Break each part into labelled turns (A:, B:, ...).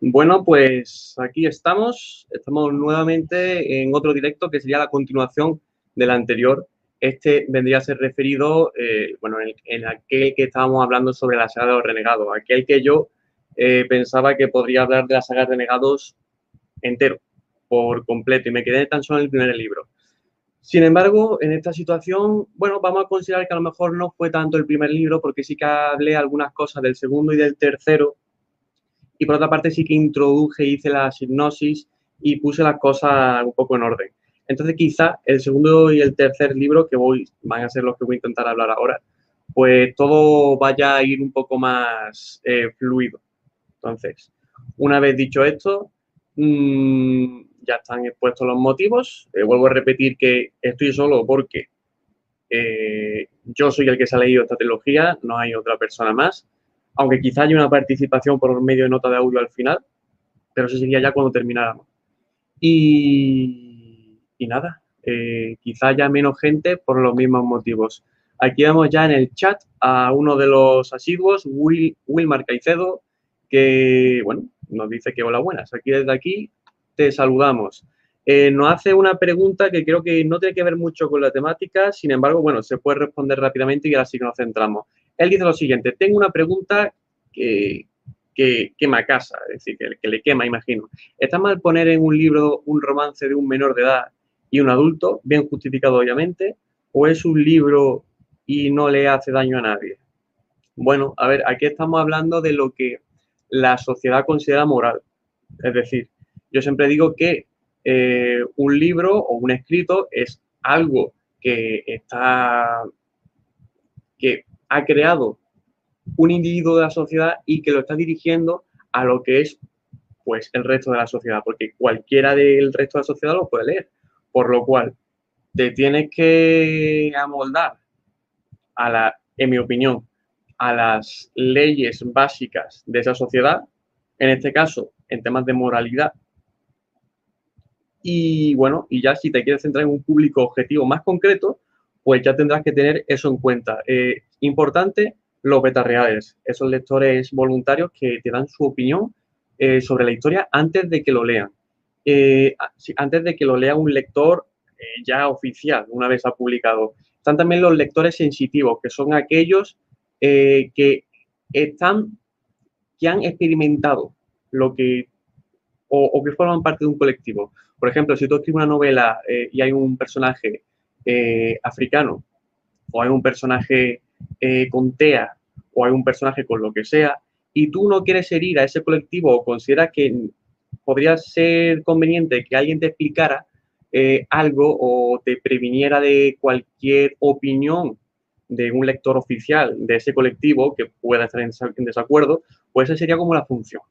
A: Bueno, pues aquí estamos. Estamos nuevamente en otro directo que sería la continuación del anterior. Este vendría a ser referido, eh, bueno, en, aquel que estábamos hablando sobre la saga de los renegados, aquel que yo eh, pensaba que podría hablar de la saga de renegados entero, por completo, y me quedé tan solo en el primer libro. Sin embargo, en esta situación, bueno, vamos a considerar que a lo mejor no fue tanto el primer libro, porque sí que hablé algunas cosas del segundo y del tercero, y por otra parte sí que introduje, hice la hipnosis y puse las cosas un poco en orden. Entonces quizá el segundo y el tercer libro, que voy, van a ser los que voy a intentar hablar ahora, pues todo vaya a ir un poco más eh, fluido. Entonces, una vez dicho esto, mmm, ya están expuestos los motivos. Eh, vuelvo a repetir que estoy solo porque eh, yo soy el que se ha leído esta trilogía, no hay otra persona más aunque quizá haya una participación por medio de nota de audio al final, pero eso sería ya cuando termináramos. Y, nada, eh, quizá haya menos gente por los mismos motivos. Aquí vemos ya en el chat a uno de los asiduos, Will, Wilmar Caicedo, que, bueno, nos dice que hola, buenas. Aquí desde aquí te saludamos. Eh, nos hace una pregunta que creo que no tiene que ver mucho con la temática, sin embargo, bueno, se puede responder rápidamente y ahora sí que nos centramos. Él dice lo siguiente, tengo una pregunta que, que quema casa, es decir, que, le quema, imagino. ¿Está mal poner en un libro un romance de un menor de edad y un adulto, bien justificado obviamente, o es un libro y no le hace daño a nadie? Bueno, a ver, aquí estamos hablando de lo que la sociedad considera moral. Es decir, yo siempre digo que eh, un libro o un escrito es algo que está, que ha creado un individuo de la sociedad y que lo está dirigiendo a lo que es pues el resto de la sociedad, porque cualquiera del resto de la sociedad lo puede leer, por lo cual te tienes que amoldar a la, en mi opinión, a las leyes básicas de esa sociedad, en este caso, en temas de moralidad. Y bueno, y ya si te quieres centrar en un público objetivo más concreto, pues ya tendrás que tener eso en cuenta. Eh, importante, los beta reales, esos lectores voluntarios que te dan su opinión eh, sobre la historia antes de que lo lean. Eh, antes de que lo lea un lector ya oficial, una vez ha publicado. Están también los lectores sensitivos, que son aquellos que están, que han experimentado lo que, o, o, que forman parte de un colectivo. Por ejemplo, si tú escribes una novela y hay un personaje eh, africano, o hay un personaje eh, con TEA, o hay un personaje con lo que sea, y tú no quieres herir a ese colectivo o consideras que podría ser conveniente que alguien te explicara eh, algo o te previniera de cualquier opinión de un lector oficial de ese colectivo que pueda estar en, desacuerdo, pues esa sería como la función.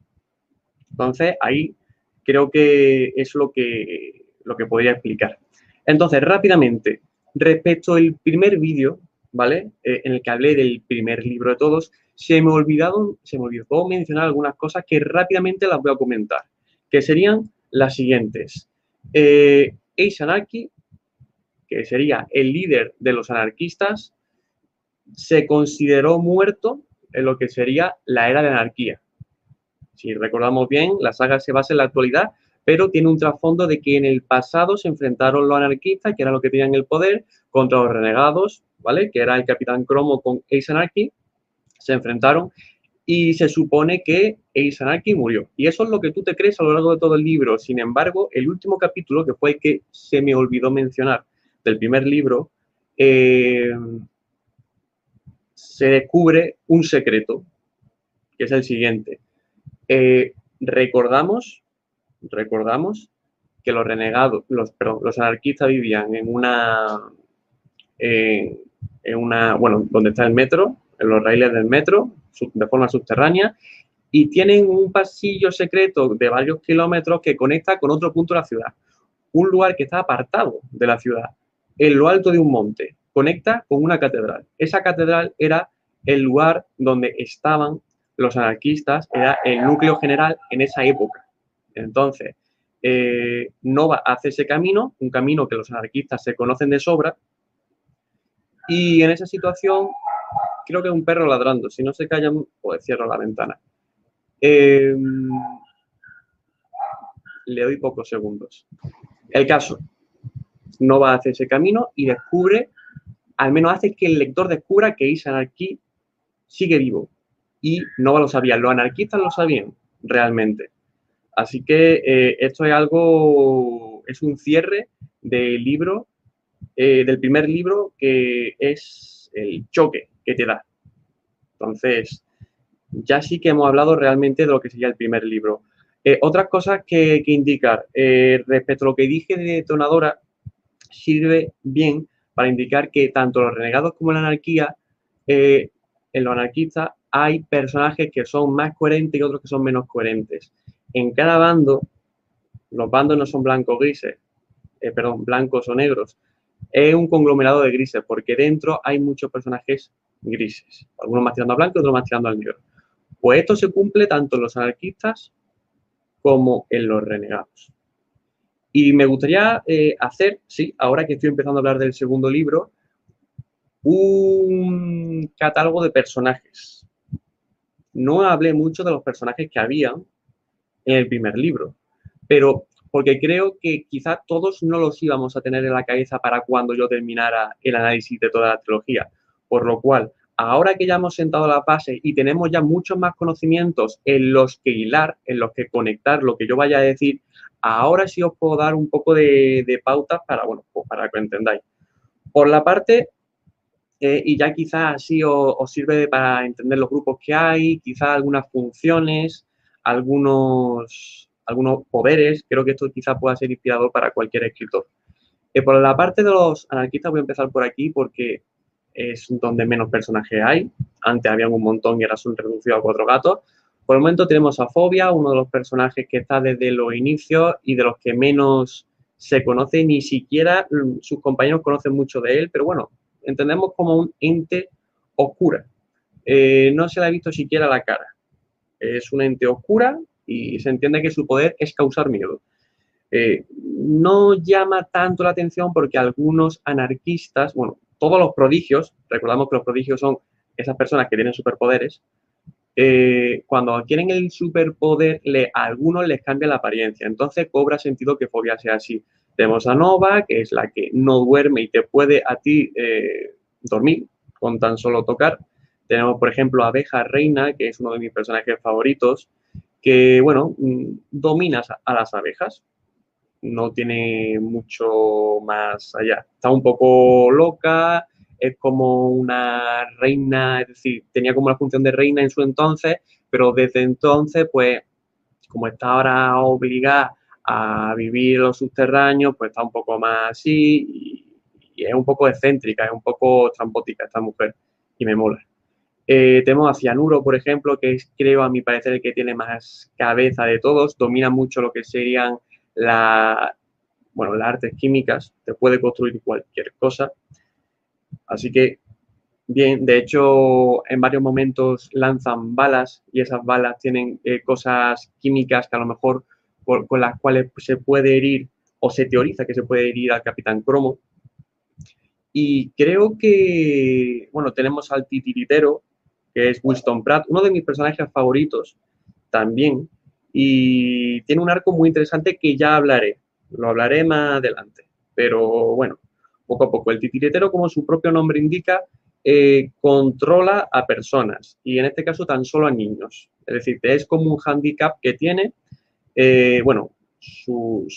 A: Entonces, ahí creo que es lo que, lo que podría explicar. Entonces, rápidamente, respecto al primer vídeo, ¿vale? Eh, en el que hablé del primer libro de todos, se me, olvidado, se me olvidó mencionar algunas cosas que rápidamente las voy a comentar, que serían las siguientes. Eh, Ace Anarchy, que sería el líder de los anarquistas, se consideró muerto en lo que sería la era de anarquía. Si recordamos bien, la saga se basa en la actualidad pero tiene un trasfondo de que en el pasado se enfrentaron los anarquistas, que era lo que tenían el poder, contra los renegados, ¿vale? Que era el Capitán Cromo con Ace Anarchy, se enfrentaron y se supone que Ace Anarchy murió. Y eso es lo que tú te crees a lo largo de todo el libro. Sin embargo, el último capítulo, que fue el que se me olvidó mencionar del primer libro, eh, se descubre un secreto, que es el siguiente. Eh, recordamos recordamos que los renegados, los, los anarquistas vivían en una, en una, bueno, donde está el metro, en los raíles del metro, de forma subterránea, y tienen un pasillo secreto de varios kilómetros que conecta con otro punto de la ciudad. Un lugar que está apartado de la ciudad, en lo alto de un monte, conecta con una catedral. Esa catedral era el lugar donde estaban los anarquistas, era el núcleo general en esa época. Entonces, eh, Nova hace ese camino, un camino que los anarquistas se conocen de sobra, y en esa situación, creo que es un perro ladrando, si no se callan, pues cierro la ventana. Em, le doy pocos segundos. El caso, no va a hacer ese camino y descubre, al menos hace que el lector descubra que Ace Anarchy sigue vivo. Y no lo sabían, los anarquistas lo sabían realmente. Así que eh, esto es algo, es un cierre del libro, eh, del primer libro que es el choque que te da. Entonces, ya sí que hemos hablado realmente de lo que sería el primer libro. Eh, otras cosas que, indicar. Eh, respecto a lo que dije de detonadora, sirve bien para indicar que tanto los renegados como la anarquía, en los anarquistas hay personajes que son más coherentes y otros que son menos coherentes. En cada bando, los bandos no son blancos grises, perdón, blancos o negros, es un conglomerado de grises, porque dentro hay muchos personajes grises, algunos más tirando a blanco y otros más tirando al negro. Pues esto se cumple tanto en los anarquistas como en los renegados. Y me gustaría eh, hacer, sí, ahora que estoy empezando a hablar del segundo libro, un catálogo de personajes. No hablé mucho de los personajes que había en el primer libro, pero porque creo que quizá todos no los íbamos a tener en la cabeza para cuando yo terminara el análisis de toda la trilogía. Por lo cual, ahora que ya hemos sentado la base y tenemos ya muchos más conocimientos en los que hilar, en los que conectar lo que yo vaya a decir, ahora sí os puedo dar un poco de, pautas para, bueno, pues para que entendáis. Por la parte, eh, y ya quizás así os, sirve para entender los grupos que hay, quizás algunas funciones, algunos, algunos poderes, creo que esto quizás pueda ser inspirador para cualquier escritor. Eh, por la parte de los anarquistas voy a empezar por aquí porque es donde menos personajes hay. Antes había un montón y ahora son reducidos a cuatro gatos. Por el momento tenemos a Fobia, uno de los personajes que está desde los inicios y de los que menos se conoce, ni siquiera sus compañeros conocen mucho de él, pero bueno, entendemos como un ente oscura. Eh, no se le ha visto siquiera la cara. Es un ente oscura y se entiende que su poder es causar miedo. Eh, no llama tanto la atención porque algunos anarquistas, bueno, todos los prodigios, recordamos que los prodigios son esas personas que tienen superpoderes, eh, cuando adquieren el superpoder, le, a algunos les cambia la apariencia. Entonces cobra sentido que Fobia sea así. Tenemos a Nova, que es la que no duerme y te puede a ti eh, dormir con tan solo tocar. Tenemos, por ejemplo, Abeja Reina, que es uno de mis personajes favoritos, que, bueno, mm, dominas a las abejas no tiene mucho más allá. Está un poco loca, es como una reina, es decir, tenía como la función de reina en su entonces, pero desde entonces, pues, como está ahora obligada a vivir en los subterráneos, pues está un poco más así y, es un poco excéntrica, es un poco trampótica esta mujer y me mola. Eh, tenemos a Cianuro, por ejemplo, que es, creo, a mi parecer, el que tiene más cabeza de todos, domina mucho lo que serían la, bueno, las artes químicas, te puede construir cualquier cosa. Así que, bien, de hecho, en varios momentos lanzan balas y esas balas tienen eh, cosas químicas que a lo mejor con las cuales se puede herir o se teoriza que se puede herir al Capitán Cromo. Y creo que, bueno, tenemos al titiritero, que es Winston Pratt, uno de mis personajes favoritos también, y tiene un arco muy interesante que ya hablaré, lo hablaré más adelante, pero bueno, poco a poco. El titiritero, como su propio nombre indica, eh, controla a personas y en este caso tan solo a niños. Es decir, es como un handicap que tiene, eh, bueno, su,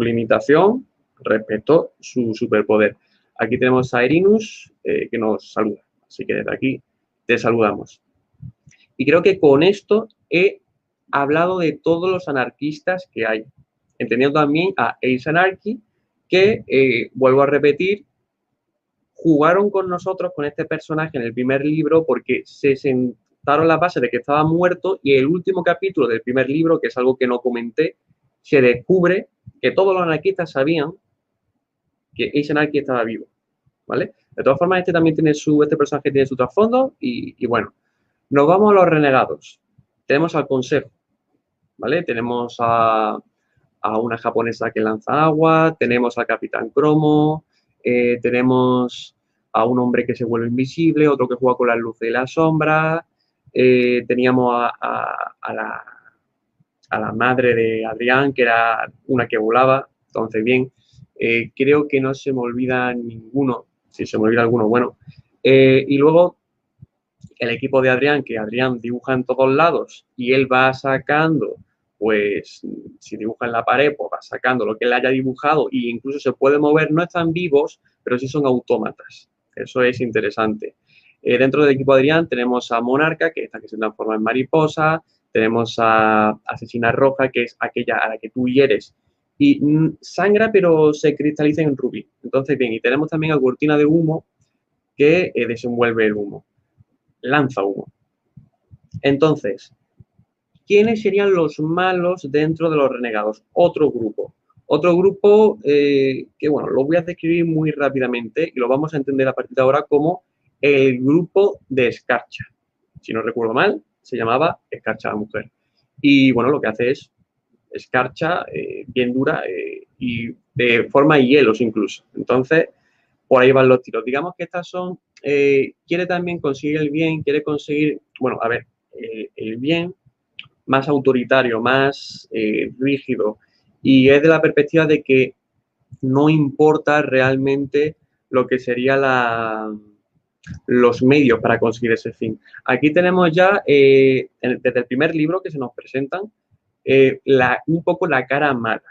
A: limitación respecto su superpoder. Aquí tenemos a Erinus eh, que nos saluda, así que desde aquí te saludamos. Y creo que con esto he hablado de todos los anarquistas que hay, entendiendo también a Ace Anarchy, que, eh, vuelvo a repetir, jugaron con nosotros, con este personaje en el primer libro, porque se sentaron la base de que estaba muerto y el último capítulo del primer libro, que es algo que no comenté, se descubre que todos los anarquistas sabían que Ace Anarchy estaba vivo, ¿vale? De todas formas, este también tiene su, este personaje tiene su trasfondo y bueno, nos vamos a los renegados. Tenemos al consejo, ¿vale? Tenemos a, una japonesa que lanza agua, tenemos al capitán cromo, eh, tenemos a un hombre que se vuelve invisible, otro que juega con la luz y la sombra, eh, teníamos a, la, a la madre de Adrián, que era una que volaba, entonces bien, eh, creo que no se me olvida ninguno, si se me alguno, bueno. Eh, y luego el equipo de Adrián, que Adrián dibuja en todos lados y él va sacando, pues si dibuja en la pared, pues va sacando lo que él haya dibujado e incluso se puede mover, no están vivos, pero sí son autómatas. Eso es interesante. Eh, dentro del equipo de Adrián tenemos a Monarca, que es la que se transforma en mariposa, tenemos a Asesina Roja, que es aquella a la que tú hieres y mm, sangra, pero se cristaliza en rubí. Entonces, bien, y tenemos también a Cortina de Humo, que eh, desenvuelve el humo, lanza humo. Entonces, ¿quiénes serían los malos dentro de los renegados? Otro grupo. Otro grupo eh, que, bueno, lo voy a describir muy rápidamente y lo vamos a entender a partir de ahora como el grupo de escarcha. Si no recuerdo mal, se llamaba escarcha la mujer. Y bueno, lo que hace es escarcha eh, bien dura eh, y de forma hielos incluso. Entonces, por ahí van los tiros. Digamos que estas son, eh, quiere también conseguir el bien, quiere conseguir, bueno, a ver, el bien más autoritario, más rígido, y es de la perspectiva de que no importa realmente lo que sería la, los medios para conseguir ese fin. Aquí tenemos ya, desde el primer libro que se nos presentan, eh, un poco la cara mala,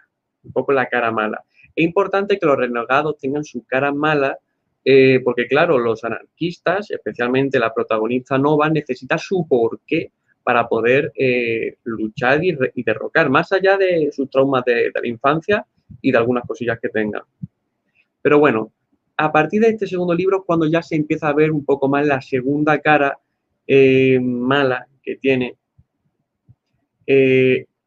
A: un poco la cara mala. Es importante que los renegados tengan su cara mala, eh, porque claro, los anarquistas, especialmente la protagonista Nova, necesita su porqué para poder eh, luchar y, derrocar, más allá de sus traumas de, la infancia y de algunas cosillas que tengan. Pero bueno, a partir de este segundo libro cuando ya se empieza a ver un poco más la segunda cara mala que tiene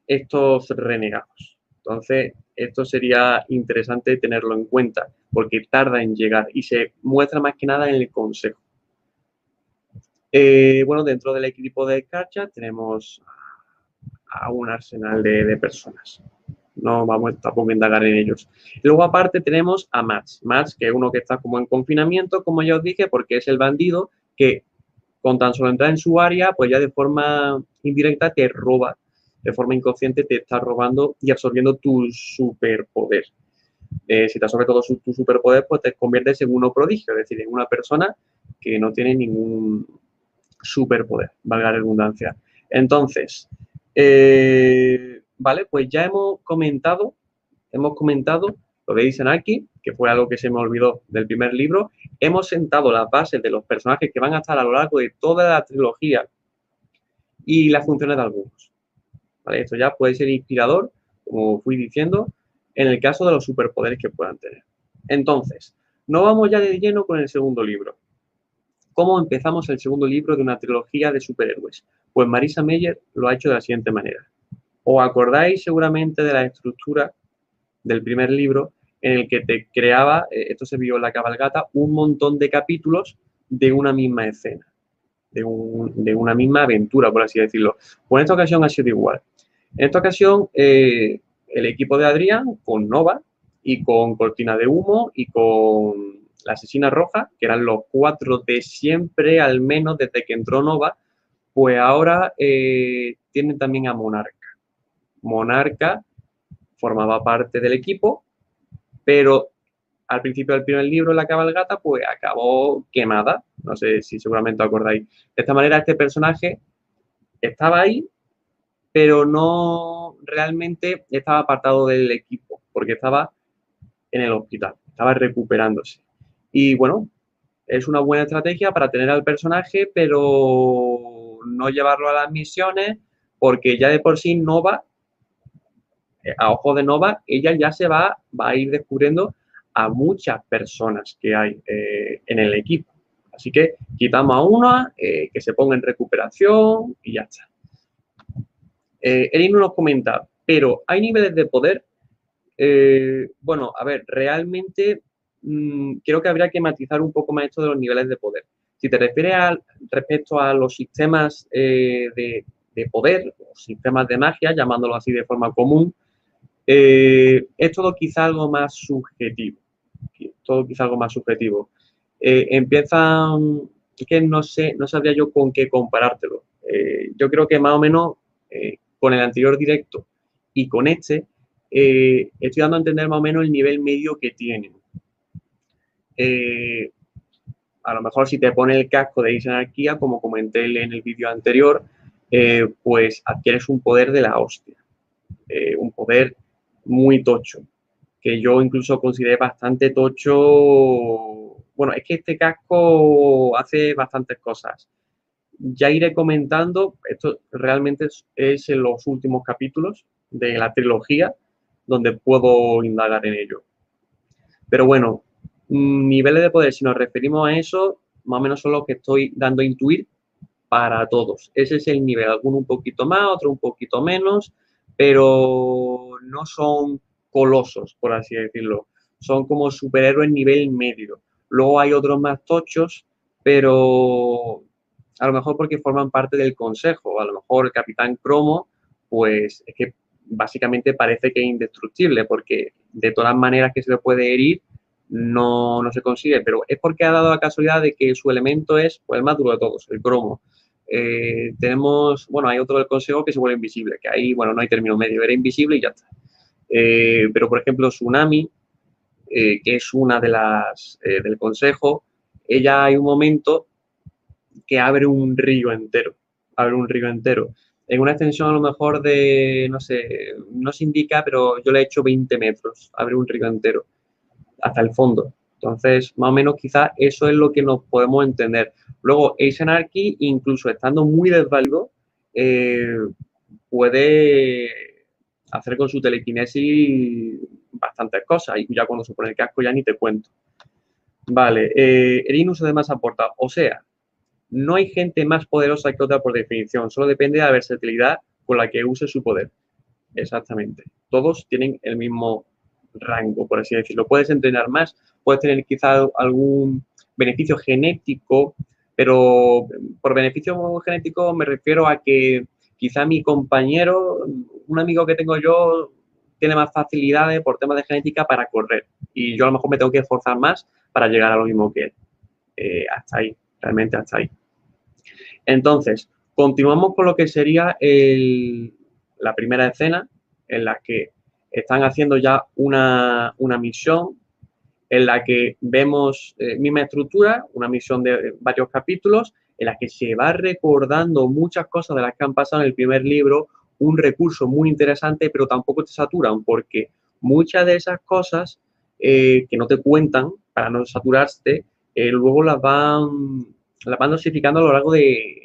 A: estos renegados. Entonces, esto sería interesante tenerlo en cuenta porque tarda en llegar y se muestra más que nada en el consejo. Eh, bueno, dentro del equipo de Carcha tenemos a un arsenal de, personas. No vamos tampoco a indagar en ellos. Luego, aparte, tenemos a Max. Max, que es uno que está como en confinamiento, como ya os dije, porque es el bandido que con tan solo entrar en su área, pues ya de forma indirecta te roba de forma inconsciente te está robando y absorbiendo tu superpoder. Eh, si te absorbe todo tu superpoder, pues te conviertes en uno prodigio, es decir, en una persona que no tiene ningún superpoder, valga la redundancia. Entonces, eh, vale, pues ya hemos comentado, hemos comentado lo dicen aquí, que fue algo que se me olvidó del primer libro. Hemos sentado las bases de los personajes que van a estar a lo largo de toda la trilogía y las funciones de algunos. Esto ya puede ser inspirador, como fui diciendo, en el caso de los superpoderes que puedan tener. Entonces, no vamos ya de lleno con el segundo libro. ¿Cómo empezamos el segundo libro de una trilogía de superhéroes? Pues Marisa Meyer lo ha hecho de la siguiente manera. ¿Os acordáis seguramente de la estructura del primer libro en el que te creaba, eh, esto se vio en la cabalgata, un montón de capítulos de una misma escena, de, de una misma aventura, por así decirlo? Pues en esta ocasión ha sido igual. En esta ocasión, eh, el equipo de Adrián con Nova y con Cortina de Humo y con la Asesina Roja, que eran los cuatro de siempre, al menos desde que entró Nova, pues ahora eh, tienen también a Monarca. Monarca formaba parte del equipo, pero al principio del primer libro, La cabalgata, pues acabó quemada. No sé si seguramente acordáis. De esta manera, este personaje estaba ahí, pero no realmente estaba apartado del equipo, porque estaba en el hospital, estaba recuperándose. Y bueno, es una buena estrategia para tener al personaje, pero no llevarlo a las misiones, porque ya de por sí Nova, eh, a ojo de Nova, ella ya se va, va a ir descubriendo a muchas personas que hay eh, en el equipo. Así que quitamos a una, eh, que se ponga en recuperación y ya está. Eh, nos comenta, pero hay niveles de poder. Eh, bueno, a ver, realmente mm, creo que habría que matizar un poco más esto de los niveles de poder. Si te refieres respecto a los sistemas eh, de, poder, o sistemas de magia, llamándolo así de forma común, eh, es todo quizá algo más subjetivo. Todo quizá algo más subjetivo. empiezan, que no sé, no sabría yo con qué comparártelo. yo creo que más o menos con el anterior directo y con este, eh, estoy dando a entender más o menos el nivel medio que tienen. Eh, a lo mejor si te pone el casco de Ace Anarquía, como comenté en el vídeo anterior, eh, pues adquieres un poder de la hostia. un poder muy tocho, que yo incluso consideré bastante tocho. Bueno, es que este casco hace bastantes cosas. Ya iré comentando, esto realmente es, en los últimos capítulos de la trilogía, donde puedo indagar en ello. Pero bueno, niveles de poder, si nos referimos a eso, más o menos son los que estoy dando a intuir para todos. Ese es el nivel, alguno un poquito más, otro un poquito menos, pero no son colosos, por así decirlo. Son como superhéroes nivel medio. Luego hay otros más tochos, pero a lo mejor porque forman parte del consejo. A lo mejor el Capitán Cromo, pues es que básicamente parece que es indestructible, porque de todas maneras que se le puede herir, no, no se consigue. Pero es porque ha dado la casualidad de que su elemento es pues, el más duro de todos, el cromo. Eh, tenemos, bueno, hay otro del consejo que se vuelve invisible, que ahí, bueno, no hay término medio, era invisible y ya está. Eh, pero, por ejemplo, Tsunami, eh, que es una de las del consejo, ella hay un momento que abre un río entero, abre un río entero. En una extensión a lo mejor de, no sé, no se indica, pero yo le he hecho 20 metros, abre un río entero, hasta el fondo. Entonces, más o menos quizás eso es lo que nos podemos entender. Luego, Ace Anarchy, incluso estando muy desválido, eh, puede hacer con su telequinesis bastantes cosas. Y ya cuando se pone el casco ya ni te cuento. Vale, eh, el uso de más aporta. O sea, no hay gente más poderosa que otra por definición, solo depende de la versatilidad con la que use su poder. Exactamente. Todos tienen el mismo rango, por así decirlo. Puedes entrenar más, puedes tener quizá algún beneficio genético, pero por beneficio genético me refiero a que quizá mi compañero, un amigo que tengo yo, tiene más facilidades por temas de genética para correr y yo a lo mejor me tengo que esforzar más para llegar a lo mismo que él. Eh, hasta ahí hasta ahí. Entonces, continuamos con lo que sería la primera escena en la que están haciendo ya una, misión en la que vemos eh, misma estructura, una misión de varios capítulos, en la que se va recordando muchas cosas de las que han pasado en el primer libro, un recurso muy interesante, pero tampoco te saturan, porque muchas de esas cosas eh, que no te cuentan para no saturarte, eh, luego las van, las van dosificando a lo largo de,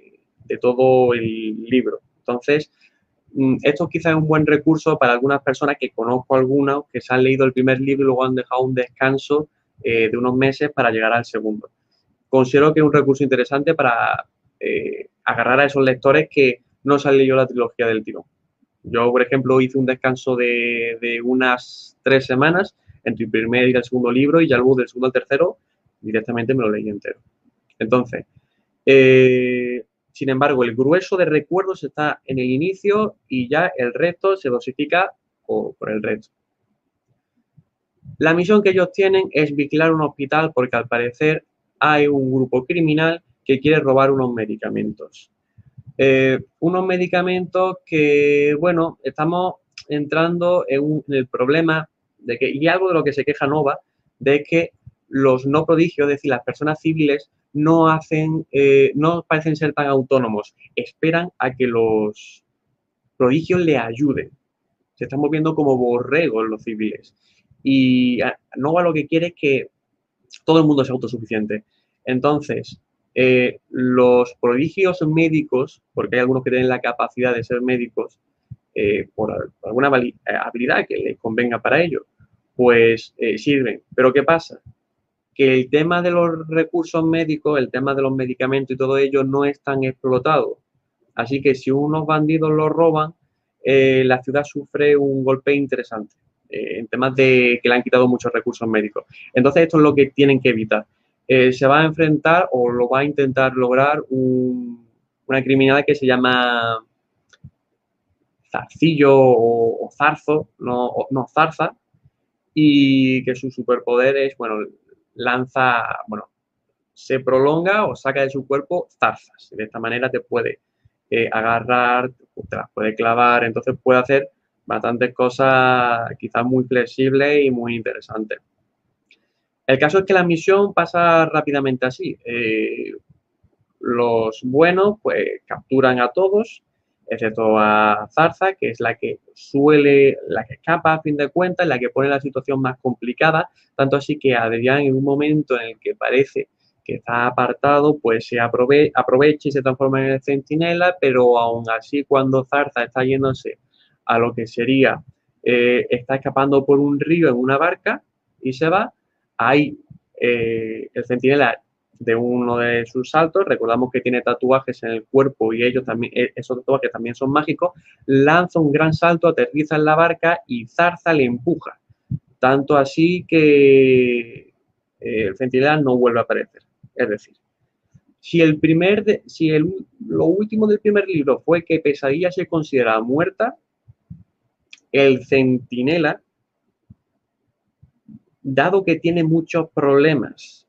A: todo el libro. Entonces, mm, esto quizás es un buen recurso para algunas personas que conozco algunas que se han leído el primer libro y luego han dejado un descanso eh, de unos meses para llegar al segundo. Considero que es un recurso interesante para eh, agarrar a esos lectores que no se han leído la trilogía del tiro. Yo, por ejemplo, hice un descanso de, de, unas tres semanas entre el primer y el segundo libro y ya luego del segundo al tercero directamente me lo leí entero. Entonces, eh, sin embargo, el grueso de recuerdos está en el inicio y ya el resto se dosifica por, el resto. La misión que ellos tienen es vigilar un hospital porque al parecer hay un grupo criminal que quiere robar unos medicamentos. Eh, unos medicamentos que, bueno, estamos entrando en, en, el problema de que, y algo de lo que se queja Nova, de que los no prodigios, es decir, las personas civiles, no hacen, eh, no parecen ser tan autónomos, esperan a que los prodigios le ayuden. Se están moviendo como borregos los civiles. Y Nova lo que quiere es que todo el mundo sea autosuficiente. Entonces, eh, los prodigios médicos, porque hay algunos que tienen la capacidad de ser médicos, eh, por, alguna habilidad que les convenga para ello, pues sirven. Pero ¿qué pasa? Que el tema de los recursos médicos, el tema de los medicamentos y todo ello no es tan explotado. Así que si unos bandidos lo roban, eh, la ciudad sufre un golpe interesante eh, en temas de que le han quitado muchos recursos médicos. Entonces esto es lo que tienen que evitar. Eh, se va a enfrentar o lo va a intentar lograr una criminal que se llama Zarcillo o, Zarzo, no, no Zarza, y que su superpoder es, bueno, lanza, bueno, se prolonga o saca de su cuerpo zarzas. De esta manera te puede eh, agarrar, te las puede clavar, entonces puede hacer bastantes cosas quizás muy flexibles y muy interesantes. El caso es que la misión pasa rápidamente así. Eh, los buenos pues capturan a todos, excepto a Zarza, que es la que suele, la que escapa a fin de cuentas, la que pone la situación más complicada, tanto así que Adrián en un momento en el que parece que está apartado, pues se aprovecha y se transforma en el centinela, pero aún así cuando Zarza está yéndose a lo que sería, eh, está escapando por un río en una barca y se va, ahí eh, el centinela de uno de sus saltos, recordamos que tiene tatuajes en el cuerpo y ellos también, eh, esos tatuajes también son mágicos, lanza un gran salto, aterriza en la barca y Zarza le empuja. Tanto así que el centinela no vuelve a aparecer. Es decir, si el primer, si el, lo último del primer libro fue que Pesadilla se considera muerta, el centinela, dado que tiene muchos problemas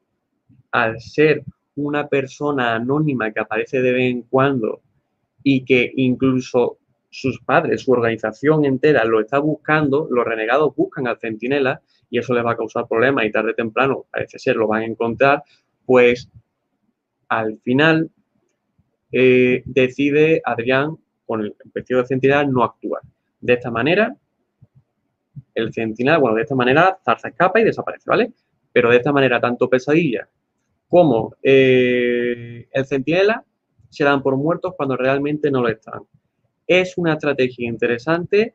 A: al ser una persona anónima que aparece de vez en cuando y que incluso sus padres, su organización entera lo está buscando, los renegados buscan al centinela y eso les va a causar problemas y tarde o temprano, parece ser, lo van a encontrar, pues al final eh, decide Adrián, con el vestido de centinela, no actuar. De esta manera, el centinela, bueno, de esta manera Zarza escapa y desaparece, ¿vale? Pero de esta manera, tanto Pesadilla como eh, el centinela se dan por muertos cuando realmente no lo están. Es una estrategia interesante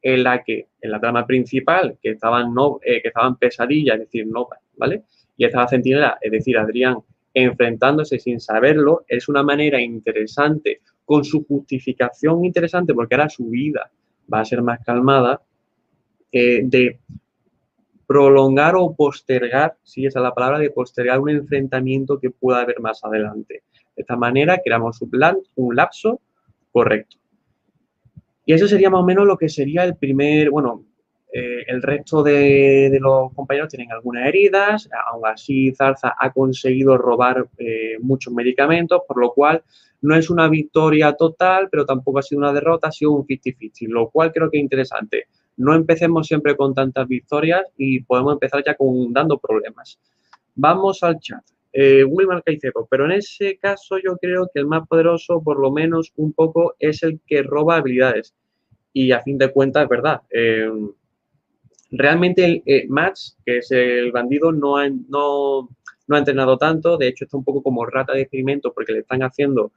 A: en la que, en la trama principal, que estaban, no, eh, que estaban pesadillas, es decir, no, ¿vale? y estaba Centinela, es decir, Adrián, enfrentándose sin saberlo, es una manera interesante, con su justificación interesante, porque ahora su vida va a ser más calmada, eh, de prolongar o postergar, si esa es la palabra, de postergar un enfrentamiento que pueda haber más adelante. De esta manera creamos un, plan, un lapso correcto. Y eso sería más o menos lo que sería el primer, bueno, eh, el resto de, los compañeros tienen algunas heridas, aún así Zarza ha conseguido robar eh, muchos medicamentos, por lo cual no es una victoria total, pero tampoco ha sido una derrota, ha sido un 50-50, lo cual creo que es interesante. No empecemos siempre con tantas victorias y podemos empezar ya con dando problemas. Vamos al chat. Eh, Wilmar Caicedo, pero en ese caso yo creo que el más poderoso, por lo menos un poco, es el que roba habilidades. Y a fin de cuentas, es verdad. Eh, Realmente eh, Max, que es el bandido, no ha, no, ha entrenado tanto, de hecho está un poco como rata de experimento porque le están haciendo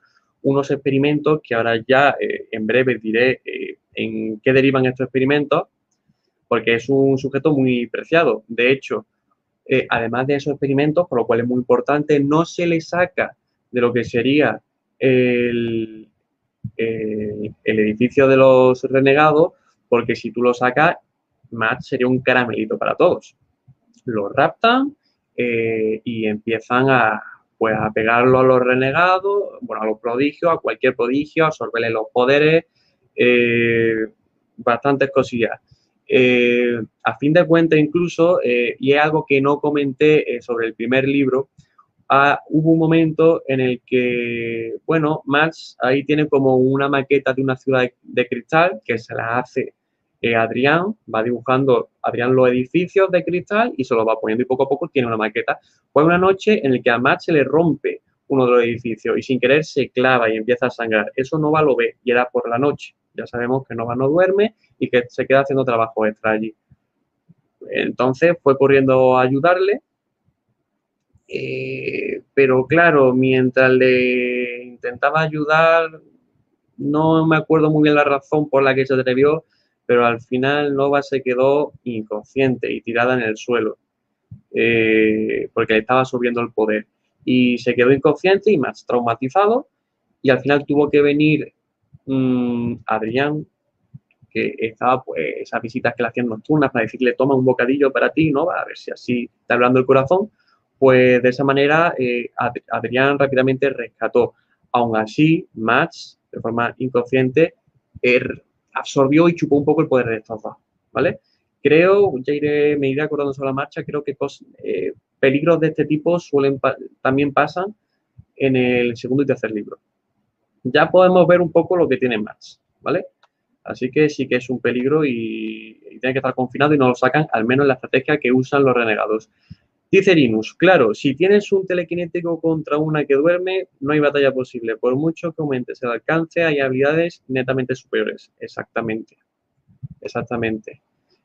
A: unos experimentos que ahora ya eh, en breve diré eh, en qué derivan estos experimentos, porque es un sujeto muy preciado. De hecho, además de esos experimentos, por lo cual es muy importante, no se le saca de lo que sería el, el edificio de los renegados, porque si tú lo sacas, Matt sería un caramelito para todos. Lo raptan eh, y empiezan a, pues, a pegarlo a los renegados, bueno, a los prodigios, a cualquier prodigio, a absorberle los poderes, eh, bastantes cosillas. Eh, a fin de cuentas, incluso, y es algo que no comenté sobre el primer libro, ah, hubo un momento en el que, bueno, Max ahí tiene como una maqueta de una ciudad de cristal que se la hace Adrián va dibujando, Adrián los edificios de cristal y se los va poniendo y poco a poco tiene una maqueta. Fue una noche en la que a Matt se le rompe uno de los edificios y sin querer se clava y empieza a sangrar. Eso Nova lo ve y era por la noche. Ya sabemos que Nova no duerme y que se queda haciendo trabajo extra allí. Entonces fue corriendo a ayudarle, eh, pero claro, mientras le intentaba ayudar, no me acuerdo muy bien la razón por la que se atrevió, pero al final Nova se quedó inconsciente y tirada en el suelo, eh, porque le estaba subiendo el poder. Y se quedó inconsciente y más traumatizado, y al final tuvo que venir mm, Adrián, que estaba, pues, esas visitas que le hacían nocturnas para decirle, toma un bocadillo para ti, ¿no? A ver si así está hablando el corazón. Pues de esa manera eh, Adrián rápidamente rescató. Aún así, Max, de forma inconsciente, er, absorbió y chupó un poco el poder de estos dos, ¿vale? Creo, ya iré, me iré acordando sobre la marcha, creo que eh, peligros de este tipo suelen también pasan en el segundo y tercer libro. ya podemos ver un poco lo que tiene Max, ¿vale? Así que sí que es un peligro y, tiene que estar confinado y no lo sacan, al menos en la estrategia que usan los renegados. Dice Linus, claro, si tienes un telequinético contra una que duerme, no hay batalla posible. Por mucho que aumentes el alcance, hay habilidades netamente superiores. Exactamente. Exactamente.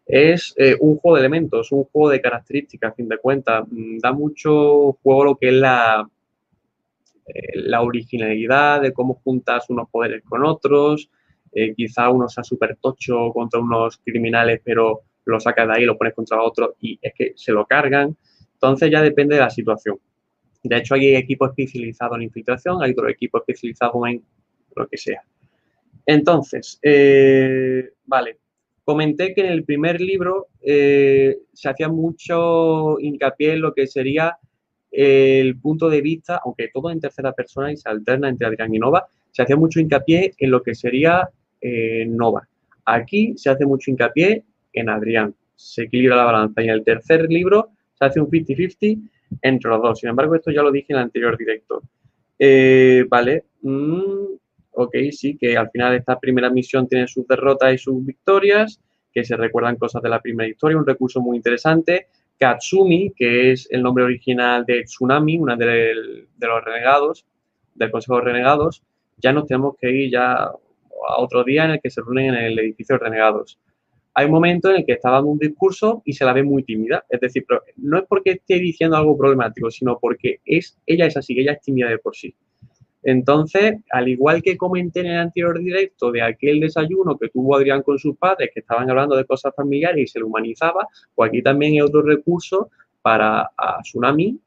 A: Es eh, un juego de elementos, un juego de características, a fin de cuentas. Mm, da mucho juego lo que es la, eh, la originalidad de cómo juntas unos poderes con otros. Eh, quizá uno sea súper tocho contra unos criminales, pero lo sacas de ahí, lo pones contra otro y es que se lo cargan. Entonces ya depende de la situación. De hecho, hay equipos especializados en infiltración, hay otro equipo especializado en lo que sea. Entonces, eh, vale, comenté que en el primer libro eh, se hacía mucho hincapié en lo que sería el punto de vista, aunque todo en tercera persona y se alterna entre Adrián y Nova, se hacía mucho hincapié en lo que sería eh, Nova. Aquí se hace mucho hincapié en Adrián, se equilibra la balanza. Y en el tercer libro hace un 50-50 entre los dos. Sin embargo, esto ya lo dije en el anterior directo. Eh, vale, mm, ok, sí, que al final esta primera misión tiene sus derrotas y sus victorias, que se recuerdan cosas de la primera historia, un recurso muy interesante. Katsumi, que es el nombre original de Tsunami, una de, de los renegados, del Consejo de Renegados, ya nos tenemos que ir ya a otro día en el que se reúnen en el edificio de Renegados hay un momento en el que está dando un discurso y se la ve muy tímida. Es decir, no es porque esté diciendo algo problemático, sino porque es, ella es así, ella es tímida de por sí. Entonces, al igual que comenté en el anterior directo de aquel desayuno que tuvo Adrián con sus padres, que estaban hablando de cosas familiares y se lo humanizaba, pues aquí también hay otro recurso para Tsunami,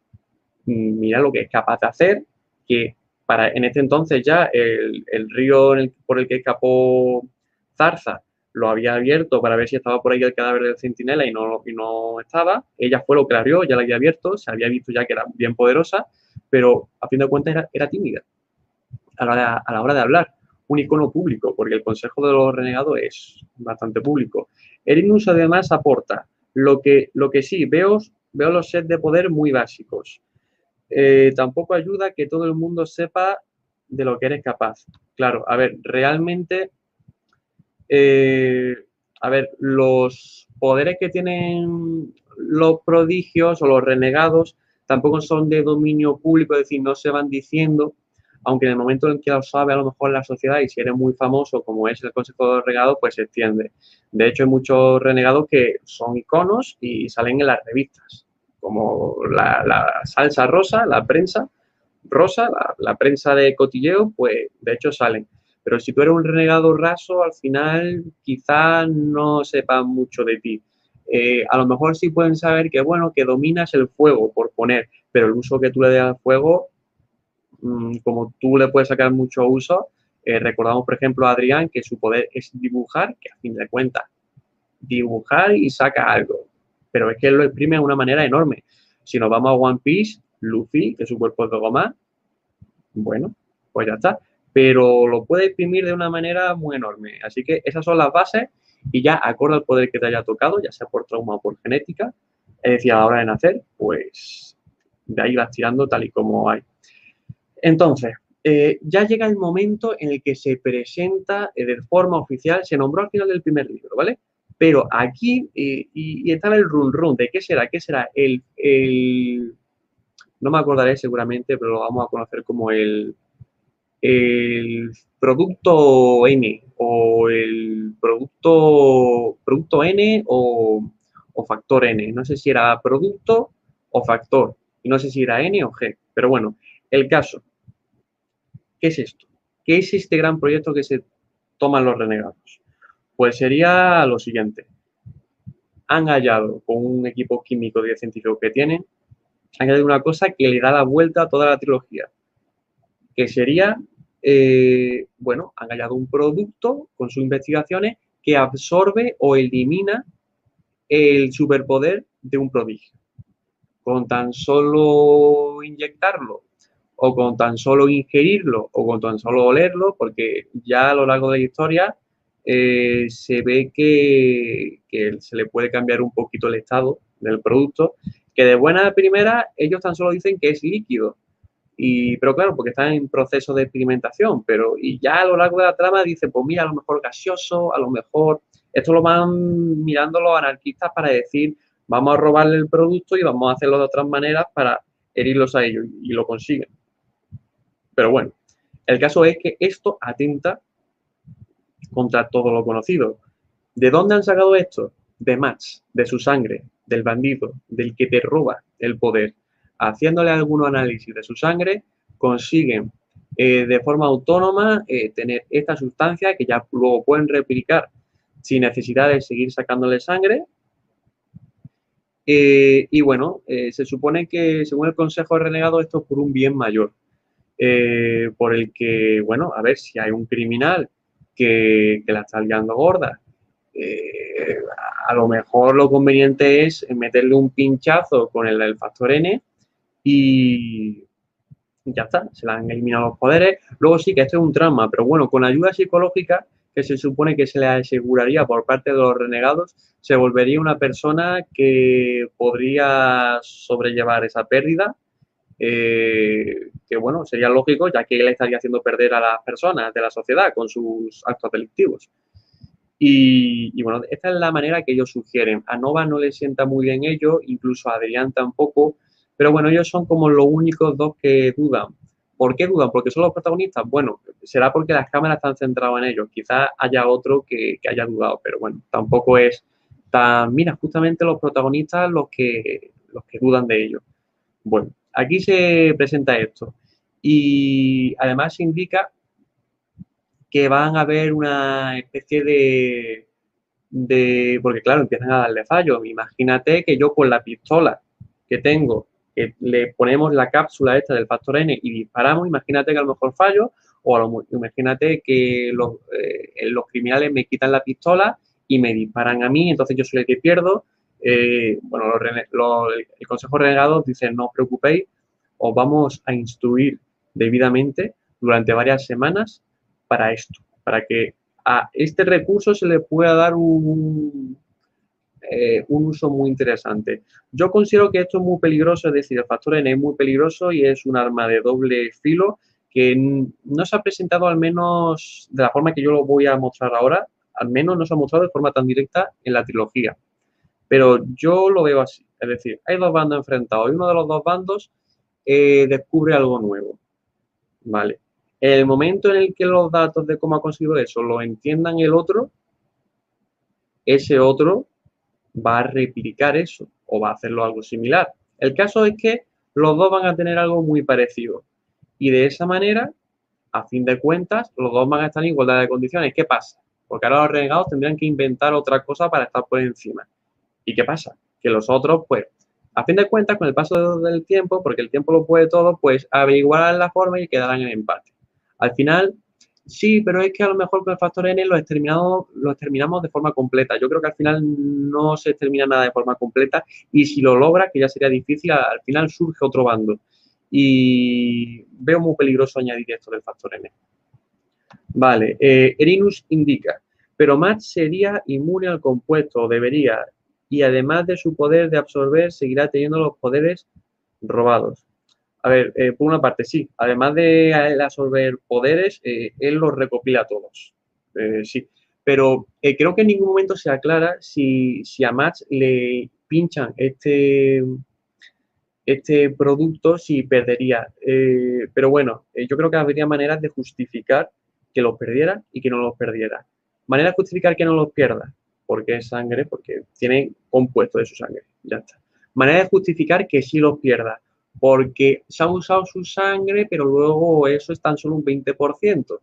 A: mm, mira lo que es capaz de hacer, que para en este entonces ya el, río por el que escapó Zarza lo había abierto para ver si estaba por ahí el cadáver del centinela y no, y no estaba. Ella fue lo que la abrió, ya la había abierto, se había visto ya que era bien poderosa, pero a fin de cuentas era, tímida a la, hora de hablar. Un icono público, porque el Consejo de los Renegados es bastante público. Erinus además aporta lo que, lo que sí, veo, veo los sets de poder muy básicos. Eh, tampoco ayuda que todo el mundo sepa de lo que eres capaz. Claro, a ver, realmente eh, a ver, los poderes que tienen los prodigios o los renegados tampoco son de dominio público, es decir, no se van diciendo, aunque en el momento en que lo sabe a lo mejor la sociedad y si eres muy famoso como es el Consejo de los Renegados, pues se extiende. De hecho, hay muchos renegados que son iconos y salen en las revistas, como la, salsa rosa, la prensa rosa, la prensa de cotilleo, pues de hecho salen. Pero si tú eres un renegado raso, al final quizás no sepan mucho de ti. Eh, a lo mejor sí pueden saber que, bueno, que dominas el fuego, por poner, pero el uso que tú le des al fuego, mm, como tú le puedes sacar mucho uso, eh, recordamos, por ejemplo, a Adrián que su poder es dibujar, que a fin de cuentas, dibujar y saca algo. Pero es que él lo exprime de una manera enorme. Si nos vamos a One Piece, Luffy, que su cuerpo es de goma, bueno, pues ya está pero lo puede imprimir de una manera muy enorme. Así que esas son las bases y ya acorde al poder que te haya tocado, ya sea por trauma o por genética, es decir, a la hora de nacer, pues de ahí vas tirando tal y como hay. Entonces, eh, ya llega el momento en el que se presenta eh, de forma oficial, se nombró al final del primer libro, ¿vale? Pero aquí, eh, y, estaba el run run de qué será, qué será el, el, no me acordaré seguramente, pero lo vamos a conocer como el, el producto N o el producto, producto N o, factor N. No sé si era producto o factor. Y no sé si era N o G. Pero bueno, el caso. ¿Qué es esto? ¿Qué es este gran proyecto que se toman los renegados? Pues sería lo siguiente. Han hallado con un equipo químico de científicos que tienen, han hallado una cosa que le da la vuelta a toda la trilogía que sería, eh, bueno, han hallado un producto con sus investigaciones que absorbe o elimina el superpoder de un prodigio. Con tan solo inyectarlo, o con tan solo ingerirlo, o con tan solo olerlo, porque ya a lo largo de la historia eh, se ve que, que, se le puede cambiar un poquito el estado del producto, que de buena primera ellos tan solo dicen que es líquido, Y, pero claro, porque están en proceso de experimentación, pero y ya a lo largo de la trama dice, pues mira, a lo mejor gaseoso, a lo mejor, esto lo van mirando los anarquistas para decir, vamos a robarle el producto y vamos a hacerlo de otras maneras para herirlos a ellos y lo consiguen. Pero bueno, el caso es que esto atenta contra todo lo conocido. ¿De dónde han sacado esto? De Max, de su sangre, del bandido, del que te roba el poder. Haciéndole algunos análisis de su sangre, consiguen eh, de forma autónoma eh, tener esta sustancia que ya luego pueden replicar sin necesidad de seguir sacándole sangre. Eh, y bueno, se supone que según el Consejo de Renegado esto es por un bien mayor, por el que, bueno, a ver si hay un criminal que, la está liando gorda. A lo mejor lo conveniente es meterle un pinchazo con el, factor N y ya está, se le han eliminado los poderes. Luego sí que esto es un trauma, pero bueno, con ayuda psicológica que se supone que se le aseguraría por parte de los renegados, se volvería una persona que podría sobrellevar esa pérdida eh, que bueno, sería lógico ya que él estaría haciendo perder a las personas de la sociedad con sus actos delictivos. Y, bueno, esta es la manera que ellos sugieren. A Nova no le sienta muy bien ello, incluso a Adrián tampoco, pero bueno, ellos son como los únicos dos que dudan. ¿Por qué dudan? ¿Porque son los protagonistas? Bueno, será porque las cámaras están centradas en ellos. Quizás haya otro que, haya dudado, pero bueno, tampoco es tan... Mira, justamente los protagonistas los que, los que dudan de ellos. Bueno, Aquí se presenta esto y además indica que van a haber una especie de, de, porque claro, empiezan a darle fallos. Imagínate que yo con la pistola que tengo, que le ponemos la cápsula esta del factor N y disparamos, imagínate que a lo mejor fallo, o imagínate que los, eh, los criminales me quitan la pistola y me disparan a mí, entonces yo soy el que pierdo, eh, bueno, el Consejo Renegado dice, no os preocupéis, os vamos a instruir debidamente durante varias semanas para esto, para que a este recurso se le pueda dar un, eh, un uso muy interesante. Yo considero que esto es muy peligroso, es decir, el factor N es muy peligroso y es un arma de doble filo que no se ha presentado al menos de la forma que yo lo voy a mostrar ahora, al menos no se ha mostrado de forma tan directa en la trilogía. Pero yo lo veo así. Es decir, hay dos bandos enfrentados y uno de los dos bandos eh, descubre algo nuevo. ¿Vale? El momento en el que los datos de cómo ha conseguido eso lo entiendan el otro, ese otro va a replicar eso o va a hacerlo algo similar. El caso es que los dos van a tener algo muy parecido. Y de esa manera, a fin de cuentas, los dos van a estar en igualdad de condiciones. ¿Qué pasa? Porque ahora los renegados tendrían que inventar otra cosa para estar por encima. ¿Y qué pasa? Que los otros, pues, a fin de cuentas, con el paso del tiempo, porque el tiempo lo puede todo, pues averiguarán la forma y quedarán en empate. Al final, sí, pero es que a lo mejor con el factor N lo exterminamos, lo exterminamos de forma completa. Yo creo que al final no se extermina nada de forma completa y si lo logra, que ya sería difícil, al final surge otro bando. Y veo muy peligroso añadir esto del factor N. Vale, eh, Erinus indica, pero Matt sería inmune al compuesto, debería, y además de su poder de absorber, seguirá teniendo los poderes robados. A ver, eh, por una parte, sí, además de absorber poderes, eh, él los recopila todos. Eh, sí, pero creo que en ningún momento se aclara si, si a Max le pinchan este, este producto, si perdería. pero bueno, yo creo que habría maneras de justificar que los perdiera y que no los perdiera. Manera de justificar que no los pierda porque es sangre, porque tiene compuesto de su sangre. Ya está. Manera de justificar que sí los pierda, porque se ha usado su sangre, pero luego eso es tan solo un 20%.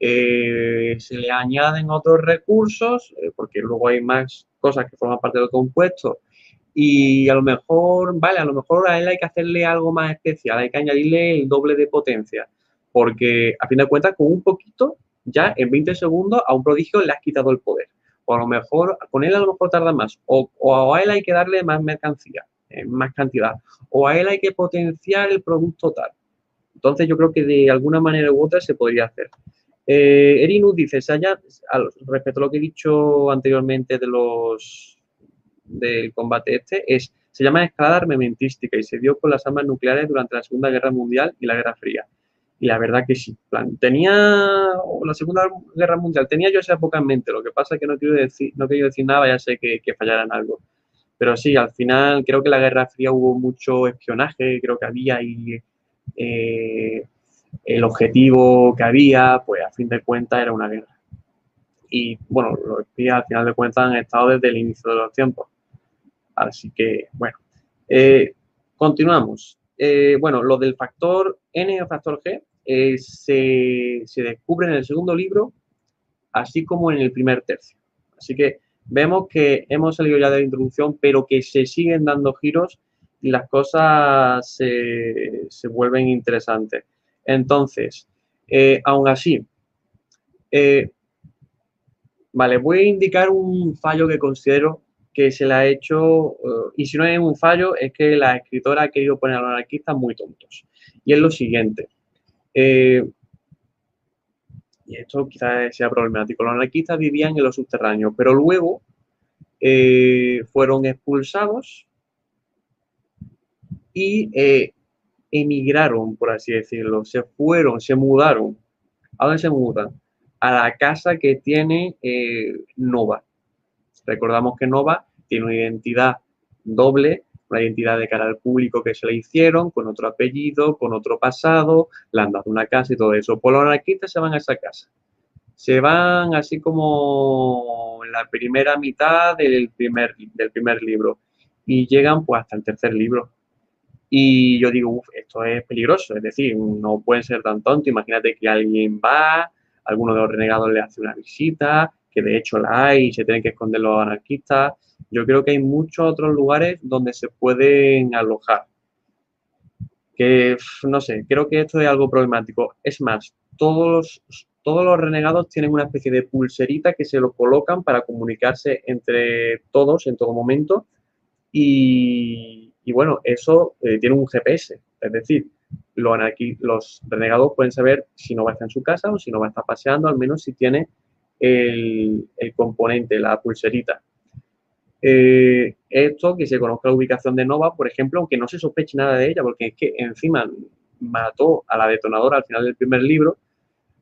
A: Eh, se le añaden otros recursos, eh, porque luego hay más cosas que forman parte del compuesto, y a lo mejor, vale, a lo mejor a él hay que hacerle algo más especial, hay que añadirle el doble de potencia, porque a fin de cuentas, con un poquito, ya en 20 segundos a un prodigio le has quitado el poder o a lo mejor con él a lo mejor tarda más, o, a él hay que darle más mercancía, eh, más cantidad, o a él hay que potenciar el producto tal. Entonces yo creo que de alguna manera u otra se podría hacer. Eh, Erinus dice, Saya, respecto a lo que he dicho anteriormente de los del combate este, es Se llama escalada armamentística y se dio con las armas nucleares durante la Segunda Guerra Mundial y la Guerra Fría. Y la verdad que sí. Plan, tenía la Segunda Guerra Mundial, tenía yo esa época en mente. Lo que pasa es que no quiero decir, no quiero decir nada, ya sé que, que fallaran algo. Pero sí, al final creo que la Guerra Fría hubo mucho espionaje, creo que había ahí eh, el objetivo que había, pues a fin de cuentas era una guerra. Y bueno, los espías al final de cuentas han estado desde el inicio de los tiempos. Así que, bueno, eh, continuamos. Eh, bueno, lo del factor N o factor G eh, se, se, descubre en el segundo libro, así como en el primer tercio. Así que vemos que hemos salido ya de la introducción, pero que se siguen dando giros y las cosas se, se vuelven interesantes. Entonces, eh, aún así, eh, vale, voy a indicar un fallo que considero que se le ha hecho, uh, y si no es un fallo, es que la escritora ha querido poner a los anarquistas muy tontos. Y es lo siguiente. Eh, y esto quizás sea problemático. Los anarquistas vivían en los subterráneos, pero luego eh, fueron expulsados y eh, emigraron, por así decirlo, se fueron, se mudaron. ¿A dónde se mudan? A la casa que tiene eh, Nova. Recordamos que Nova tiene una identidad doble, una identidad de cara al público que se le hicieron, con otro apellido, con otro pasado, le han dado una casa y todo eso. Por los anarquistas se van a esa casa. Se van así como en la primera mitad del primer, del primer libro y llegan pues hasta el tercer libro y yo digo, uff, esto es peligroso, es decir, no pueden ser tan tontos. Imagínate que alguien va, alguno de los renegados le hace una visita, que de hecho la hay y se tienen que esconder los anarquistas. Yo creo que hay muchos otros lugares donde se pueden alojar. Que, no sé, creo que esto es algo problemático. Es más, todos los, todos los renegados tienen una especie de pulserita que se lo colocan para comunicarse entre todos en todo momento. Y, bueno, eso eh, tiene un GPS, es decir, los, los renegados pueden saber si no va a estar en su casa o si no va a estar paseando, al menos si tiene el, componente, la pulserita. Eh, esto, que se conozca la ubicación de Nova, por ejemplo, aunque no se sospeche nada de ella, porque es que encima mató a la detonadora al final del primer libro,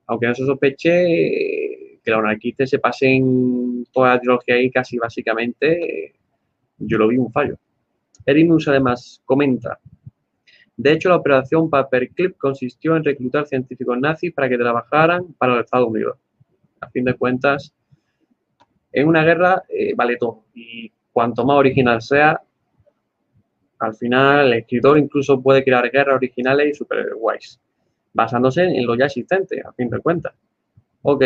A: aunque no se sospeche eh, que los anarquistas se pasen toda la trilogía ahí casi básicamente, yo lo vi un fallo. Erimus además comenta, de hecho la operación Paperclip consistió en reclutar científicos nazis para que trabajaran para los Estados Unidos. A fin de cuentas, en una guerra eh, vale todo y cuanto más original sea, al final el escritor incluso puede crear guerras originales y super guays, basándose en lo ya existente, a fin de cuentas. Ok,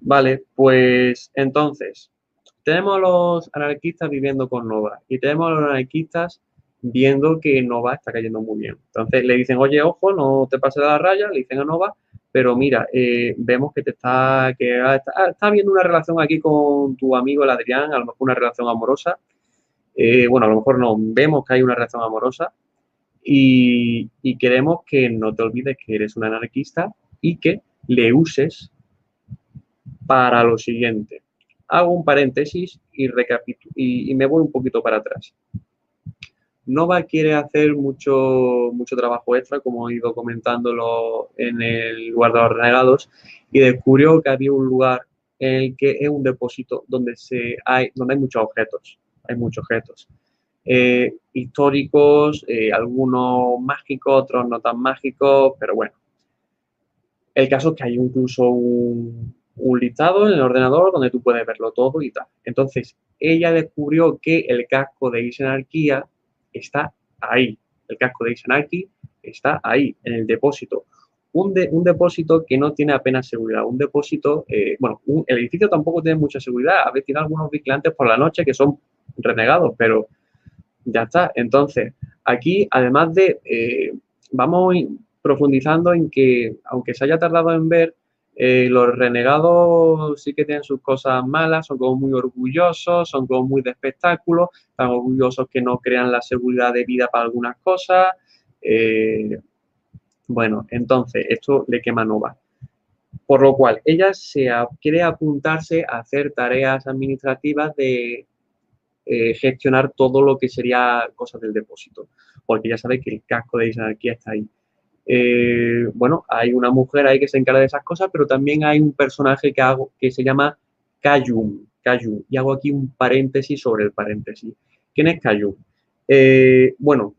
A: vale, pues entonces, tenemos a los anarquistas viviendo con Nova y tenemos a los anarquistas viendo que Nova está cayendo muy bien. Entonces le dicen, oye, ojo, no te pases la raya, le dicen a Nova, pero mira, eh, vemos que te está, que está, está, habiendo una relación aquí con tu amigo el Adrián, a lo mejor una relación amorosa. Eh, bueno, a lo mejor no, vemos que hay una relación amorosa y, y queremos que no te olvides que eres un anarquista y que le uses para lo siguiente hago un paréntesis y, y, me voy un poquito para atrás. Nova quiere hacer mucho, mucho trabajo extra, como he ido comentándolo en el guardador renegados, y descubrió que había un lugar en el que es un depósito donde, se hay, donde hay muchos objetos. Hay muchos objetos. Eh, históricos, eh, algunos mágicos, otros no tan mágicos, pero bueno. El caso es que hay incluso un, un listado en el ordenador donde tú puedes verlo todo y tal. Entonces, ella descubrió que el casco de Isenarquía está ahí. El casco de Isenarquía está ahí, en el depósito. Un, un, depósito que no tiene apenas seguridad. Un depósito, eh, bueno, el edificio tampoco tiene mucha seguridad. A veces tiene algunos vigilantes por la noche que son renegados, pero ya está. Entonces, aquí, además de, eh, vamos profundizando en que, aunque se haya tardado en ver, eh, los renegados sí que tienen sus cosas malas, son como muy orgullosos, son como muy de espectáculo, están orgullosos que no crean la seguridad de vida para algunas cosas. Eh, bueno, entonces esto le quema Nova. Por lo cual, ella se quiere apuntarse a hacer tareas administrativas de, eh, gestionar todo lo que sería cosas del depósito, porque ya sabéis que el casco de Isanarquía está ahí. Eh, bueno, hay una mujer ahí que se encarga de esas cosas, pero también hay un personaje que, hago, que se llama Kayum, y hago aquí un paréntesis sobre el paréntesis. ¿Quién es Kayum? Eh, bueno,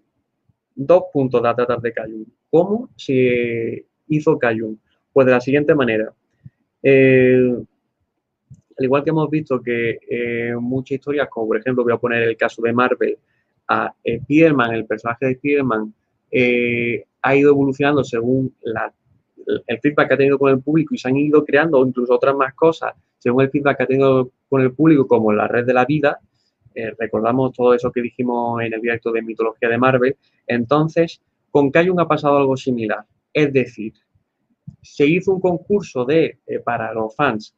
A: dos puntos a tratar de Kayum. ¿Cómo se hizo Kayum? Pues de la siguiente manera. al igual que hemos visto que muchas historias, como por ejemplo voy a poner el caso de Marvel, a Spiderman, el personaje de Spiderman, eh, ha ido evolucionando según el feedback que ha tenido con el público y se han ido creando incluso otras más cosas según el feedback que ha tenido con el público, como la red de la vida. Eh, recordamos todo eso que dijimos en el directo de mitología de Marvel. Entonces, con Kayun ha pasado algo similar. Es decir, se hizo un concurso de, eh, para los fans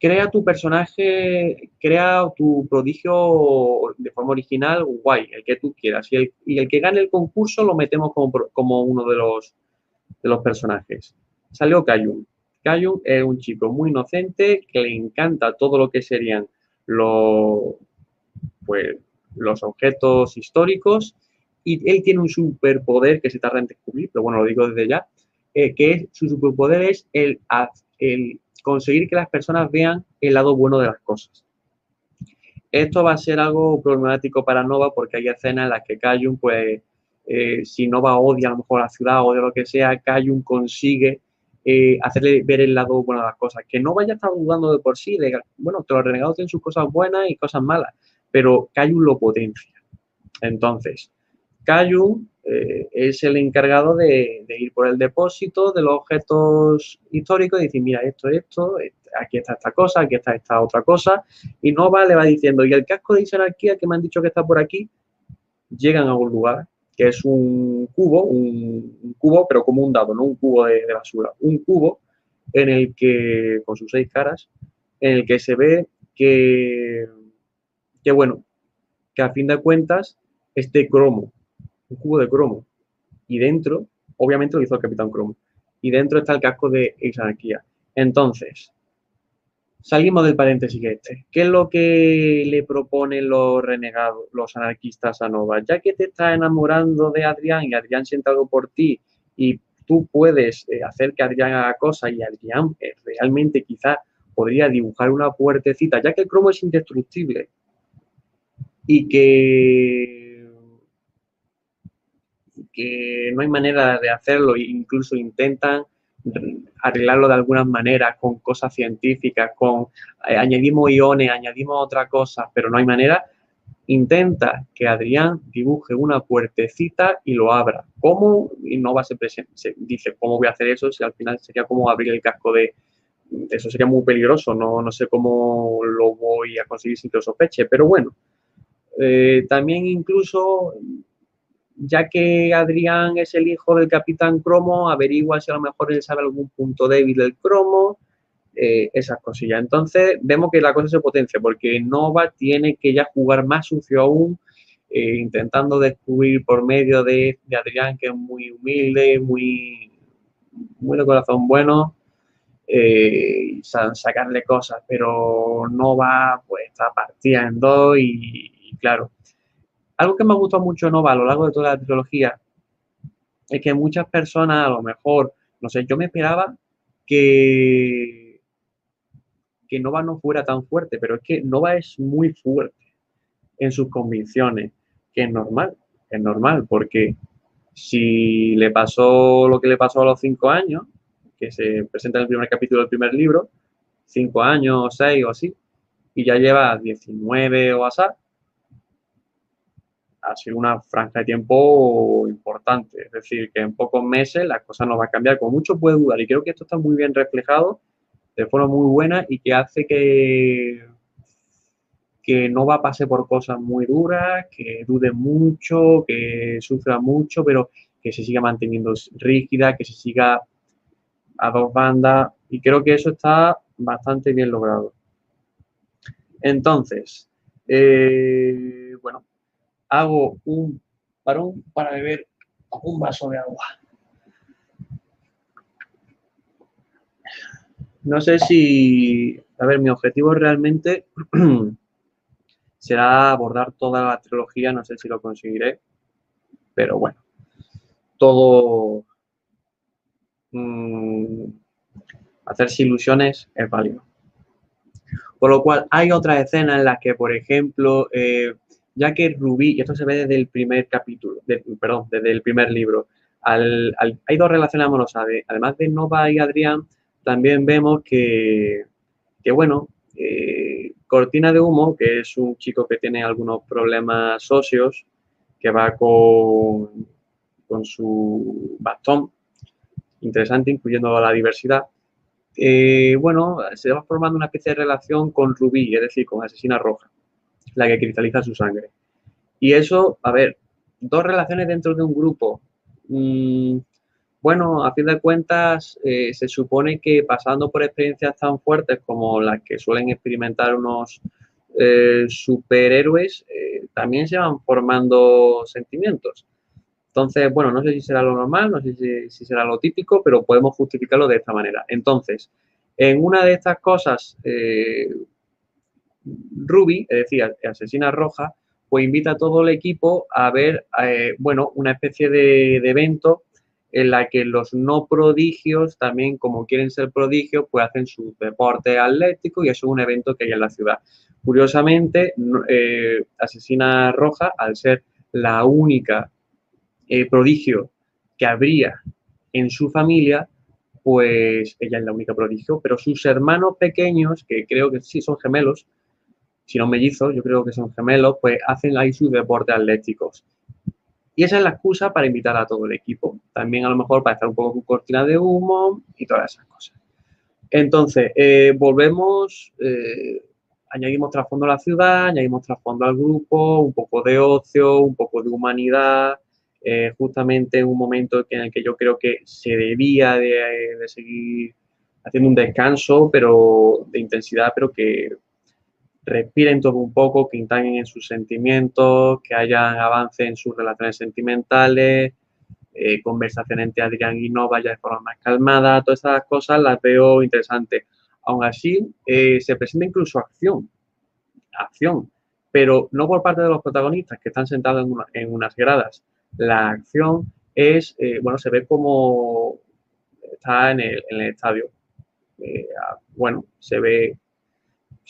A: crea tu personaje, crea tu prodigio de forma original, guay, el que tú quieras. Y el, y el que gane el concurso lo metemos como, como uno de los, de los personajes. Salió Kayun. Kayun es un chico muy inocente que le encanta todo lo que serían los, pues, los objetos históricos y él tiene un superpoder que se tarda en descubrir, pero bueno, lo digo desde ya, eh, que es, su superpoder es el conseguir que las personas vean el lado bueno de las cosas. Esto va a ser algo problemático para Nova porque hay escenas en las que Kayun, pues, eh, si Nova odia a lo mejor la ciudad o de lo que sea, Kayun consigue eh, hacerle ver el lado bueno de las cosas. Que Nova ya está dudando de por sí, de, bueno, que los renegados tienen sus cosas buenas y cosas malas, pero Kayun lo potencia. Entonces, Kayun eh, es el encargado de, ir por el depósito de los objetos históricos y decir, mira, esto, esto, aquí está esta cosa, aquí está esta otra cosa, y Nova le va diciendo, y el casco de jerarquía que me han dicho que está por aquí, llegan a un lugar que es un cubo, un, cubo, pero como un dado, no un cubo de, de, basura, un cubo en el que, con sus seis caras, en el que se ve que, que bueno, que a fin de cuentas, este cromo un cubo de cromo. Y dentro, obviamente lo hizo el Capitán Cromo. Y dentro está el casco de Exanarquía. Entonces, salimos del paréntesis este. ¿Qué es lo que le proponen los renegados, los anarquistas a Nova? Ya que te estás enamorando de Adrián y Adrián siente algo por ti y tú puedes eh, hacer que Adrián haga cosas y Adrián eh, realmente quizás podría dibujar una puertecita, ya que el cromo es indestructible y que que no hay manera de hacerlo incluso intentan arreglarlo de alguna manera con cosas científicas, con eh, añadimos iones, añadimos otra cosa, pero no hay manera. Intenta que Adrián dibuje una puertecita y lo abra. ¿Cómo? Y no va a ser se dice, ¿cómo voy a hacer eso? Si al final sería como abrir el casco de... Eso sería muy peligroso, no, no sé cómo lo voy a conseguir sin que lo sospeche, pero bueno. Eh, también incluso ya que Adrián es el hijo del capitán Cromo, averigua si a lo mejor él sabe algún punto débil del Cromo, eh, esas cosillas. Entonces vemos que la cosa se potencia porque Nova tiene que ya jugar más sucio aún, eh, intentando descubrir por medio de, Adrián, que es muy humilde, muy, muy de corazón bueno, eh, sacarle cosas, pero Nova pues está partida en dos y claro, algo que me ha gustado mucho Nova a lo largo de toda la trilogía es que muchas personas, a lo mejor, no sé, yo me esperaba que, que Nova no fuera tan fuerte, pero es que Nova es muy fuerte en sus convicciones, que es normal, es normal, porque si le pasó lo que le pasó a los cinco años, que se presenta en el primer capítulo del primer libro, cinco años, seis o así, y ya lleva 19 o así, ha sido una franja de tiempo importante. Es decir, que en pocos meses la cosa no va a cambiar. Como mucho puede dudar. Y creo que esto está muy bien reflejado de forma muy buena y que hace que, que no va a pasar por cosas muy duras, que dude mucho, que sufra mucho, pero que se siga manteniendo rígida, que se siga a dos bandas. Y creo que eso está bastante bien logrado. Entonces, eh, bueno, hago un parón para beber un vaso de agua. No sé si, a ver, mi objetivo realmente será abordar toda la trilogía, no sé si lo conseguiré, pero bueno, todo mmm, hacerse ilusiones es válido. Por lo cual hay otras escenas en las que, por ejemplo, eh, ya que Rubí, y esto se ve desde el primer capítulo, perdón, desde el primer libro, hay dos relaciones amorosas, además de Nova y Adrián, también vemos que, que bueno, eh, Cortina de Humo, que es un chico que tiene algunos problemas socios, que va con, con su bastón, interesante, incluyendo la diversidad, eh, bueno, se va formando una especie de relación con Rubí, es decir, con Asesina Roja, la que cristaliza su sangre. Y eso, a ver, dos relaciones dentro de un grupo. Mm, bueno, a fin de cuentas, eh, se supone que pasando por experiencias tan fuertes como las que suelen experimentar unos eh, superhéroes, también se van formando sentimientos. Entonces, bueno, no sé si será lo normal, no sé si, será lo típico, pero podemos justificarlo de esta manera. Entonces, en una de estas cosas, eh, Ruby, es decir, Asesina Roja, pues invita a todo el equipo a ver, eh, bueno, una especie de, evento en la que los no prodigios, también como quieren ser prodigios, pues hacen su deporte atlético y eso es un evento que hay en la ciudad. Curiosamente, eh, Asesina Roja, al ser la única eh, prodigio que habría en su familia, pues ella es la única prodigio, pero sus hermanos pequeños, que creo que sí son gemelos, si no mellizos, yo creo que son gemelos, pues hacen ahí sus deportes atléticos. Y esa es la excusa para invitar a todo el equipo. También a lo mejor para estar un poco con cortina de humo y todas esas cosas. Entonces, eh, volvemos, eh, añadimos trasfondo a la ciudad, añadimos trasfondo al grupo, un poco de ocio, un poco de humanidad, eh, justamente en un momento en el que yo creo que se debía de, seguir haciendo un descanso, pero de intensidad, pero que respiren todo un poco, que intaguen en sus sentimientos, que hayan avance en sus relaciones sentimentales, eh, conversación entre Adrián y no vaya de forma más calmada, todas esas cosas las veo interesantes. Aún así, eh, se presenta incluso acción, acción, pero no por parte de los protagonistas que están sentados en unas gradas, la acción es, eh, bueno, se ve como está en el, estadio. Eh, bueno, se ve,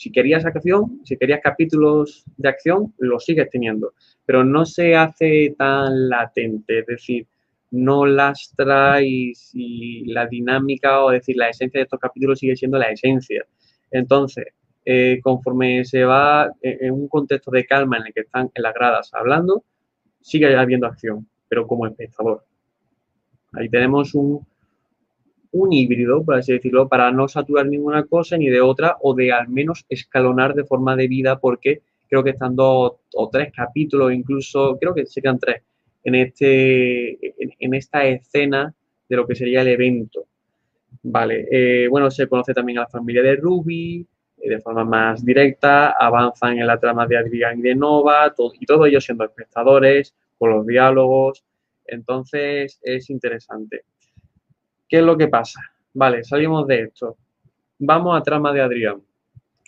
A: si querías acción, si querías capítulos de acción, lo sigues teniendo, pero no se hace tan latente, es decir, no lastra y la dinámica o decir la esencia de estos capítulos sigue siendo la esencia. Entonces, eh, conforme se va en un contexto de calma en el que están en las gradas hablando, sigue habiendo acción, pero como espectador. Ahí tenemos un, un híbrido, por así decirlo, para no saturar ninguna cosa ni de otra, o de al menos escalonar de forma de vida, porque creo que están dos o tres capítulos, incluso, creo que serían tres, en, este, en, esta escena de lo que sería el evento. Vale, eh, bueno, se conoce también a la familia de Ruby, eh, de forma más directa, avanzan en la trama de Adrián y de Nova, y todo ellos siendo espectadores, con los diálogos, entonces es interesante. ¿Qué es lo que pasa? Vale, salimos de esto. Vamos a trama de Adrián,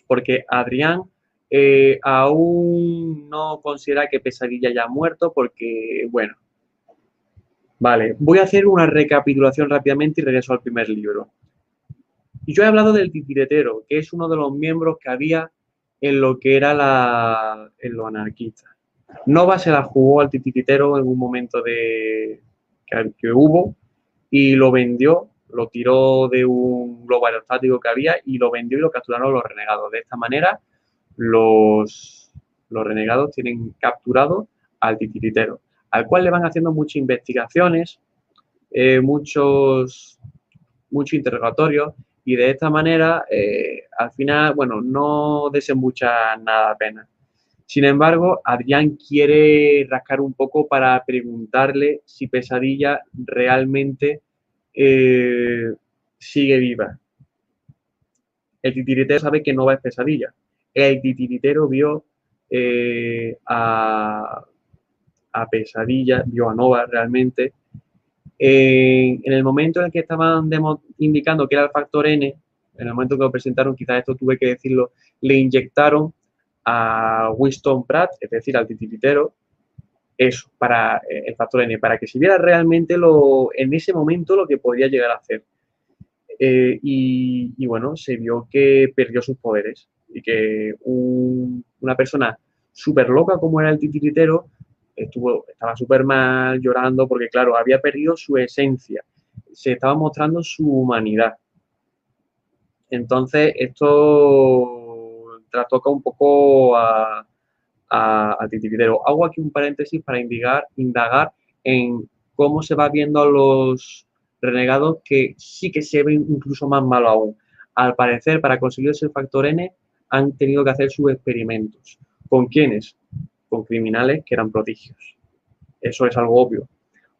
A: porque Adrián eh, aún no considera que Pesadilla haya muerto porque, bueno, vale, voy a hacer una recapitulación rápidamente y regreso al primer libro. Yo he hablado del titiretero, que es uno de los miembros que había en lo que era la, en lo anarquista. Nova se la jugó al titiritero en un momento de, que, hubo y lo vendió, lo tiró de un globo aerostático que había y lo vendió y lo capturaron los renegados. De esta manera, los, los renegados tienen capturado al titiritero, al cual le van haciendo muchas investigaciones, eh, muchos, interrogatorios y de esta manera, eh, al final, bueno, no desembucha nada pena. Sin embargo, Adrián quiere rascar un poco para preguntarle si Pesadilla realmente eh, sigue viva. El titiritero sabe que no va a Pesadilla. El titiritero vio eh, a, Pesadilla, vio a Nova realmente. en el momento en el que estaban indicando que era el factor N, en el momento que lo presentaron, quizás esto tuve que decirlo, le inyectaron a Winston Pratt, es decir, al titiritero, eso, para eh, el factor N, para que se viera realmente lo, en ese momento lo que podía llegar a hacer. Eh, y, bueno, se vio que perdió sus poderes y que una persona súper loca como era el titiritero estuvo, estaba súper mal llorando porque, claro, había perdido su esencia, se estaba mostrando su humanidad. Entonces, esto trastoca un poco a, a, Titiritero. Hago aquí un paréntesis para indigar, indagar en cómo se va viendo a los renegados que sí que se ven incluso más malo aún. Al parecer, para conseguir ese factor N, han tenido que hacer sus experimentos. ¿Con quiénes? Con criminales que eran prodigios. Eso es algo obvio.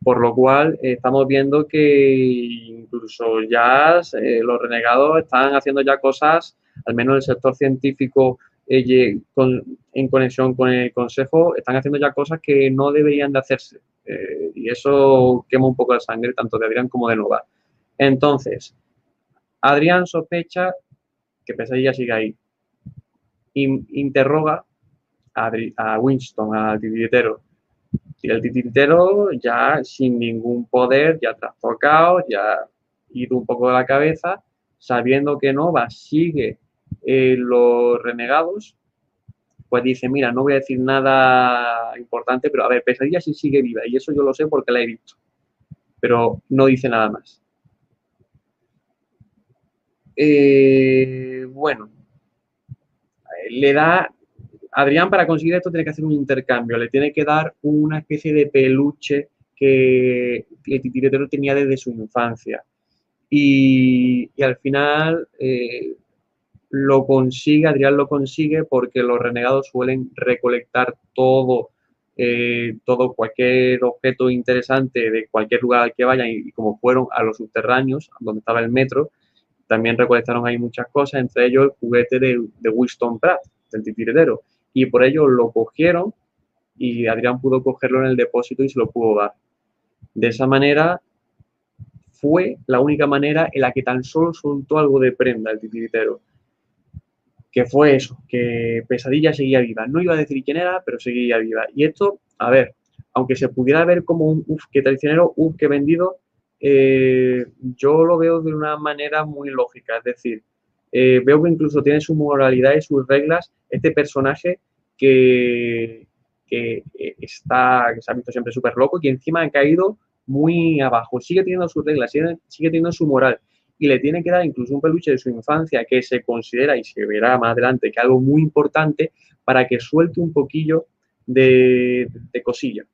A: Por lo cual, estamos viendo que incluso ya eh, los renegados están haciendo ya cosas, al menos el sector científico en conexión con el Consejo están haciendo ya cosas que no deberían de hacerse. Eh, y eso quema un poco la sangre tanto de Adrián como de Nova. Entonces, Adrián sospecha que Pesadilla sigue ahí. interroga a, Winston, al titiritero. Y el titiritero ya sin ningún poder, ya trastocado, ya ido un poco de la cabeza, sabiendo que Nova sigue eh, los renegados, pues dice, mira, no voy a decir nada importante, pero a ver, Pesadilla sí sigue viva, y eso yo lo sé porque la he visto, pero no dice nada más. Eh, bueno, le da, Adrián para conseguir esto tiene que hacer un intercambio, le tiene que dar una especie de peluche que el titiritero tenía desde su infancia. Y, al final eh, lo consigue, Adrián lo consigue porque los renegados suelen recolectar todo, eh, todo cualquier objeto interesante de cualquier lugar al que vayan y, como fueron a los subterráneos, donde estaba el metro, también recolectaron ahí muchas cosas, entre ellos el juguete de, de Winston Pratt, del titiritero, y por ello lo cogieron y Adrián pudo cogerlo en el depósito y se lo pudo dar. De esa manera fue la única manera en la que tan solo soltó algo de prenda el titiritero que fue eso, que Pesadilla seguía viva. No iba a decir quién era, pero seguía viva. Y esto, a ver, aunque se pudiera ver como un uff, que traicionero, uff, que vendido, eh, yo lo veo de una manera muy lógica. Es decir, eh, veo que incluso tiene su moralidad y sus reglas este personaje que, que está, que se ha visto siempre súper loco y encima ha caído muy abajo. Sigue teniendo sus reglas, sigue, sigue teniendo su moral y le tiene que dar incluso un peluche de su infancia que se considera y se verá más adelante que algo muy importante para que suelte un poquillo de, cosilla.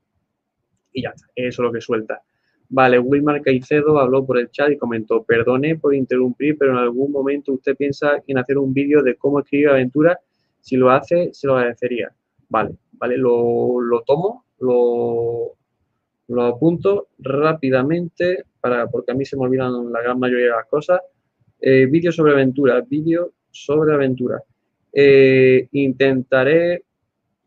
A: Y ya está, eso es lo que suelta. Vale, Wilmar Caicedo habló por el chat y comentó, perdone por interrumpir, pero en algún momento usted piensa en hacer un vídeo de cómo escribir aventuras. Si lo hace, se lo agradecería. Vale, vale, lo, lo tomo, lo, lo apunto rápidamente para, porque a mí se me olvidan la gran mayoría de las cosas. Eh, vídeo sobre aventura, vídeo sobre aventura. Eh, intentaré,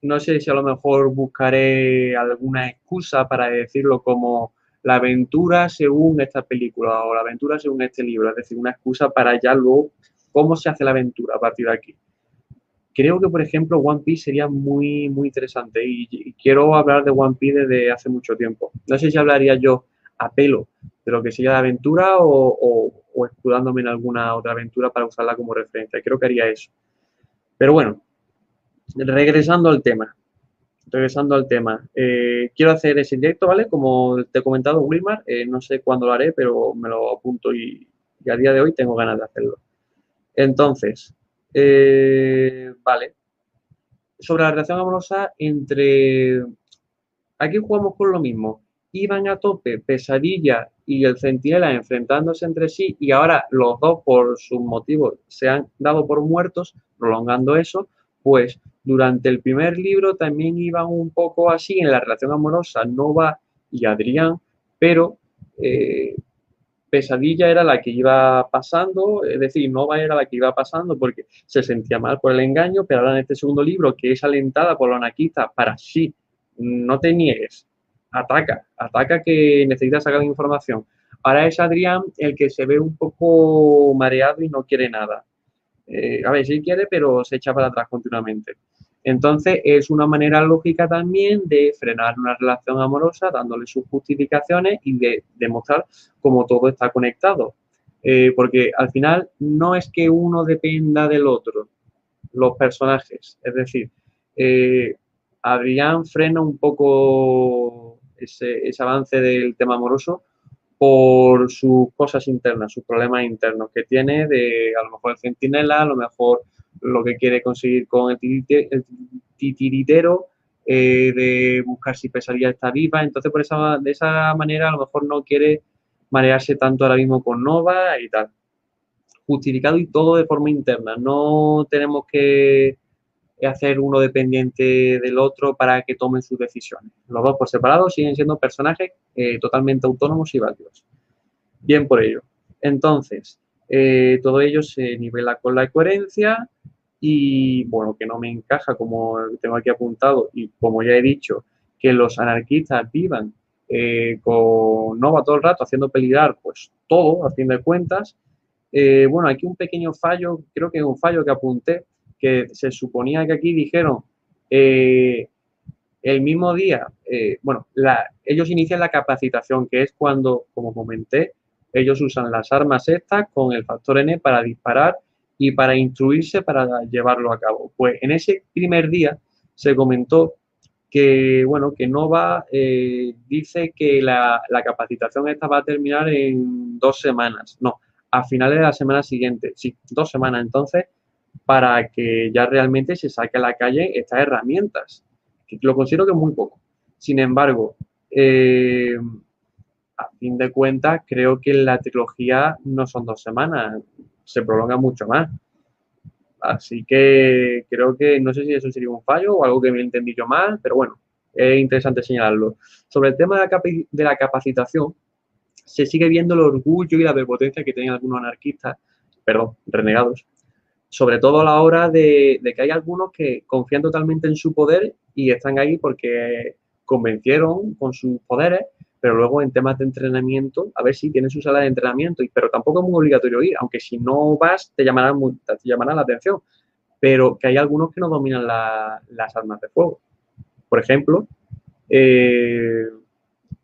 A: no sé si a lo mejor buscaré alguna excusa para decirlo como la aventura según esta película o la aventura según este libro, es decir, una excusa para ya luego cómo se hace la aventura a partir de aquí. Creo que, por ejemplo, One Piece sería muy, muy interesante y, quiero hablar de One Piece desde hace mucho tiempo. No sé si hablaría yo a pelo de lo que sería la aventura o, escudándome en alguna otra aventura para usarla como referencia. Creo que haría eso. Pero bueno, regresando al tema. Regresando al tema. Eh, quiero hacer ese directo, ¿vale? Como te he comentado, Wilmar, eh, no sé cuándo lo haré, pero me lo apunto y, y a día de hoy tengo ganas de hacerlo. Entonces, eh, vale. Sobre la relación amorosa entre... Aquí jugamos con lo mismo. Iban a tope Pesadilla y el Centinela enfrentándose entre sí y ahora los dos por sus motivos se han dado por muertos, prolongando eso, pues durante el primer libro también iban un poco así en la relación amorosa Nova y Adrián, pero eh, Pesadilla era la que iba pasando, es decir, Nova era la que iba pasando porque se sentía mal por el engaño, pero ahora en este segundo libro, que es alentada por la anaquista para sí, no te niegues, ataca, ataca que necesita sacar información. Ahora es Adrián el que se ve un poco mareado y no quiere nada. Eh, a ver, sí quiere, pero se echa para atrás continuamente. Entonces, es una manera lógica también de frenar una relación amorosa dándole sus justificaciones y de demostrar cómo todo está conectado. Eh, porque al final no es que uno dependa del otro, los personajes. Es decir, eh, Adrián frena un poco ese, ese avance del tema amoroso por sus cosas internas, sus problemas internos que tiene de a lo mejor el centinela, a lo mejor lo que quiere conseguir con el, titiritero, eh, de buscar si Pesadilla está viva. Entonces, por esa, de esa manera, a lo mejor no quiere marearse tanto ahora mismo con Nova y tal. Justificado y todo de forma interna. No tenemos que hacer uno dependiente del otro para que tomen sus decisiones. Los dos por separado siguen siendo personajes eh, totalmente autónomos y válidos. Bien por ello. Entonces, eh, todo ello se nivela con la coherencia y, bueno, que no me encaja como tengo aquí apuntado y como ya he dicho, que los anarquistas vivan eh, con Nova todo el rato haciendo peligrar pues todo, a fin de cuentas. bueno, aquí un pequeño fallo, creo que es un fallo que apunté, que se suponía que aquí dijeron eh, el mismo día, eh, bueno, ellos inician la capacitación, que es cuando, como comenté, ellos usan las armas estas con el factor N para disparar y para instruirse para llevarlo a cabo. Pues en ese primer día se comentó que, bueno, que Nova eh, dice que la, la, capacitación esta va a terminar en dos semanas. No, a finales de la semana siguiente. Sí, dos semanas. Entonces, para que ya realmente se saque a la calle estas herramientas. Que lo considero que es muy poco. Sin embargo, eh, a fin de cuentas, creo que la trilogía no son dos semanas, se prolonga mucho más. Así que creo que no sé si eso sería un fallo o algo que me entendí yo mal, pero bueno, es interesante señalarlo. Sobre el tema de la, de la capacitación, se sigue viendo el orgullo y la prepotencia que tienen algunos anarquistas, perdón, renegados, sobre todo a la hora de, que hay algunos que confían totalmente en su poder y están ahí porque convencieron con sus poderes, pero luego en temas de entrenamiento, a ver si tienen su sala de entrenamiento, pero tampoco es muy obligatorio ir, aunque si no vas te llamarán, te llamarán la atención, pero que hay algunos que no dominan las armas de fuego. Por ejemplo, eh,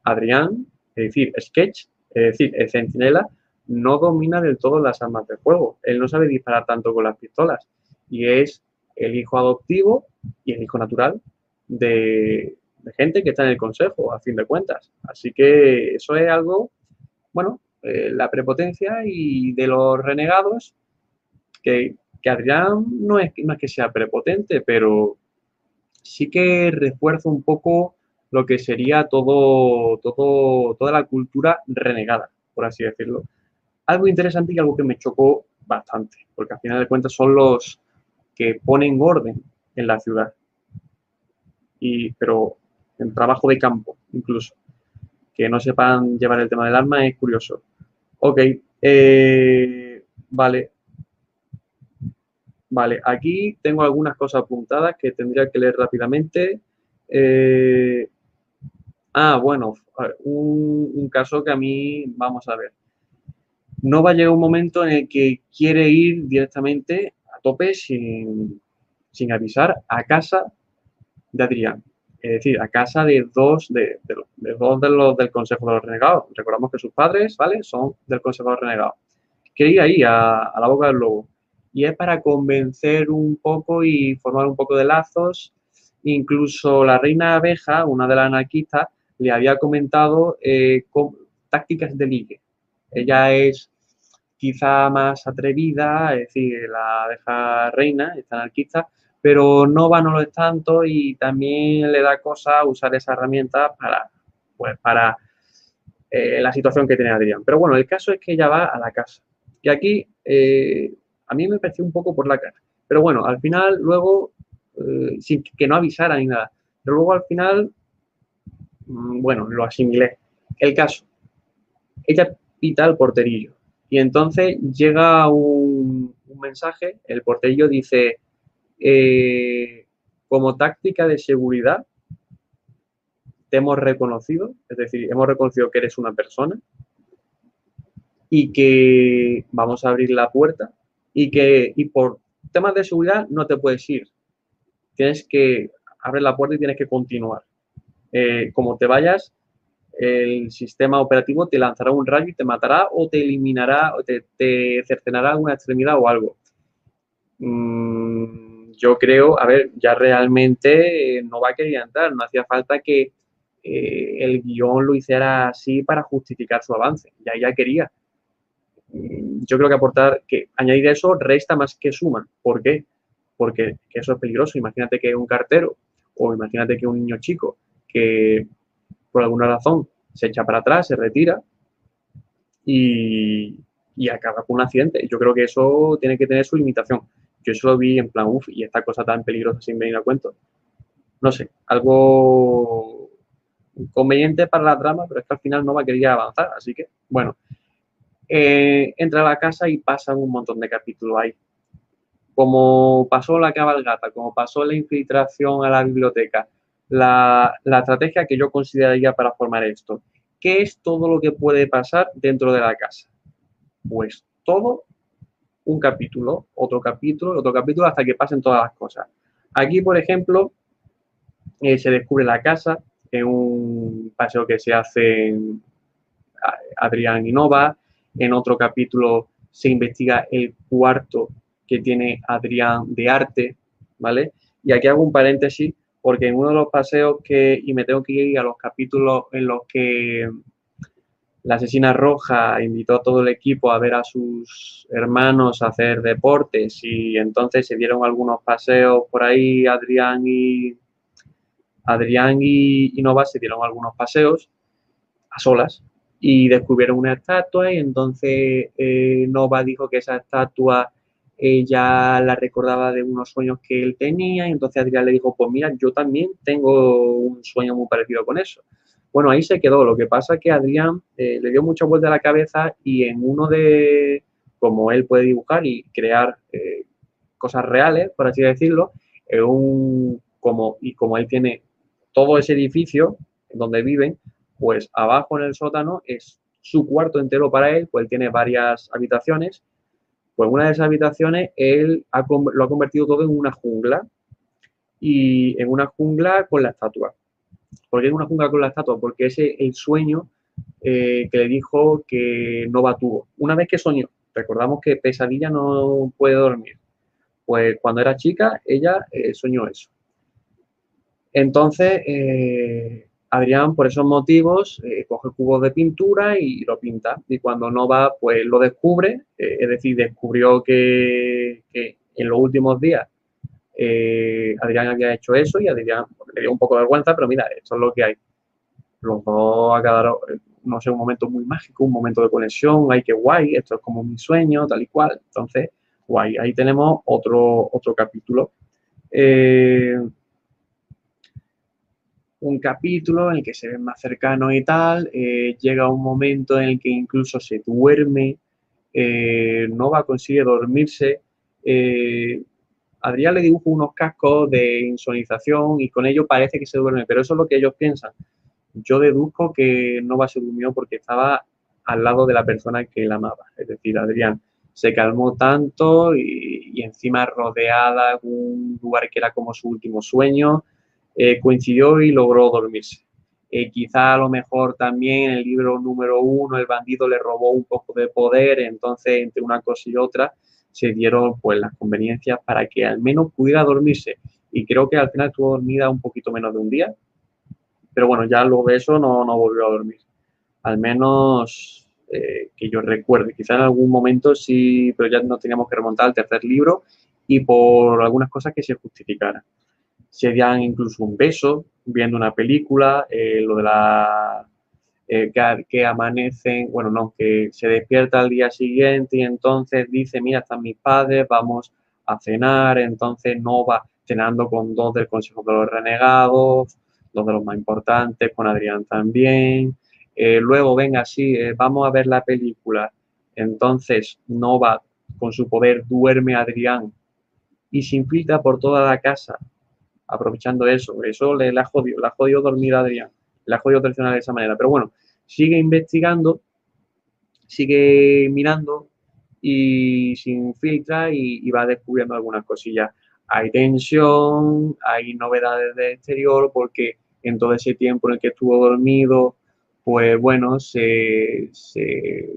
A: Adrián, es decir, Sketch, es decir, el Centinela, no domina del todo las armas de fuego. Él no sabe disparar tanto con las pistolas. Y es el hijo adoptivo y el hijo natural de, gente que está en el consejo, a fin de cuentas. Así que eso es algo, bueno, eh, la prepotencia y de los renegados, que, que Adrián no es, no es que sea prepotente, pero sí que refuerza un poco lo que sería todo, toda la cultura renegada, por así decirlo algo interesante y algo que me chocó bastante, porque al final de cuentas son los que ponen orden en la ciudad. Y, pero en trabajo de campo, incluso. Que no sepan llevar el tema del arma es curioso. Ok, eh, vale. Vale, aquí tengo algunas cosas apuntadas que tendría que leer rápidamente. Eh, ah, bueno, un caso que a mí, vamos a ver no va a llegar un momento en el que quiere ir directamente a tope sin, avisar a casa de Adrián. Es decir, a casa de dos de, dos de los del Consejo de los Renegados. Recordamos que sus padres, ¿vale? Son del Consejo de los Renegados. Quiere ir ahí, a, a la boca del lobo. Y es para convencer un poco y formar un poco de lazos. Incluso la reina abeja, una de las anarquistas, le había comentado eh, tácticas de ligue. Ella es quizá más atrevida, es decir, la abeja reina, esta anarquista, pero Nova no lo es tanto y también le da cosa usar esa herramienta para, pues, para eh, la situación que tiene Adrián. Pero bueno, el caso es que ella va a la casa. Y aquí eh, a mí me pareció un poco por la cara. Pero bueno, al final, luego, eh, sin que no avisara ni nada. Pero luego al final, mm, bueno, lo asimilé. El caso, ella pita el porterillo. Y entonces llega un, mensaje, el porterillo dice, eh, como táctica de seguridad, te hemos reconocido, es decir, hemos reconocido que eres una persona y que vamos a abrir la puerta y que y por temas de seguridad no te puedes ir. tienes que abrir la puerta y tienes que continuar. Eh, como te vayas, el sistema operativo te lanzará un rayo y te matará o te eliminará o te, cercenará una extremidad o algo. Mm, yo creo, a ver, ya realmente no va a querer entrar, no hacía falta que eh, el guion lo hiciera así para justificar su avance, ya ya quería. Mm, yo creo que aportar, que añadir eso resta más que suma. ¿Por qué? Porque eso es peligroso. Imagínate que un cartero o imagínate que un niño chico que por alguna razón se echa para atrás, se retira y, acaba con un accidente. Yo creo que eso tiene que tener su limitación. Yo eso lo vi en plan, uff, y esta cosa tan peligrosa sin venir a cuento. No sé, algo conveniente para la trama, pero es que al final no va a querer avanzar. Así que, bueno, eh, entra a la casa y pasan un montón de capítulos ahí. Como pasó la cabalgata, como pasó la infiltración a la biblioteca, la, estrategia que yo consideraría para formar esto. ¿Qué es todo lo que puede pasar dentro de la casa? Pues todo un capítulo, otro capítulo, otro capítulo, hasta que pasen todas las cosas. Aquí, por ejemplo, eh, se descubre la casa en un paseo que se hace en Adrián y Nova. En otro capítulo se investiga el cuarto que tiene Adrián de arte, ¿vale? Y aquí hago un paréntesis porque en uno de los paseos que, y me tengo que ir a los capítulos en los que la asesina roja invitó a todo el equipo a ver a sus hermanos hacer deportes y entonces se dieron algunos paseos por ahí, Adrián y Adrián y, Nova se dieron algunos paseos a solas y descubrieron una estatua y entonces eh, Nova dijo que esa estatua ella la recordaba de unos sueños que él tenía y entonces Adrián le dijo, pues mira, yo también tengo un sueño muy parecido con eso. Bueno, ahí se quedó. Lo que pasa es que Adrián eh, le dio mucha vuelta a la cabeza y en uno de, como él puede dibujar y crear eh, cosas reales, por así decirlo, un, como, y como él tiene todo ese edificio donde viven, pues abajo en el sótano es su cuarto entero para él, pues él tiene varias habitaciones pues una de esas habitaciones él lo ha convertido todo en una jungla y en una jungla con la estatua. ¿Por qué en una jungla con la estatua? Porque ese es el sueño eh, que le dijo que Nova tuvo. Una vez que soñó, recordamos que Pesadilla no puede dormir. Pues cuando era chica, ella eh, soñó eso. Entonces, eh, Adrián, por esos motivos, eh, coge cubos de pintura y lo pinta. Y cuando no va, pues lo descubre. Eh, es decir, descubrió que, en los últimos días eh, Adrián había hecho eso y Adrián le dio un poco de vergüenza, pero mira, esto es lo que hay. Los dos quedado, no sé, un momento muy mágico, un momento de conexión, ay, qué guay, esto es como mi sueño, tal y cual. Entonces, guay, ahí tenemos otro, otro capítulo un capítulo en el que se ven más cercanos y tal, eh, llega un momento en el que incluso se duerme, eh, no va a conseguir dormirse. Eh, Adrián le dibuja unos cascos de insonización y con ello parece que se duerme, pero eso es lo que ellos piensan. Yo deduzco que Nova se durmió porque estaba al lado de la persona que él amaba, es decir, Adrián se calmó tanto y, y encima rodeada de un lugar que era como su último sueño, eh, coincidió y logró dormirse. Eh, quizá a lo mejor también el libro número uno el bandido le robó un poco de poder, entonces entre una cosa y otra se dieron pues las conveniencias para que al menos pudiera dormirse. Y creo que al final estuvo dormida un poquito menos de un día, pero bueno, ya luego de eso no, no volvió a dormir. Al menos eh, que yo recuerde, quizá en algún momento sí, pero ya nos teníamos que remontar al tercer libro y por algunas cosas que se justificaran se dan incluso un beso viendo una película, eh, lo de la eh, que, amanecen, bueno, no, que se despierta al día siguiente y entonces dice, mira, están mis padres, vamos a cenar, entonces no va cenando con dos del Consejo de los Renegados, dos de los más importantes, con Adrián también. Eh, luego, venga, sí, vamos a ver la película. Entonces, Nova, con su poder, duerme Adrián y se infiltra por toda la casa aprovechando eso. Eso le, ha jodido, le ha jodido dormir a Adrián, le ha jodido traicionar de esa manera. Pero bueno, sigue investigando, sigue mirando y se infiltra y, va descubriendo algunas cosillas. hay tensión, hay novedades del exterior, porque en todo ese tiempo en el que estuvo dormido, pues bueno, se, se,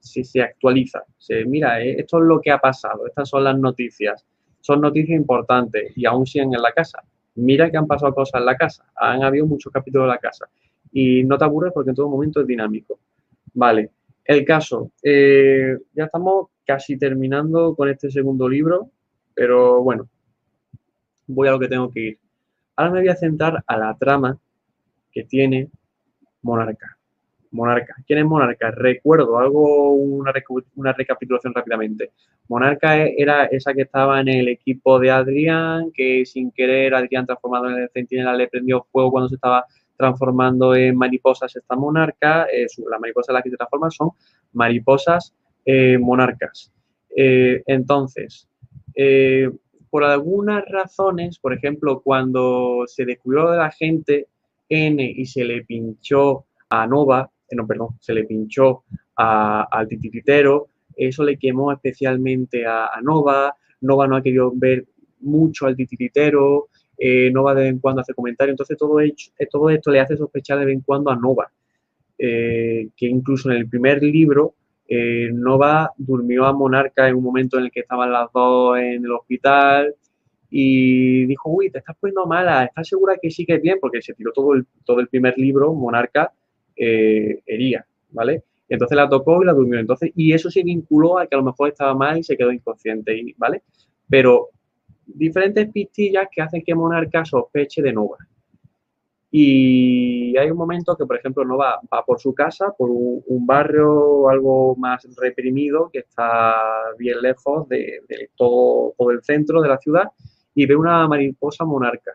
A: se, actualiza. Se, mira, eh, esto es lo que ha pasado, estas son las noticias. Son noticias importantes y aún siguen en la casa. Mira que han pasado cosas en la casa, han habido muchos capítulos en la casa. Y no te aburres porque en todo momento es dinámico. Vale, el caso. Eh, ya estamos casi terminando con este segundo libro, pero bueno, voy a lo que tengo que ir. Ahora me voy a centrar a la trama que tiene Monarca. Monarca. ¿Quién es Monarca? Recuerdo algo, una, recapitulación rápidamente. Monarca e, era esa que estaba en el equipo de Adrián, que sin querer Adrián transformado en el centinela le prendió fuego cuando se estaba transformando en mariposas esta monarca. Eh, las mariposas las que se transforman son mariposas eh, monarcas. Eh, entonces, por algunas razones, por ejemplo, cuando se descubrió de la gente N y se le pinchó a Nova, eh, no, perdón, se le pinchó al titiritero, eso le quemó especialmente a, Nova, Nova no ha querido ver mucho al titiritero, eh, Nova de vez en cuando hace comentarios, entonces eh, todo esto le hace sospechar de vez en cuando a Nova, que incluso en el primer libro Nova durmió a Monarca en un momento en el que estaban las dos en el hospital y dijo, uy, te estás poniendo mala, ¿estás segura que sí que es bien? Porque se tiró todo todo el primer libro, Monarca, eh, hería, ¿vale? Entonces la tocó y la durmió. Entonces, y eso se vinculó a que a lo mejor estaba mal y se quedó inconsciente, ¿vale? Pero diferentes pistillas que hacen que Monarca sospeche de Nova. Y hay un momento que, por ejemplo, Nova va por su casa, por un, barrio algo más reprimido, que está bien lejos de, todo, todo el centro de la ciudad, y ve una mariposa monarca.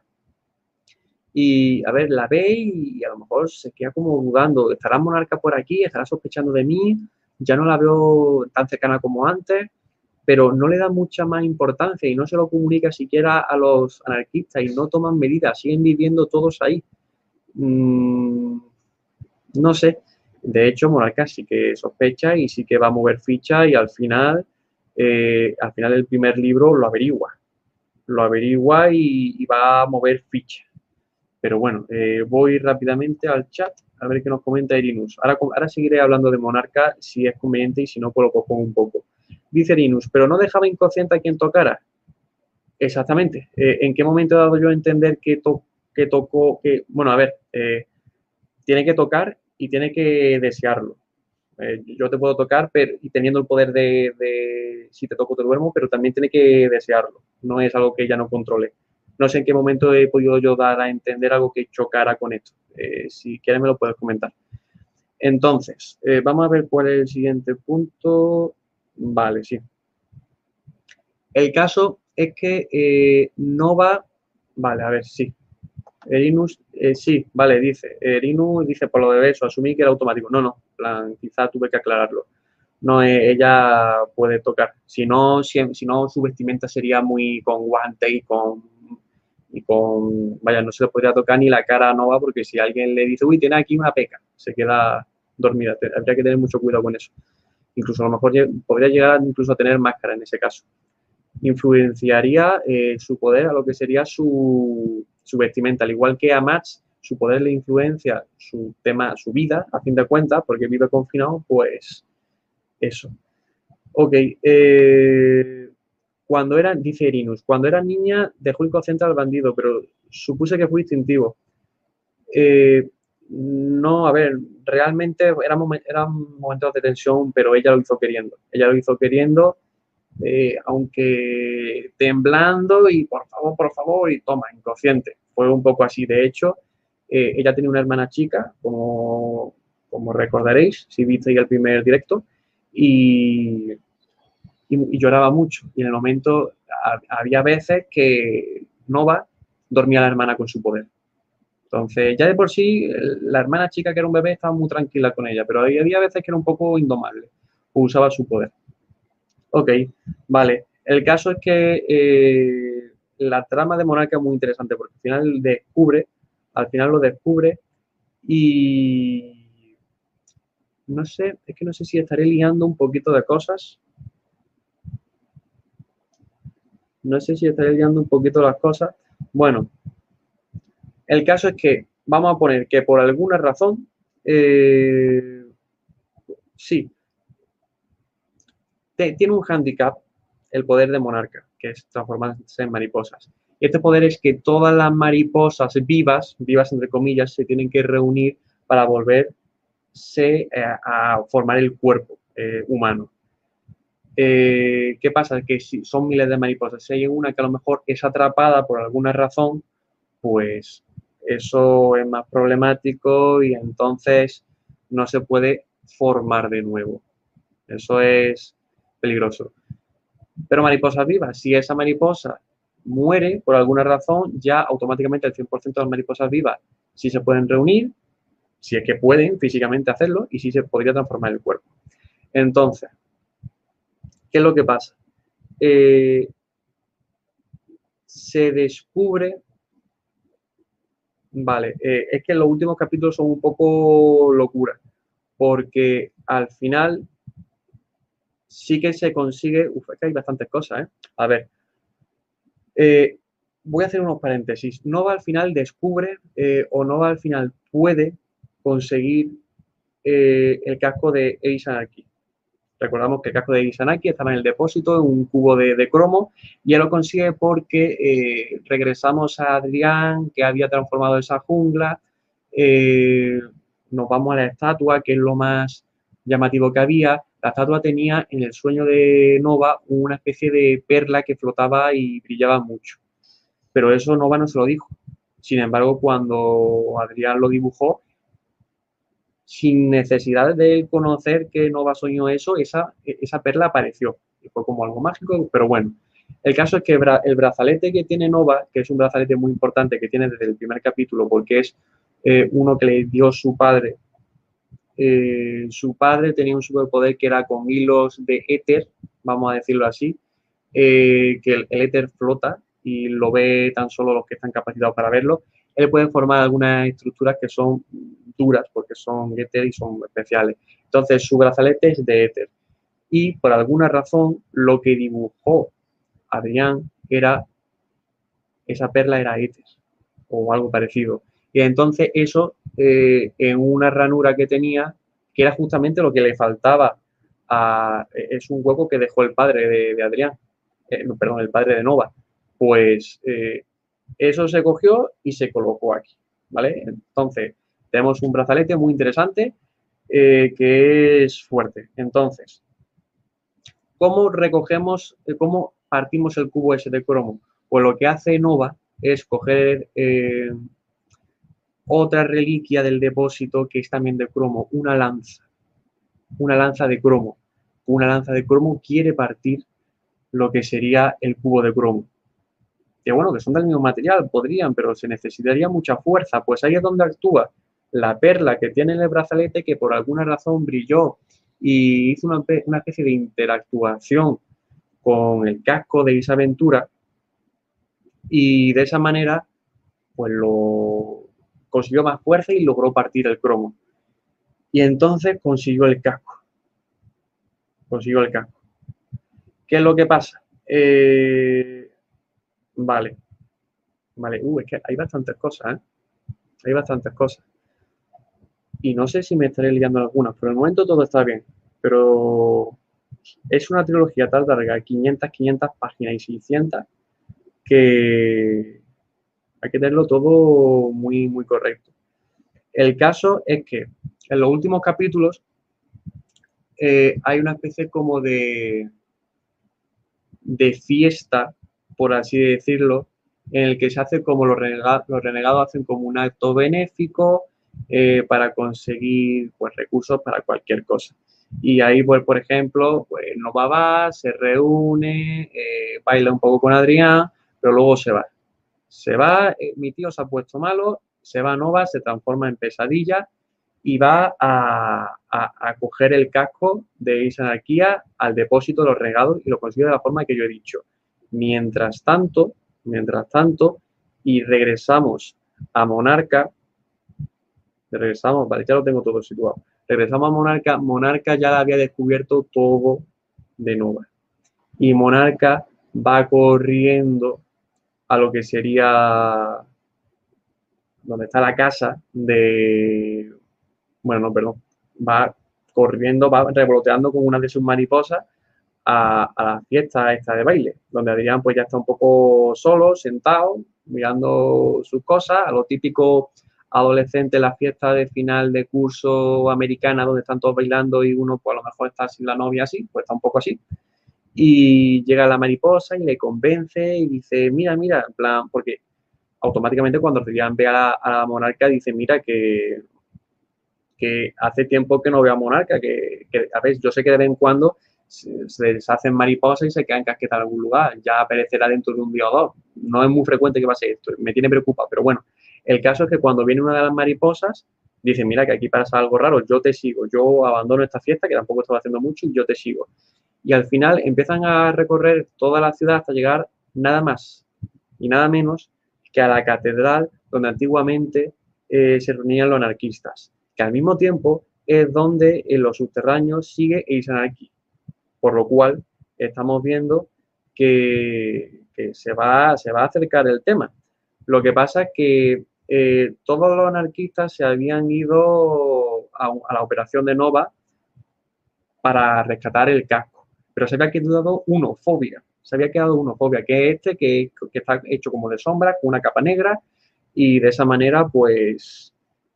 A: Y a ver, la ve y a lo mejor se queda como dudando, ¿estará monarca por aquí? ¿Estará sospechando de mí? Ya no la veo tan cercana como antes, pero no le da mucha más importancia y no se lo comunica siquiera a los anarquistas y no toman medidas, siguen viviendo todos ahí. Mm, no sé. De hecho, Monarca sí que sospecha y sí que va a mover ficha y al final, eh, al final del primer libro lo averigua. Lo averigua y, va a mover ficha. Pero bueno, eh, voy rápidamente al chat a ver qué nos comenta Irinus. Ahora, ahora seguiré hablando de Monarca si es conveniente y si no, pues lo cojo un poco. Dice Irinus, pero no dejaba inconsciente a quien tocara. Exactamente. Eh, ¿En qué momento he dado yo a entender que, to que tocó, que, bueno, a ver, eh, tiene que tocar y tiene que desearlo. Yo te puedo tocar pero, y teniendo el poder de, si te toco te duermo, pero también tiene que desearlo. No es algo que ella no controle. No sé en qué momento he podido yo dar a entender algo que chocara con esto. Eh, si quieres me lo puedes comentar. Entonces, vamos a ver cuál es el siguiente punto. Vale, sí. El caso es que no va... Vale, a ver, sí. Erinus, eh, sí, vale, dice. Erinus dice por lo de eso, asumí que era automático. No, no, plan, quizá tuve que aclararlo. No, eh, ella puede tocar. Si no, si, no, su vestimenta sería muy con guante y con, y con. Vaya, no se le podría tocar ni la cara a Nova porque si alguien le dice, uy, tiene aquí una peca, se queda dormida. Habría que tener mucho cuidado con eso. Incluso a lo mejor podría llegar incluso a tener máscara en ese caso. Influenciaría eh, su poder a lo que sería su, su vestimenta, al igual que a Max, su poder le influencia su tema, su vida, a fin de cuentas, porque vive confinado, pues eso. Ok, eh, cuando era, dice Erinus, cuando era niña dejó inconsciente al bandido, pero supuse que fue instintivo. Eh, no, a ver, realmente eran, eran momentos de tensión, pero ella lo hizo queriendo. Ella lo hizo queriendo eh, aunque temblando y por favor, por favor, y toma, inconsciente. Fue un poco así. De hecho, eh, ella tenía una hermana chica, como, como recordaréis, si visteis el primer directo, y, y, lloraba mucho. Y en el momento había veces que Nova dormía la hermana con su poder. Entonces, ya de por sí, la hermana chica que era un bebé estaba muy tranquila con ella, pero había veces que era un poco indomable, usaba su poder. Ok, vale. El caso es que eh, la trama de Monarca es muy interesante porque al final descubre, al final lo descubre y no sé, es que no sé si estaré liando un poquito de cosas. No sé si estaré liando un poquito las cosas. Bueno, el caso es que vamos a poner que por alguna razón, eh, sí, tiene un handicap el poder de monarca, que es transformarse en mariposas. Este poder es que todas las mariposas vivas, vivas entre comillas, se tienen que reunir para volverse eh, a formar el cuerpo eh, humano. Eh, ¿Qué pasa? Que si son miles de mariposas, si hay una que a lo mejor es atrapada por alguna razón, pues eso es más problemático y entonces no se puede formar de nuevo. Eso es peligroso. Pero mariposas vivas, si esa mariposa muere por alguna razón, ya automáticamente el 100% de las mariposas vivas sí se pueden reunir, si es que pueden físicamente hacerlo y sí se podría transformar el cuerpo. Entonces, ¿Qué es lo que pasa? Eh, se descubre, vale, eh, es que los últimos capítulos son un poco locura, porque al final sí que se consigue, uf, es que hay bastantes cosas, ¿eh? A ver, eh, voy a hacer unos paréntesis. Nova al final descubre o Nova al final puede conseguir el casco de Ace aquí. Recordamos que el casco de Isanaki estaba en el depósito, en un cubo de, cromo, y él lo consigue porque eh, regresamos a Adrián, que había transformado esa jungla, eh, nos vamos a la estatua, que es lo más llamativo que había. La estatua tenía en el sueño de Nova una especie de perla que flotaba y brillaba mucho. Pero eso Nova no se lo dijo. Sin embargo, cuando Adrián lo dibujó, sin necesidad de conocer que Nova soñó eso, esa, esa perla apareció. Y fue como algo mágico, pero bueno. El caso es que el brazalete que tiene Nova, que es un brazalete muy importante que tiene desde el primer capítulo, porque es eh, uno que le dio su padre. Eh, su padre tenía un superpoder que era con hilos de éter, vamos a decirlo así, eh, que el, el éter flota y lo ve tan solo los que están capacitados para verlo. Él puede formar algunas estructuras que son duras porque son éter y son especiales. Entonces, su brazalete es de éter. Y por alguna razón, lo que dibujó Adrián era, esa perla era éter o algo parecido. Y entonces eso, eh, en una ranura que tenía, que era justamente lo que le faltaba a, es un hueco que dejó el padre de, Adrián, eh, perdón, el padre de Nova, pues eh, eso se cogió y se colocó aquí, ¿vale? Entonces, tenemos un brazalete muy interesante eh, que es fuerte. Entonces, ¿cómo recogemos, eh, cómo partimos el cubo ese de cromo? Pues lo que hace Nova es coger eh, otra reliquia del depósito que es también de cromo, una lanza. Una lanza de cromo. Una lanza de cromo quiere partir lo que sería el cubo de cromo. Que bueno, que son del mismo material, podrían, pero se necesitaría mucha fuerza. Pues ahí es donde actúa la perla que tiene en el brazalete que por alguna razón brilló y hizo una, especie de interactuación con el casco de Isaventura y de esa manera pues lo consiguió más fuerza y logró partir el cromo. Y entonces consiguió el casco. Consiguió el casco. ¿Qué es lo que pasa? Eh, vale. Vale. Uh, es que hay bastantes cosas, ¿eh? Hay bastantes cosas y no sé si me estaré liando algunas, pero el momento todo está bien. Pero es una trilogía tan larga, 500, 500 páginas y 600, que hay que tenerlo todo muy, muy correcto. El caso es que en los últimos capítulos eh, hay una especie como de, de fiesta, por así decirlo, en el que se hace como los renegados, los renegados hacen como un acto benéfico, eh, para conseguir pues, recursos para cualquier cosa. Y ahí, pues, por ejemplo, pues Nova va, se reúne, eh, baila un poco con Adrián, pero luego se va. Se va, eh, mi tío se ha puesto malo, se va Nova, se transforma en pesadilla y va a, a, coger el casco de Isanarquía al depósito de los regados y lo consigue de la forma que yo he dicho. Mientras tanto, mientras tanto, y regresamos a Monarca, regresamos, vale, ya lo tengo todo situado. Regresamos a Monarca, Monarca ya había descubierto todo de Nova. Y Monarca va corriendo a lo que sería donde está la casa de, bueno, no, perdón, va corriendo, va revoloteando con una de sus mariposas a, la fiesta esta de baile, donde Adrián pues ya está un poco solo, sentado, mirando sus cosas, a lo típico adolescente la fiesta de final de curso americana donde están todos bailando y uno pues a lo mejor está sin la novia así, pues está un poco así. Y llega la mariposa y le convence y dice, mira, mira, en plan, porque automáticamente cuando Adrián ve a la, monarca dice, mira que que hace tiempo que no veo a Monarca, que, a ver, yo sé que de vez en cuando se, deshacen mariposas y se quedan casquetas en algún lugar, ya aparecerá dentro de un día o dos. No es muy frecuente que pase esto, me tiene preocupado, pero bueno, el caso es que cuando viene una de las mariposas, dice, mira que aquí pasa algo raro, yo te sigo, yo abandono esta fiesta, que tampoco estaba haciendo mucho, y yo te sigo. Y al final empiezan a recorrer toda la ciudad hasta llegar nada más y nada menos que a la catedral donde antiguamente eh, se reunían los anarquistas que al mismo tiempo es donde en los subterráneos sigue Eisanarchy, por lo cual estamos viendo que, se, va, se va a acercar el tema. Lo que pasa es que eh, todos los anarquistas se habían ido a, la operación de Nova para rescatar el casco, pero se había quedado uno, fobia, se había quedado uno, fobia, que es este, que, que está hecho como de sombra, con una capa negra, y de esa manera, pues,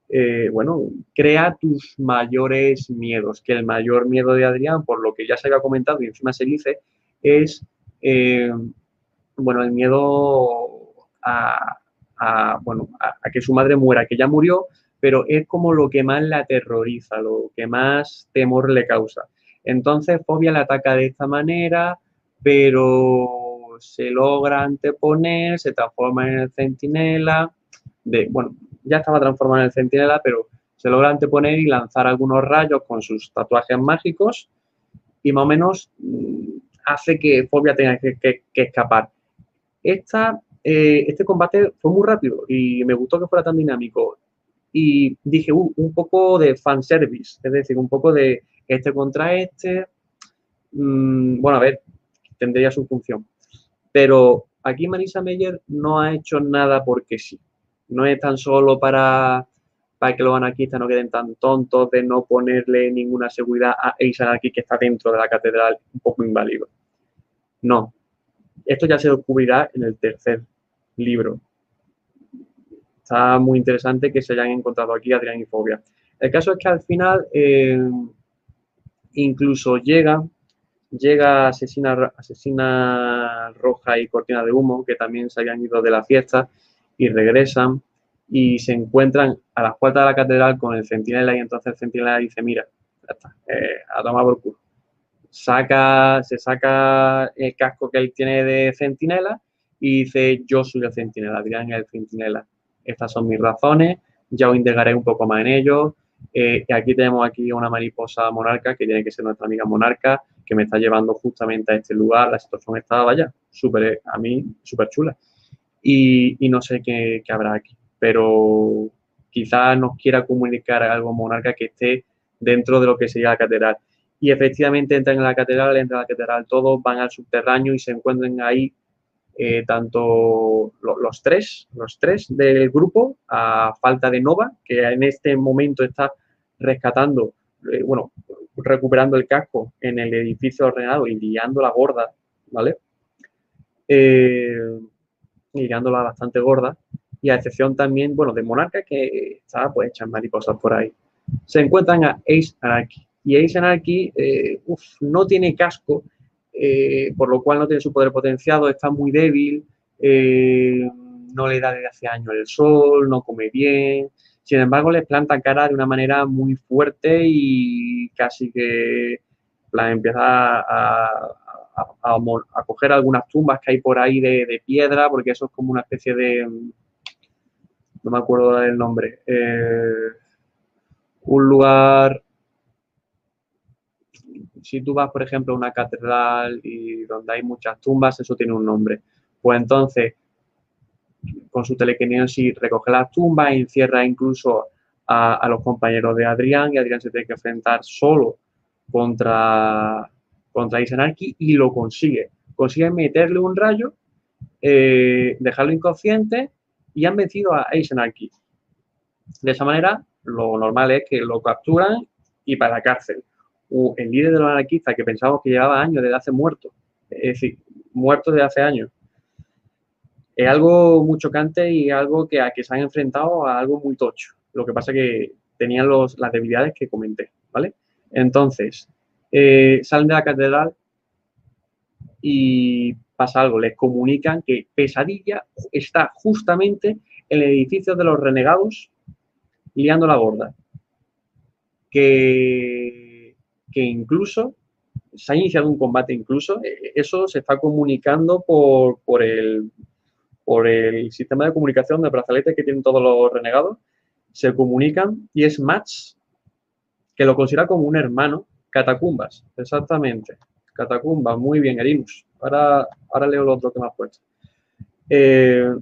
A: eh, bueno, crea tus mayores miedos, que el mayor miedo de Adrián, por lo que ya se había comentado y encima se dice, es, eh, bueno, el miedo a, bueno, a, que su madre muera, que ya murió, pero es como lo que más la aterroriza, lo que más temor le causa. Entonces, Fobia le ataca de esta manera, pero se logra anteponer, se transforma en el centinela, de, bueno, ya estaba transformado en el centinela, pero se logra anteponer y lanzar algunos rayos con sus tatuajes mágicos y más o menos mm, hace que Fobia tenga que, escapar. Esta, eh, este combate fue muy rápido y me gustó que fuera tan dinámico. Y dije, uh, un poco de fanservice, es decir, un poco de este contra este. Mm, bueno, a ver, tendría su función. Pero aquí Marisa Meyer no ha hecho nada porque sí no es tan solo para, para que los anarquistas no queden tan tontos de no ponerle ninguna seguridad a Anarchy que está dentro de la catedral un poco inválido. No. Esto ya se descubrirá en el tercer libro. Está muy interesante que se hayan encontrado aquí Adrián y Fobia. El caso es que al final eh, incluso llega, llega asesina, asesina Roja y Cortina de Humo, que también se habían ido de la fiesta, y regresan y se encuentran a las puertas de la catedral con el centinela y entonces el centinela dice, mira, ya está, eh, a tomar por culo. Saca, se saca el casco que él tiene de centinela y dice, yo soy el centinela, dirán el centinela. Estas son mis razones, ya os indagaré un poco más en ello. Eh, aquí tenemos aquí una mariposa monarca, que tiene que ser nuestra amiga monarca, que me está llevando justamente a este lugar. La situación estaba, vaya, súper, a mí, súper chula y, no sé qué, habrá aquí. Pero quizás nos quiera comunicar algo monarca que esté dentro de lo que sería la catedral. Y efectivamente entran en la catedral, entran a la catedral todos, van al subterráneo y se encuentran ahí eh, tanto los, tres, los tres del grupo, a falta de Nova, que en este momento está rescatando, eh, bueno, recuperando el casco en el edificio ordenado y guiando la gorda, ¿vale? Eh, y bastante gorda, y a excepción también, bueno, de Monarca, que estaba pues echan mariposas por ahí. Se encuentran a Ace Anarchy, y Ace Anarchy, eh, no tiene casco, eh, por lo cual no tiene su poder potenciado, está muy débil, eh, no le da desde hace años el sol, no come bien, sin embargo, les planta cara de una manera muy fuerte y casi que la empieza a, coger algunas tumbas que hay por ahí de, piedra, porque eso es como una especie de, no me acuerdo del nombre, eh, un lugar, si tú vas, por ejemplo, a una catedral y donde hay muchas tumbas, eso tiene un nombre. Pues entonces, con su telequinesis recoge las tumbas, encierra incluso a, a, los compañeros de Adrián y Adrián se tiene que enfrentar solo contra contra Isanarki y lo consigue. consiguen meterle un rayo, eh, dejarlo inconsciente y han vencido a Ace. De esa manera, lo normal es que lo capturan y para la cárcel. el líder de los anarquistas que pensamos que llevaba años desde hace muerto, es decir, muerto desde hace años, es algo muy chocante y algo que, a que se han enfrentado a algo muy tocho. Lo que pasa que tenían los, las debilidades que comenté, ¿vale? Entonces, eh, salen de la catedral y pasa algo, les comunican que Pesadilla está justamente en el edificio de los renegados liando la gorda. Que, que incluso se ha iniciado un combate incluso, eh, eso se está comunicando por, por, el, por el sistema de comunicación de brazalete que tienen todos los renegados, se comunican y es Max, que lo considera como un hermano, Catacumbas, exactamente, Catacumbas, muy bien, Erinus. Ahora, ahora leo lo otro que me has puesto. Eh,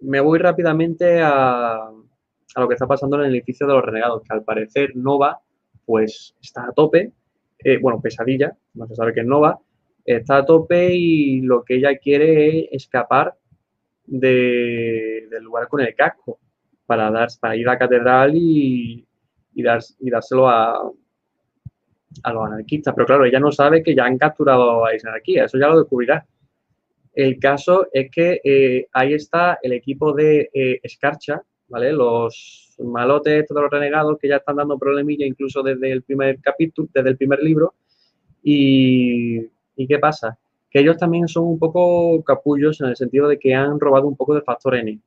A: me voy rápidamente a, a lo que está pasando en el edificio de los renegados, que al parecer Nova, pues está a tope, eh, bueno, pesadilla, no se sabe qué es Nova, está a tope y lo que ella quiere es escapar del lugar con el casco para, dar, para ir a la catedral y, y dárselo a, a los anarquistas. Pero claro, ella no sabe que ya han capturado a esa anarquía, eso ya lo descubrirá. El caso es que eh, ahí está el equipo de eh, Escarcha, ¿vale? Los malotes todos los renegados que ya están dando problemilla incluso desde el primer capítulo, desde el primer libro. Y, qué pasa? Que ellos también son un poco capullos en el sentido de que han robado un poco de factor N.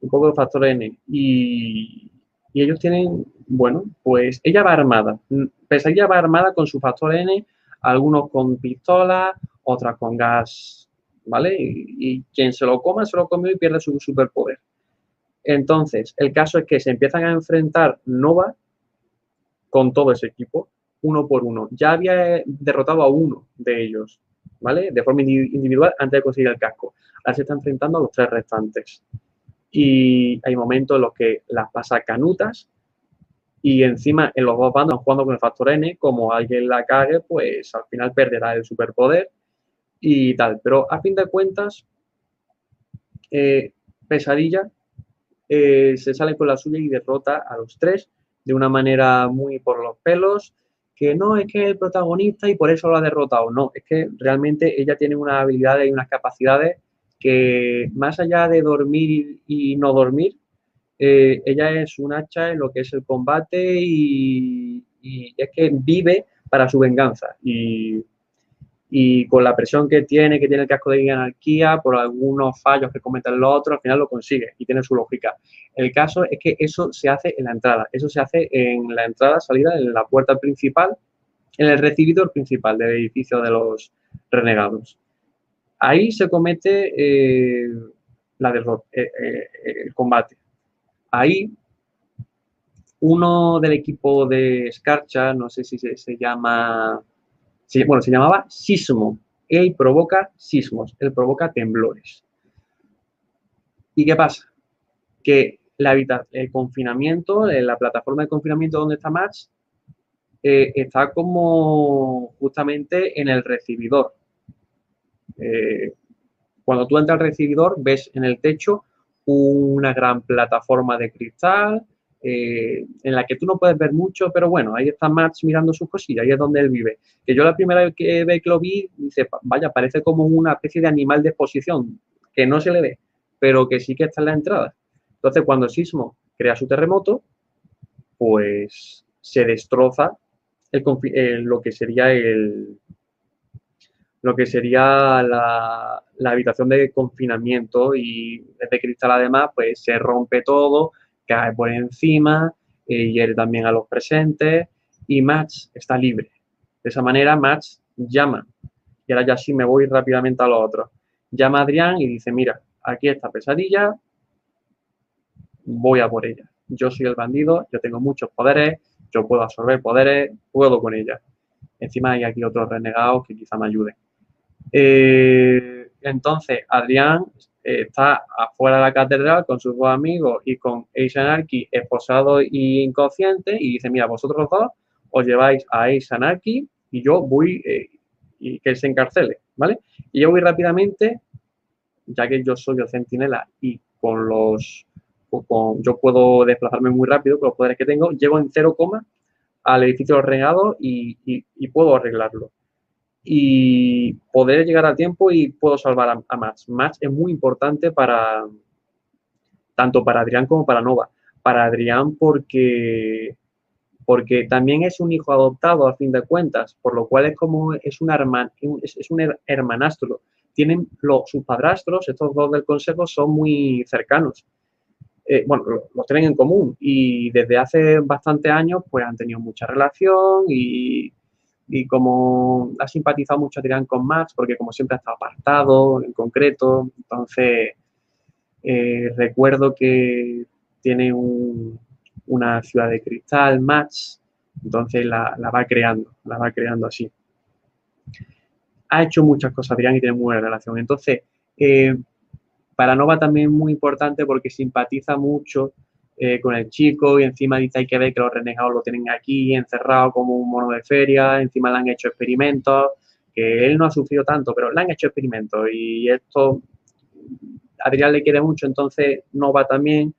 A: Un poco de factor N. Y ellos tienen, bueno, pues ella va armada. Pesadilla va armada con su factor N, algunos con pistola, otras con gas, ¿vale? Y, quien se lo coma, se lo comió y pierde su superpoder. Entonces, el caso es que se empiezan a enfrentar Nova con todo ese equipo, uno por uno. Ya había derrotado a uno de ellos, ¿vale? De forma individual antes de conseguir el casco. Ahora se está enfrentando a los tres restantes. Y hay momentos en los que las pasa canutas y encima en los dos bandos jugando con el factor N, como alguien la cague, pues al final perderá el superpoder y tal. Pero a fin de cuentas, eh, Pesadilla eh, se sale con la suya y derrota a los tres de una manera muy por los pelos, que no es que es el protagonista y por eso lo ha derrotado, no, es que realmente ella tiene unas habilidades y unas capacidades que más allá de dormir y no dormir, eh, ella es un hacha en lo que es el combate y, es que vive para su venganza y con la presión que tiene, que tiene el casco de anarquía, por algunos fallos que cometen los otros, al final lo consigue y tiene su lógica. El caso es que eso se hace en la entrada, eso se hace en la entrada, salida, en la puerta principal, en el recibidor principal del edificio de los renegados. Ahí se comete eh, la derrota, eh, el combate. Ahí uno del equipo de Scarcha, no sé si se llama bueno, se llamaba sismo. Él provoca sismos, él provoca temblores. ¿Y qué pasa? Que la, el confinamiento, la plataforma de confinamiento donde está Max, eh, está como justamente en el recibidor. Eh, cuando tú entras al recibidor, ves en el techo una gran plataforma de cristal, eh, en la que tú no puedes ver mucho, pero bueno, ahí está Max mirando sus cosillas, ahí es donde él vive. Que yo la primera vez que, que lo vi, dice, vaya, parece como una especie de animal de exposición, que no se le ve, pero que sí que está en la entrada. Entonces, cuando el sismo crea su terremoto, pues se destroza lo que sería el lo que sería la, habitación de confinamiento y de cristal además, pues se rompe todo, cae por encima, eh, hiere también a los presentes y Max está libre. De esa manera Max llama, y ahora ya sí me voy rápidamente a lo otro, llama a Adrián y dice, mira, aquí está pesadilla, voy a por ella. Yo soy el bandido, yo tengo muchos poderes, yo puedo absorber poderes, puedo con ella. Encima hay aquí otros renegados que quizá me ayuden. Eh, entonces, Adrián está afuera de la catedral con sus dos amigos y con Ace Anarchy esposado y inconsciente y dice, mira, vosotros dos os lleváis a Ace Anarchy y yo voy, eh, y que se encarcele, ¿vale? Y yo voy rápidamente, ya que yo soy el centinela y con los, yo puedo desplazarme muy rápido con los poderes que tengo, llego en 0, al edificio regado y, y, puedo arreglarlo. Y poder llegar a tiempo y puedo salvar a, a Max. Max es muy importante para, tanto para Adrián como para Nova. Para Adrián porque porque también es un hijo adoptado a fin de cuentas, por lo cual es como es un, un hermanastro. Tienen sus padrastros, estos dos del consejo, son muy cercanos. Eh, bueno, los tienen en común y desde hace bastante años pues han tenido mucha relación y, y como ha simpatizado mucho Adrián con Max, porque como siempre ha estado apartado en concreto, entonces eh, recuerdo que tiene un, una ciudad de cristal, Max, entonces la, va creando, la va creando así. Ha hecho muchas cosas Adrián y tiene muy buena relación. Entonces, eh, para Nova también es muy importante porque simpatiza mucho eh, con el chico y encima dice hay que ver que los renegados lo tienen aquí encerrado como un mono de feria, encima le han hecho experimentos, que él no ha sufrido tanto, pero le han hecho experimentos y esto Adrián le quiere mucho, entonces Nova también.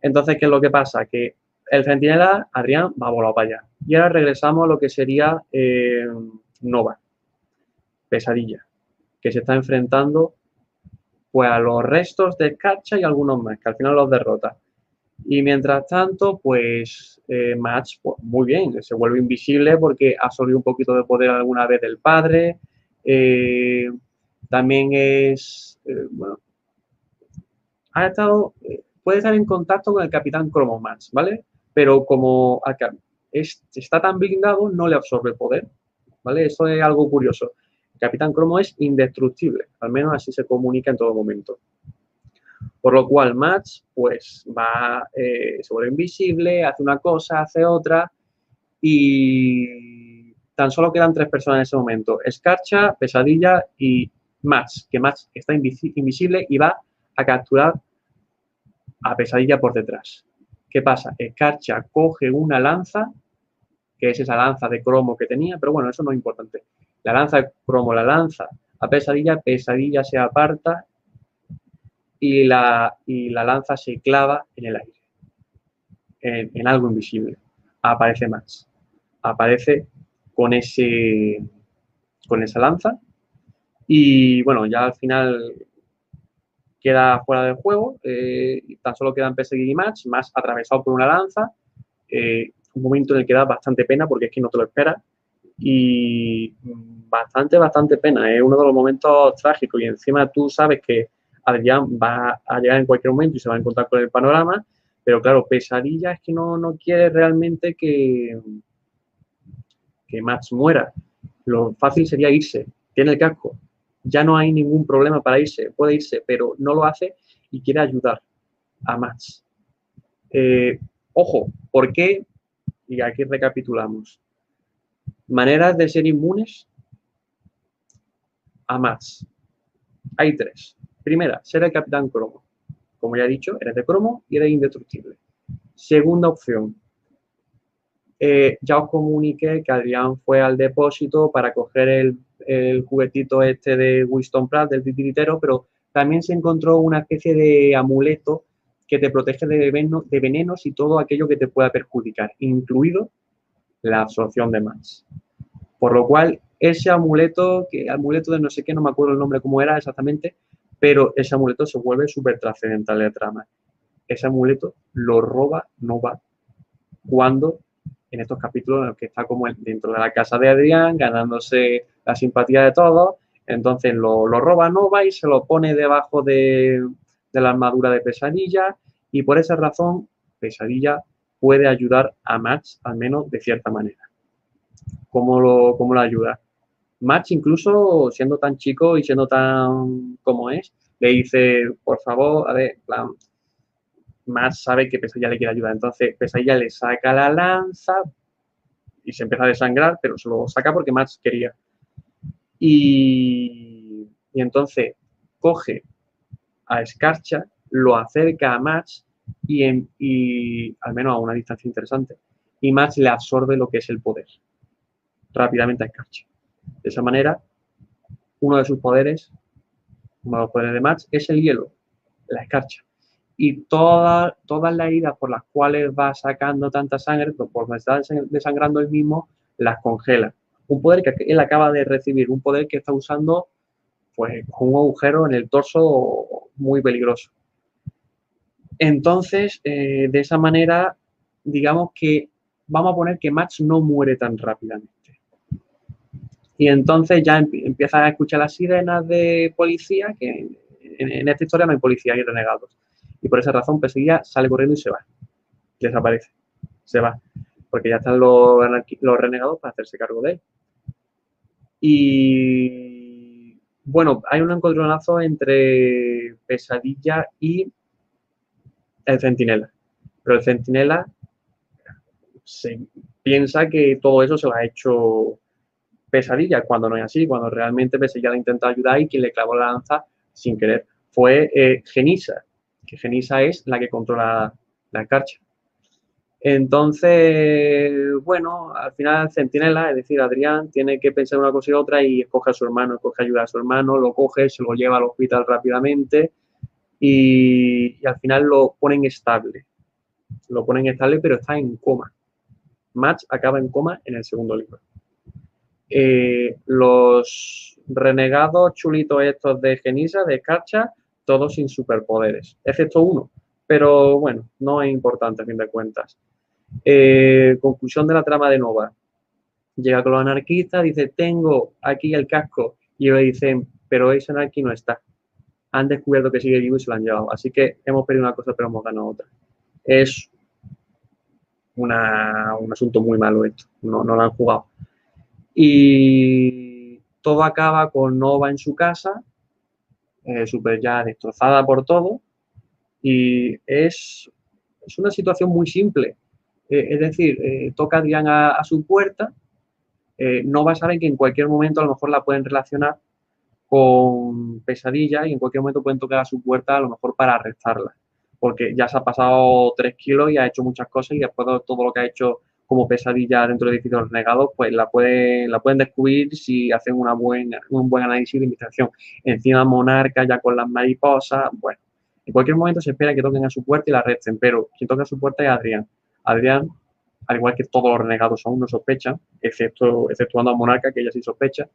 A: Entonces, ¿qué es lo que pasa? Que el centinela, Adrián, va a volar para allá. Y ahora regresamos a lo que sería eh, Nova, Pesadilla, que se está enfrentando pues a los restos de Cacha y algunos más, que al final los derrota. Y mientras tanto, pues eh, Match, pues, muy bien, se vuelve invisible porque ha absorbido un poquito de poder alguna vez del padre. Eh, también es, bueno, ha estado, puede estar en contacto con el Capitán Cromo Match, ¿vale? pero como está tan blindado, no le absorbe poder. ¿Vale? Eso es algo curioso. El Capitán Cromo es indestructible, al menos así se comunica en todo momento. Por lo cual Max pues va, eh, se vuelve invisible, hace una cosa, hace otra y tan solo quedan tres personas en ese momento. Escarcha, Pesadilla y Max, que Max está invisible y va a capturar a Pesadilla por detrás. ¿Qué pasa? Escarcha coge una lanza, que es esa lanza de cromo que tenía, pero bueno, eso no es importante. La lanza de cromo la lanza a Pesadilla, Pesadilla se aparta y la, y la lanza se clava en el aire, en, algo invisible. Aparece más. Aparece con, ese, con esa lanza y bueno, ya al final queda fuera del juego, eh, tan solo quedan perseguir y match, más atravesado por una lanza, eh, un momento en el que da bastante pena porque es que no te lo esperas y bastante, bastante pena, es uno de los momentos trágicos y encima tú sabes que Adrián va a llegar en cualquier momento y se va a encontrar con el panorama, pero claro, Pesadilla es que no, no quiere realmente que, que Max muera. Lo fácil sería irse, tiene el casco, ya no hay ningún problema para irse, puede irse, pero no lo hace y quiere ayudar a más. Eh, ojo, ¿por qué? Y aquí recapitulamos. Maneras de ser inmunes a más. Hay tres. Primera, ser el capitán cromo. Como ya he dicho, eres de cromo y eres indestructible. Segunda opción, eh, ya os comuniqué que Adrián fue al depósito para coger el juguetito este de Winston Pratt, del titiritero, pero también se encontró una especie de amuleto que te protege de, de venenos y todo aquello que te pueda perjudicar, incluido la absorción de más. Por lo cual, ese amuleto, que amuleto de no sé qué, no me acuerdo el nombre cómo era exactamente, pero ese amuleto se vuelve súper trascendental de trama. Ese amuleto lo roba Nova cuando en estos capítulos en los que está como dentro de la casa de Adrián, ganándose la simpatía de todos. Entonces lo, roba Nova y se lo pone debajo de, la armadura de Pesadilla y por esa razón Pesadilla puede ayudar a Max, al menos de cierta manera. ¿Cómo lo, cómo lo ayuda? Max, incluso siendo tan chico y siendo tan como es, le dice, por favor, a ver, plan, Max sabe que Pesadilla le quiere ayudar. Entonces Pesadilla le saca la lanza y se empieza a desangrar, pero se lo saca porque Max quería. Y, entonces coge a Escarcha, lo acerca a Max y, y al menos a una distancia interesante. Y Max le absorbe lo que es el poder rápidamente a Escarcha. De esa manera, uno de sus poderes, uno de los poderes de Max, es el hielo, la escarcha. Y todas todas las heridas por las cuales va sacando tanta sangre, por está desangrando él mismo, las congela. Un poder que él acaba de recibir, un poder que está usando pues con un agujero en el torso muy peligroso. Entonces, eh, de esa manera, digamos que vamos a poner que Max no muere tan rápidamente. Y entonces ya empieza a escuchar las sirenas de policía, que en, esta historia no hay policía, hay renegados. Y por esa razón perseguía, sale corriendo y se va. Desaparece. Se va. Porque ya están los, renegados para hacerse cargo de él. Y bueno, hay un encontronazo entre Pesadilla y el Centinela. Pero el Centinela piensa que todo eso se lo ha hecho Pesadilla, cuando no es así, cuando realmente Pesadilla le intenta ayudar y quien le clavó la lanza sin querer fue eh, Genisa, que Genisa es la que controla la carcha. Entonces, bueno, al final Centinela, es decir, Adrián, tiene que pensar una cosa y otra y escoge a su hermano, escoge ayuda a su hermano, lo coge, se lo lleva al hospital rápidamente y, al final lo ponen estable. Lo ponen estable, pero está en coma. Match acaba en coma en el segundo libro. Eh, los renegados chulitos estos de Genisa, de Escarcha, todos sin superpoderes, excepto uno. Pero bueno, no es importante a fin de cuentas. Eh, conclusión de la trama de Nova. Llega con los anarquistas, dice, tengo aquí el casco. Y ellos le dicen, pero ese anarquí no está. Han descubierto que sigue vivo y se lo han llevado. Así que hemos perdido una cosa, pero hemos ganado otra. Es un asunto muy malo esto. No, no lo han jugado. Y todo acaba con Nova en su casa, eh, súper ya destrozada por todo. Y es, es una situación muy simple. Eh, es decir, eh, toca Adrián a, a, su puerta, eh, Nova sabe que en cualquier momento a lo mejor la pueden relacionar con pesadilla y en cualquier momento pueden tocar a su puerta a lo mejor para arrestarla, porque ya se ha pasado tres kilos y ha hecho muchas cosas y después de todo lo que ha hecho como pesadilla dentro de edificios renegados, pues la pueden, la pueden descubrir si hacen una buena, un buen análisis de investigación. Encima Monarca ya con las mariposas, bueno, en cualquier momento se espera que toquen a su puerta y la arresten, pero quien toca a su puerta es Adrián. Adrián, al igual que todos los renegados aún no sospechan, excepto, exceptuando a Monarca, que ella sí sospecha.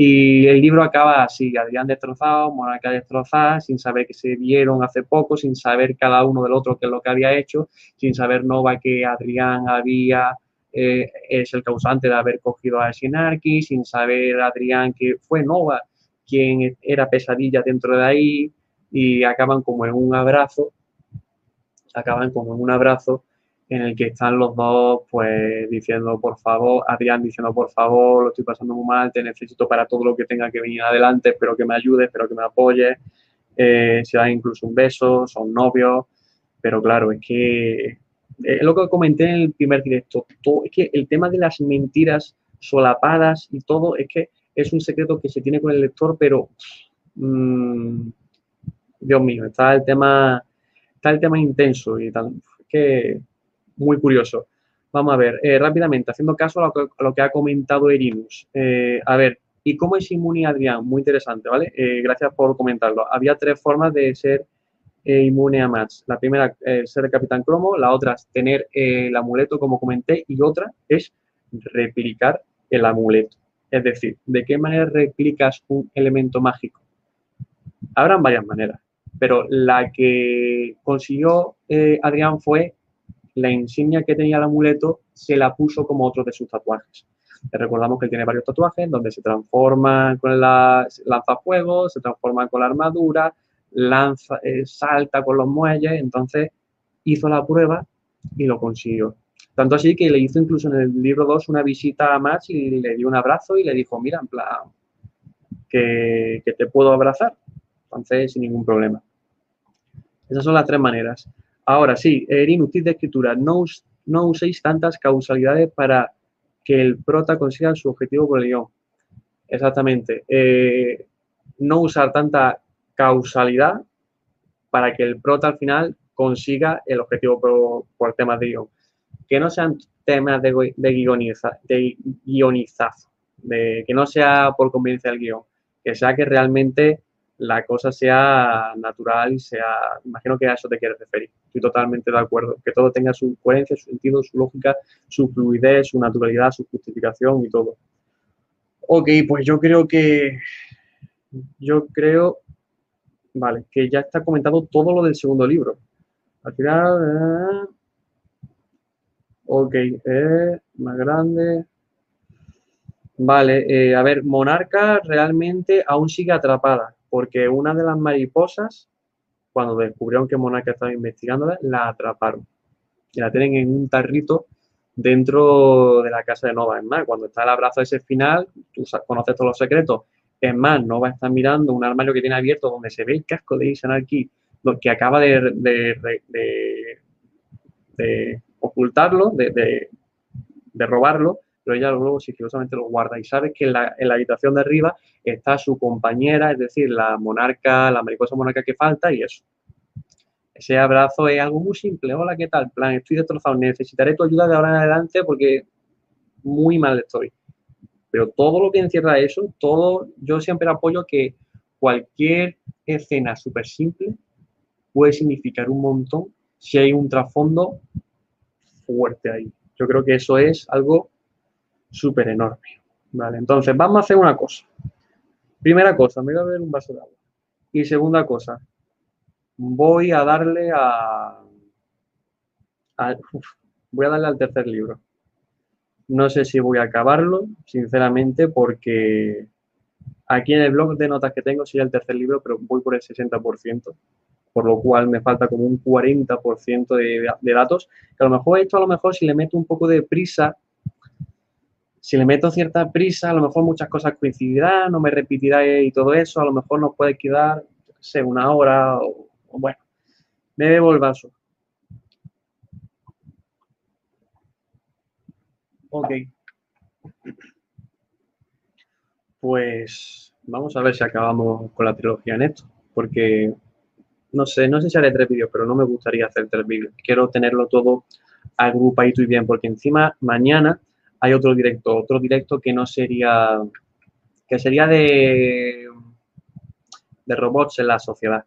A: Y el libro acaba así, Adrián destrozado, Monarca destrozada, sin saber que se vieron hace poco, sin saber cada uno del otro qué es lo que había hecho, sin saber Nova que Adrián había, eh, es el causante de haber cogido a Sinarki, sin saber Adrián que fue Nova quien era pesadilla dentro de ahí, y acaban como en un abrazo, acaban como en un abrazo en el que están los dos pues diciendo por favor, Adrián diciendo por favor, lo estoy pasando muy mal, te necesito para todo lo que tenga que venir adelante, espero que me ayude, espero que me apoye, eh, se dan incluso un beso, son novios, pero claro, es que es lo que comenté en el primer directo, es que el tema de las mentiras solapadas y todo, es que es un secreto que se tiene con el lector, pero mmm, Dios mío, está el tema, está el tema intenso y tal, que muy curioso. Vamos a ver, eh, rápidamente, haciendo caso a lo, que, ha comentado Erinus. Eh, a ver, ¿y cómo es inmune Adrián? Muy interesante, ¿vale? Eh, gracias por comentarlo. Había tres formas de ser inmune a Max. La primera, ser el Capitán Cromo. La otra es tener el amuleto, como comenté. Y otra es replicar el amuleto. Es decir, ¿de qué manera replicas un elemento mágico? Habrán varias maneras, pero la que consiguió Adrián fue la insignia que tenía el amuleto se la puso como otro de sus tatuajes. recordamos que él tiene varios tatuajes donde se transforma con la lanzafuegos, se transforma con la armadura, lanza, eh, salta con los muelles, entonces hizo la prueba y lo consiguió. Tanto así que le hizo incluso en el libro 2 una visita a Max y le dio un abrazo y le dijo, mira, en plan, que, que te puedo abrazar. Entonces, sin ningún problema. Esas son las tres maneras. Ahora sí, Erin, útil de escritura. No, no uséis tantas causalidades para que el prota consiga su objetivo por el guion. Exactamente. Eh, no usar tanta causalidad para que el prota al final consiga el objetivo por, por temas de guion. Que no sean temas de, de, guioniza, de guionizazo, de, que no sea por conveniencia del guion. que sea que realmente la cosa sea natural y sea, imagino que a eso te quieres referir. Estoy totalmente de acuerdo, que todo tenga su coherencia, su sentido, su lógica, su fluidez, su naturalidad, su justificación y todo. Ok, pues yo creo que, yo creo, vale, que ya está comentado todo lo del segundo libro. Al final, eh, ok, eh, más grande. Vale, eh, a ver, Monarca realmente aún sigue atrapada porque una de las mariposas, cuando descubrieron que Monarca estaba investigándola, la atraparon. Y la tienen en un tarrito dentro de la casa de Nova. Es más, cuando está el abrazo ese final, tú conoces todos los secretos. Es más, Nova está mirando un armario que tiene abierto donde se ve el casco de aquí, que acaba de, de, ocultarlo, de, robarlo, pero ella luego sigilosamente lo guarda y sabe que en la, habitación de arriba está su compañera, es decir, la monarca, la mariposa monarca que falta y eso. Ese abrazo es algo muy simple. Hola, ¿qué tal? Plan, estoy destrozado. Necesitaré tu ayuda de ahora en adelante porque muy mal estoy. Pero todo lo que encierra eso, todo, yo siempre apoyo que cualquier escena súper simple puede significar un montón si hay un trasfondo fuerte ahí. Yo creo que eso es algo súper enorme. Vale, entonces vamos a hacer una cosa. Primera cosa, me voy a beber un vaso de agua. Y segunda cosa, voy a darle a... voy a darle al tercer libro. No sé si voy a acabarlo, sinceramente, porque aquí en el blog de notas que tengo sería el tercer libro, pero voy por el 60%, por lo cual me falta como un 40% de, de datos, que a lo mejor esto, a lo mejor si le meto un poco de prisa, si le meto cierta prisa, a lo mejor muchas cosas coincidirán, no me repetirá y todo eso, a lo mejor nos puede quedar, no sé, una hora o, bueno, me bebo el vaso. Ok. Pues vamos a ver si acabamos con la trilogía en esto, porque no sé, no sé si haré tres vídeos, pero no me gustaría hacer tres vídeos. Quiero tenerlo todo agrupadito y bien, porque encima mañana hay otro directo, otro directo que no sería, que sería de, de robots en la sociedad.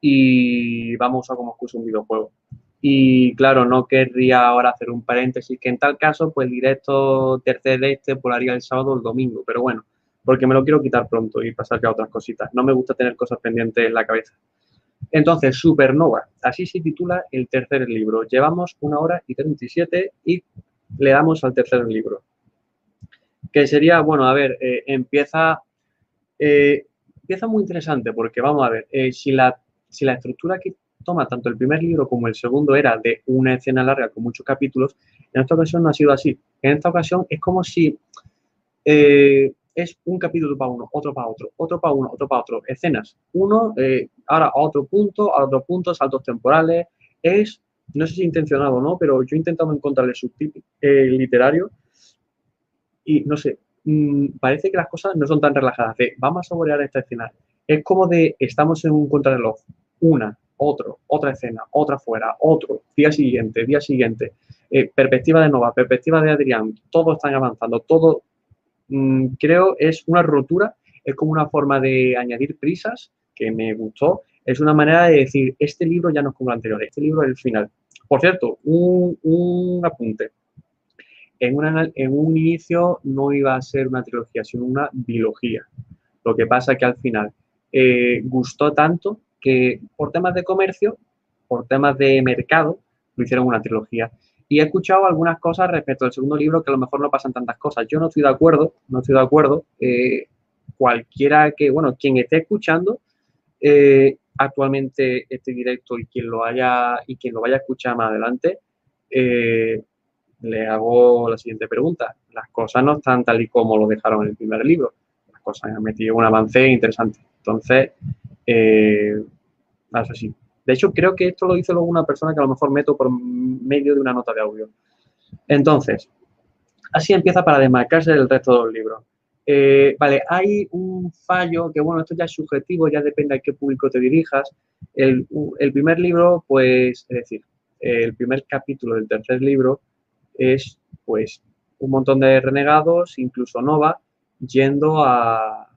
A: Y vamos a como excusa un videojuego. Y claro, no querría ahora hacer un paréntesis, que en tal caso, pues directo tercer de este volaría el sábado o el domingo, pero bueno, porque me lo quiero quitar pronto y pasar ya a otras cositas. No me gusta tener cosas pendientes en la cabeza. Entonces, Supernova, así se titula el tercer libro. Llevamos una hora y 37 y le damos al tercer libro. Que sería, bueno, a ver, eh, empieza, eh, empieza muy interesante porque vamos a ver, eh, si, la, si la estructura que toma tanto el primer libro como el segundo era de una escena larga con muchos capítulos, en esta ocasión no ha sido así. En esta ocasión es como si es un capítulo para uno, otro para otro, otro para uno, otro para otro, escenas. Uno, ahora a otro punto, a otro punto, saltos temporales. Es no sé si intencionado o no, pero yo he intentado encontrarle subtítulo eh, literario y no sé, mm, parece que las cosas no son tan relajadas. De, vamos a saborear esta escena. Es como de estamos en un contrarreloj, una, otro, otra escena, otra fuera, otro, día siguiente, día siguiente, eh, perspectiva de Nova, perspectiva de Adrián, todos están avanzando, todo mm, creo es una rotura, es como una forma de añadir prisas que me gustó, es una manera de decir, este libro ya no es como el anterior, este libro es el final. Por cierto, un, apunte. En, en, un inicio no iba a ser una trilogía, sino una biología. Lo que pasa que al final eh, gustó tanto que por temas de comercio, por temas de mercado, lo hicieron una trilogía. Y he escuchado algunas cosas respecto al segundo libro que a lo mejor no pasan tantas cosas. Yo no estoy de acuerdo, no estoy de acuerdo. Eh, cualquiera que, bueno, quien esté escuchando, eh, actualmente este directo y quien lo haya y quien lo vaya a escuchar más adelante, eh, le hago la siguiente pregunta. Las cosas no están tal y como lo dejaron en el primer libro. Las cosas han metido un avance interesante. Entonces, eh, es así. De hecho, creo que esto lo dice luego una persona que a lo mejor meto por medio de una nota de audio. Entonces, así empieza para demarcarse del resto de los libros. Eh, vale, hay un fallo que, bueno, esto ya es subjetivo, ya depende a qué público te dirijas. El, primer libro, pues, es decir, el primer capítulo del tercer libro es, pues, un montón de renegados, incluso Nova, yendo a,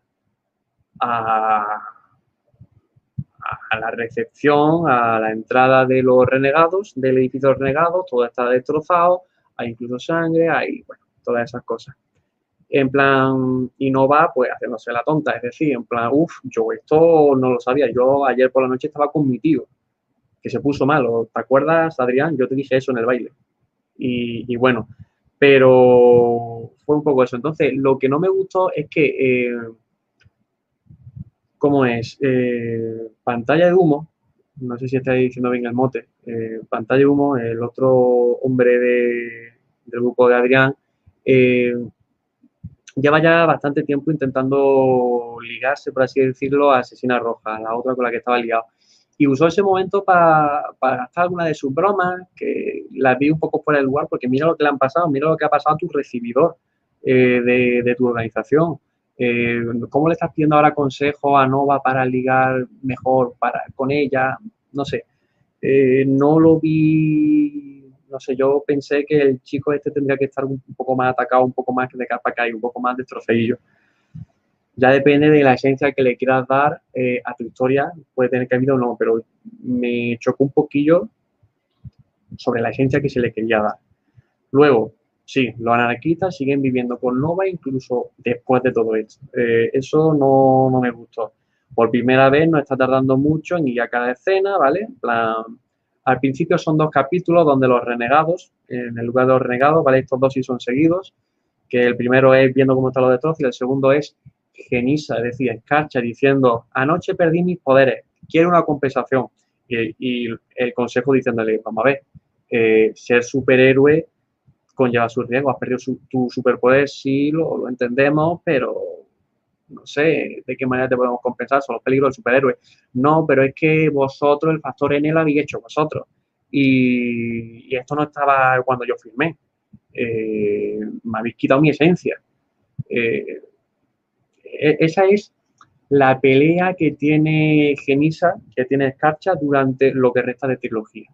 A: a, a la recepción, a la entrada de los renegados, del edificio renegados, todo está destrozado, hay incluso sangre, hay, bueno, todas esas cosas. En plan, y no va, pues, haciéndose la tonta, es decir, en plan, uff, yo esto no lo sabía, yo ayer por la noche estaba con mi tío, que se puso malo, ¿te acuerdas, Adrián? Yo te dije eso en el baile. Y, bueno, pero fue un poco eso. Entonces, lo que no me gustó es que... Eh, ¿Cómo es? Eh, pantalla de humo, no sé si estáis diciendo bien el mote, eh, pantalla de humo, el otro hombre del grupo de Adrián, lleva ya bastante tiempo intentando ligarse, por así decirlo, a Asesina Roja, la otra con la que estaba ligado. Y usó ese momento para gastar alguna de sus bromas, que las vi un poco fuera del lugar, porque mira lo que le han pasado, mira lo que ha pasado a tu recibidor de tu organización. Eh, ¿Cómo le estás pidiendo ahora consejo a Nova para ligar mejor para, con ella? No sé. Eh, no lo vi, no sé, yo pensé que el chico este tendría que estar un, poco más atacado, un poco más de capa acá un poco más de trofeillo. Ya depende de la esencia que le quieras dar eh, a tu historia, puede tener cabida o no, pero me chocó un poquillo sobre la esencia que se le quería dar. Luego, sí, los anarquistas siguen viviendo con Nova incluso después de todo esto. Eh, eso no, me gustó. Por primera vez no está tardando mucho en ir a cada escena, ¿vale? Al principio son dos capítulos donde los renegados, en el lugar de los renegados, ¿vale? Estos dos sí son seguidos, que el primero es viendo cómo están los destrozos y el segundo es Genisa, es decir, Escarcha, diciendo, anoche perdí mis poderes, quiero una compensación. Y, el consejo diciéndole, vamos a ver, eh, ser superhéroe conlleva sus riesgos. Has perdido tu superpoder, sí, lo, entendemos, pero no sé de qué manera te podemos compensar. Son los peligros del superhéroe. No, pero es que vosotros, el factor N lo habéis hecho vosotros. Y, esto no estaba cuando yo firmé. Eh, me habéis quitado mi esencia. Eh, e, esa es la pelea que tiene Genisa, que tiene Escarcha durante lo que resta de trilogía.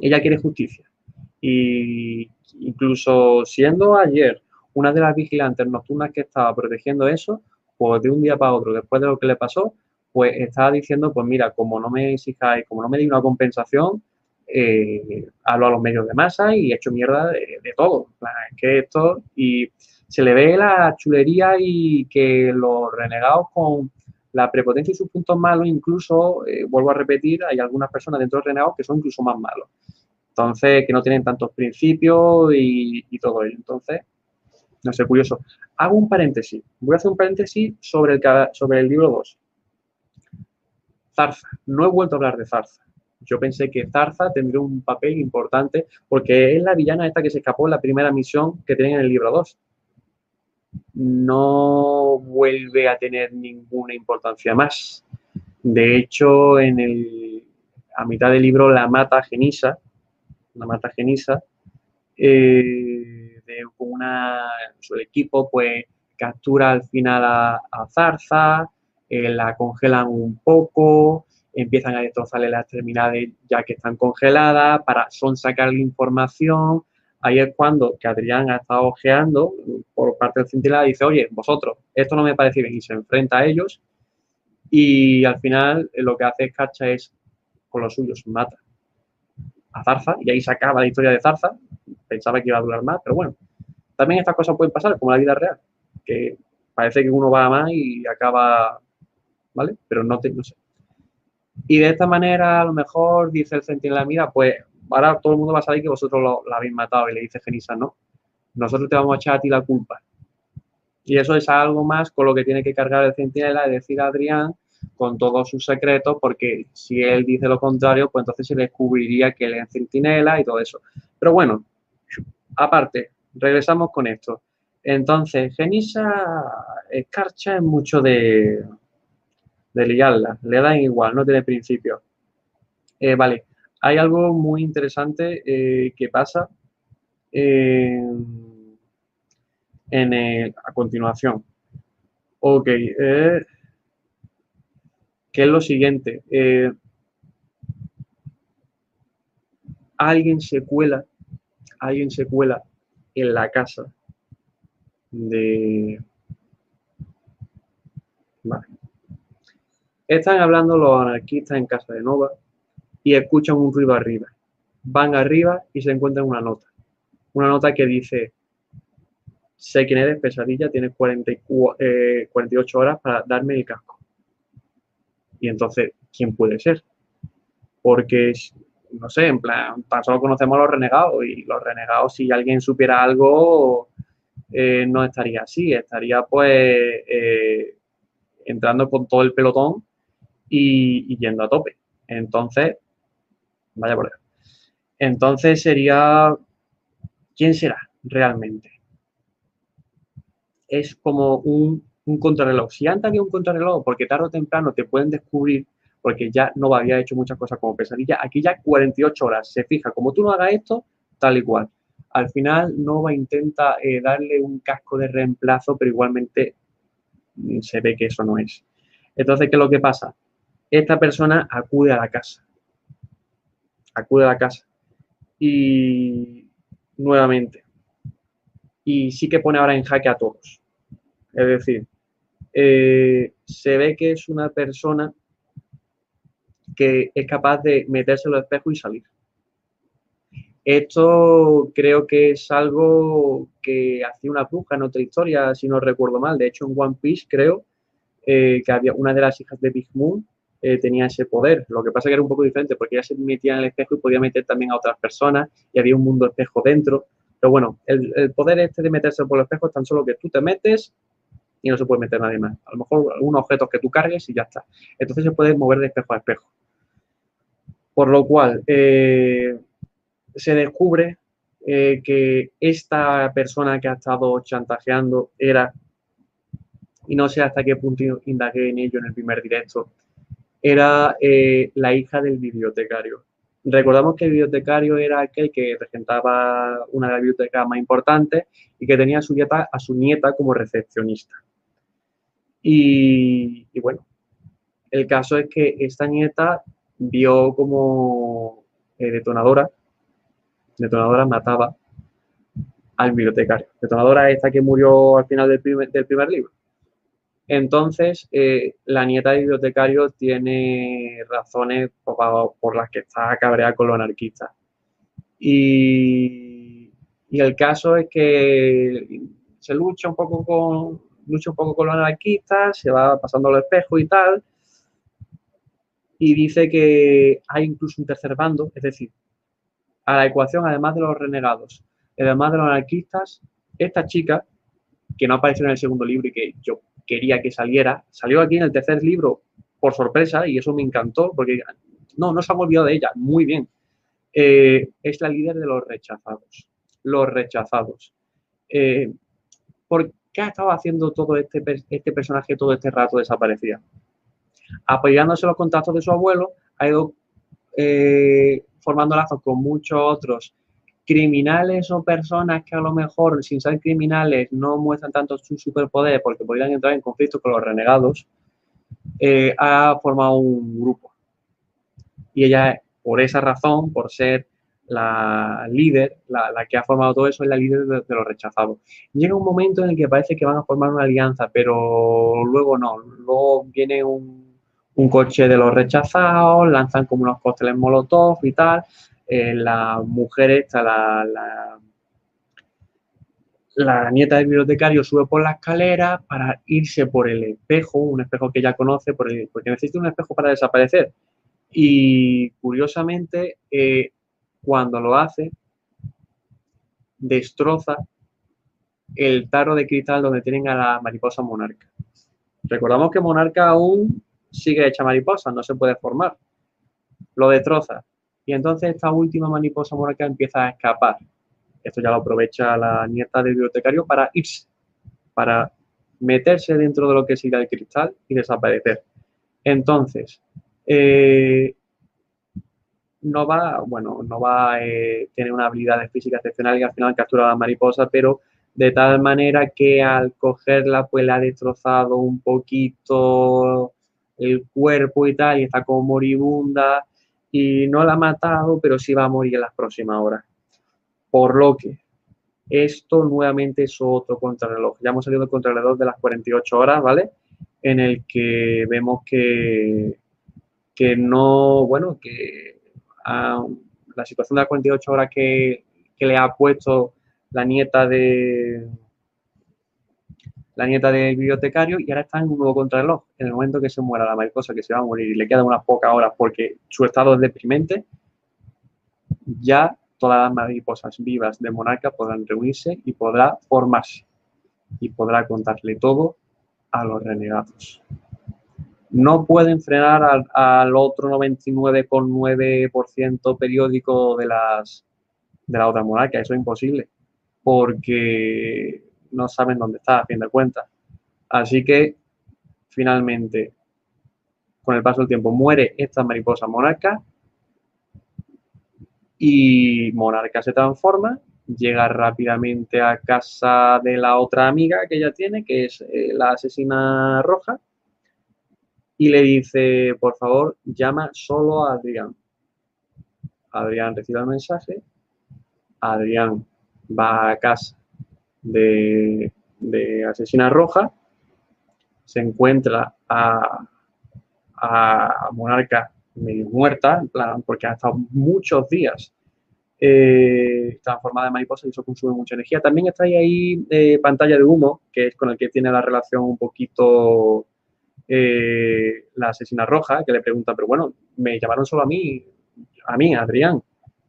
A: Ella quiere justicia. Y incluso siendo ayer una de las vigilantes nocturnas que estaba protegiendo eso, pues de un día para otro, después de lo que le pasó, pues estaba diciendo, pues mira, como no me exijáis, como no me di una compensación, eh, hablo a los medios de masa y he hecho mierda de, todo. Es que esto, y se le ve la chulería y que los renegados con la prepotencia y sus puntos malos, incluso, eh, vuelvo a repetir, hay algunas personas dentro de renegados que son incluso más malos. Entonces, que no tienen tantos principios y, todo ello. Entonces, no sé, curioso. Hago un paréntesis. Voy a hacer un paréntesis sobre el, sobre el libro 2. Zarza. No he vuelto a hablar de Zarza. Yo pensé que Zarza tendría un papel importante porque es la villana esta que se escapó en la primera misión que tenía en el libro 2. No vuelve a tener ninguna importancia más. De hecho, en el, a mitad del libro la mata Genisa, una mata genisa, eh, su equipo pues captura al final a, Zarza, eh, la congelan un poco, empiezan a destrozarle las terminales ya que están congeladas, para son sacar la información. Ahí es cuando que Adrián ha estado ojeando por parte del Centinela dice, oye, vosotros, esto no me parece bien, y se enfrenta a ellos. Y al final lo que hace Escarcha es, con los suyos, mata a Zarza y ahí se acaba la historia de Zarza. Pensaba que iba a durar más, pero bueno. También estas cosas pueden pasar, como la vida real, que parece que uno va a más y acaba, ¿vale? Pero no, te, no sé. Y de esta manera, a lo mejor, dice el centinela, mira, pues ahora todo el mundo va a saber que vosotros lo, habéis matado. Y le dice Genisa, no, nosotros te vamos a echar a ti la culpa. Y eso es algo más con lo que tiene que cargar el centinela, es decir, Adrián, con todos sus secretos, porque si él dice lo contrario, pues entonces se descubriría que él es centinela y todo eso. Pero bueno, aparte, regresamos con esto. Entonces, Genisa escarcha en mucho de, de liarla, le dan igual, no tiene principio. Eh, vale, hay algo muy interesante eh, que pasa en a continuación. Ok, eh, que es lo siguiente. Eh, alguien se cuela, alguien se cuela en la casa de... Vale. Están hablando los anarquistas en casa de Nova y escuchan un ruido arriba. Van arriba y se encuentran una nota. Una nota que dice, sé quién eres, pesadilla, tienes 48 eh, horas para darme el casco. Y entonces, ¿quién puede ser? Porque, no sé, en plan, tan solo conocemos los renegados y los renegados, si alguien supiera algo, eh, no estaría así, estaría pues eh, entrando con todo el pelotón y, yendo a tope. Entonces, vaya por ahí. Entonces sería, ¿quién será realmente? Es como un, un contrarreloj. Si antes había un contrarreloj, porque tarde o temprano te pueden descubrir, porque ya no había hecho muchas cosas como pesadilla, aquí ya 48 horas. Se fija, como tú no hagas esto, tal y cual. Al final Nova intenta eh, darle un casco de reemplazo, pero igualmente mm, se ve que eso no es. Entonces, ¿qué es lo que pasa? Esta persona acude a la casa. Acude a la casa. Y nuevamente. Y sí que pone ahora en jaque a todos. Es decir, eh, se ve que es una persona que es capaz de meterse en los espejos y salir. Esto creo que es algo que hacía una bruja en otra historia, si no recuerdo mal. De hecho, en One Piece creo eh, que había una de las hijas de Big Moon eh, tenía ese poder. Lo que pasa que era un poco diferente porque ella se metía en el espejo y podía meter también a otras personas y había un mundo espejo dentro. Pero bueno, el, poder este de meterse por el espejo es tan solo que tú te metes y no se puede meter nadie más. A lo mejor algunos objetos que tú cargues y ya está. Entonces se puede mover de espejo a espejo. Por lo cual, eh, se descubre eh, que esta persona que ha estado chantajeando era, y no sé hasta qué punto indagué en ello en el primer directo, era eh, la hija del bibliotecario. Recordamos que el bibliotecario era aquel que regentaba una biblioteca más importante y que tenía a su, nieta, como recepcionista. Y bueno, el caso es que esta nieta vio como eh, detonadora Detonadora mataba al bibliotecario. Detonadora esta que murió al final del primer, libro. Entonces, eh, la nieta del bibliotecario tiene razones por, las que está cabreada con los anarquistas. Y, el caso es que se lucha un poco con, lucha un poco con los anarquistas, se va pasando los espejos y tal, y dice que hay incluso un tercer bando, es decir, a la ecuación, además de los renegados, además de los anarquistas, esta chica, que no apareció en el segundo libro y que yo quería que saliera, salió aquí en el tercer libro por sorpresa y eso me encantó porque no, no se ha olvidado de ella, muy bien. Eh, es la líder de los rechazados. Los rechazados. Eh, ¿Por qué ha estado haciendo todo este, este personaje todo este rato desaparecida? Apoyándose los contactos de su abuelo, ha ido eh, formando lazos con muchos otros criminales o personas que a lo mejor, sin ser criminales, no muestran tanto su superpoder porque podrían entrar en conflicto con los renegados, eh, ha formado un grupo. Y ella, por esa razón, por ser la líder, la, que ha formado todo eso, es la líder de, los rechazados. Llega un momento en el que parece que van a formar una alianza, pero luego no. Luego viene un un coche de los rechazados, lanzan como unos cócteles molotov y tal. Eh, la mujer esta, la, la, nieta del bibliotecario sube por la escalera para irse por el espejo, un espejo que ella conoce, porque necesita un espejo para desaparecer. Y curiosamente, eh, cuando lo hace, destroza el tarro de cristal donde tienen a la mariposa monarca. Recordamos que monarca aún sigue hecha mariposa, no se puede formar. Lo destroza. Y entonces esta última mariposa moraca empieza a escapar. Esto ya lo aprovecha la nieta del bibliotecario para irse, para meterse dentro de lo que sigue el cristal y desaparecer. Entonces, eh, no va, bueno, no va a eh, tener una habilidad física excepcional y al final captura a la mariposa, pero de tal manera que al cogerla pues la ha destrozado un poquito el cuerpo y tal, y está como moribunda, y no la ha matado, pero sí va a morir en las próximas horas. Por lo que esto nuevamente es otro contrarreloj. Ya hemos salido del contrarreloj de las 48 horas, ¿vale? en el que vemos que, que no, bueno, que la situación de las 48 horas que, que le ha puesto la nieta de la nieta del bibliotecario y ahora está en un nuevo contrarreloj. En el momento que se muera la mariposa, que se va a morir y le quedan unas pocas horas porque su estado es deprimente, ya todas las mariposas vivas de Monarca podrán reunirse y podrá formarse y podrá contarle todo a los renegados. No pueden frenar al, al otro 99,9% periódico de las de la otra monarca, eso es imposible, porque no saben dónde está, a fin de cuentas. Así que, finalmente, con el paso del tiempo, muere esta mariposa monarca y monarca se transforma, llega rápidamente a casa de la otra amiga que ella tiene, que es eh, la asesina roja, y le dice, por favor, llama solo a Adrián. Adrián recibe el mensaje, Adrián va a casa de, Asesina Roja, se encuentra a, Monarca muerta, porque ha estado muchos días eh, transformada en mariposa y eso consume mucha energía. También está ahí, eh, pantalla de humo, que es con el que tiene la relación un poquito eh, la asesina roja, que le pregunta, pero bueno, me llamaron solo a mí, a mí, Adrián,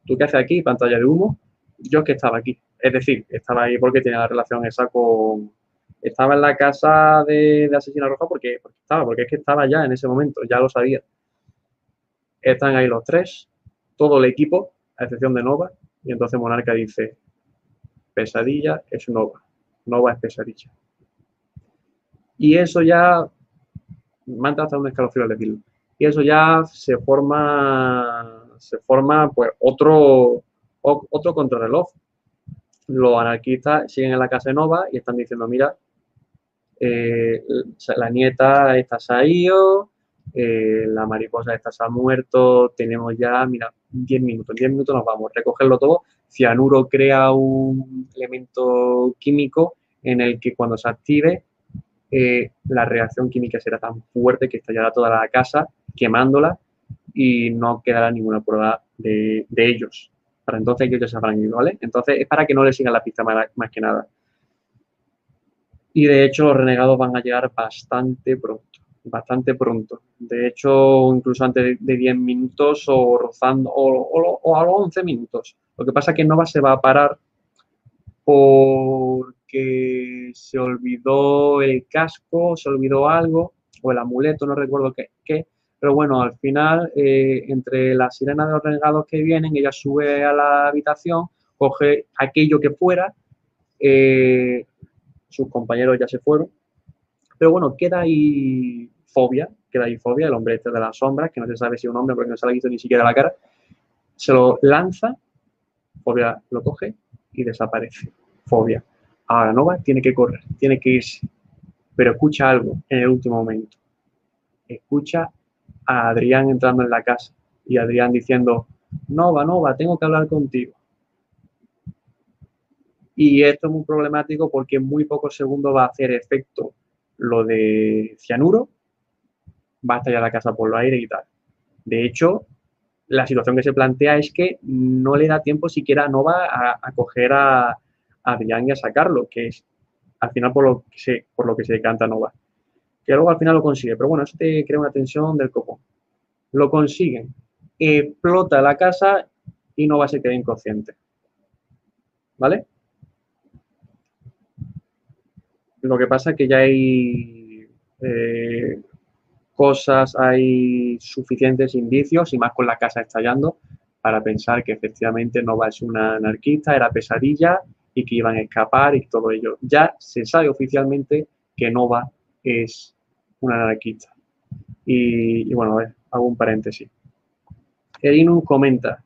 A: ¿tú qué haces aquí, pantalla de humo? Yo que estaba aquí. Es decir, estaba ahí porque tenía la relación esa con... Estaba en la casa de, Asesina Roja porque, estaba, porque es que estaba ya en ese momento, ya lo sabía. Están ahí los tres, todo el equipo, a excepción de Nova, y entonces Monarca dice, pesadilla es Nova, Nova es pesadilla. Y eso ya, me hasta un escalofrío al decirlo, y eso ya se forma, se forma pues otro, otro contrarreloj, los anarquistas siguen en la casa de Nova y están diciendo, mira, eh, la nieta está se eh, la mariposa esta se ha muerto, tenemos ya, mira, 10 minutos, en 10 minutos nos vamos, a recogerlo todo. Cianuro crea un elemento químico en el que cuando se active, eh, la reacción química será tan fuerte que estallará toda la casa, quemándola y no quedará ninguna prueba de ellos para entonces ellos ya se habrán ido, ¿vale? Entonces es para que no le sigan la pista más, que nada. Y de hecho los renegados van a llegar bastante pronto, bastante pronto. De hecho, incluso antes de 10 minutos o rozando, o, a los 11 minutos. Lo que pasa es que Nova se va a parar porque se olvidó el casco, se olvidó algo, o el amuleto, no recuerdo qué pero bueno, al final, eh, entre la sirena de los renegados que vienen, ella sube a la habitación, coge aquello que fuera, eh, sus compañeros ya se fueron, pero bueno, queda ahí Fobia, queda ahí Fobia, el hombre este de las sombras, que no se sabe si es un hombre porque no se le ha visto ni siquiera la cara, se lo lanza, Fobia lo coge y desaparece. Fobia. Ahora Nova tiene que correr, tiene que irse, pero escucha algo en el último momento. Escucha a Adrián entrando en la casa y Adrián diciendo, Nova, Nova, tengo que hablar contigo. Y esto es muy problemático porque en muy pocos segundos va a hacer efecto lo de cianuro, va a estallar la casa por el aire y tal. De hecho, la situación que se plantea es que no le da tiempo siquiera a Nova a, coger a, Adrián y a sacarlo, que es al final por lo que se, por lo que se decanta Nova que luego al final lo consigue. Pero bueno, eso te crea una tensión del copón. Lo consiguen, explota la casa y no va a ser quedar inconsciente. ¿Vale? Lo que pasa es que ya hay eh, cosas, hay suficientes indicios y más con la casa estallando para pensar que efectivamente Nova es una anarquista, era pesadilla y que iban a escapar y todo ello. Ya se sabe oficialmente que Nova es una anarquista. Y, bueno, a ver, hago un paréntesis. Erinun comenta,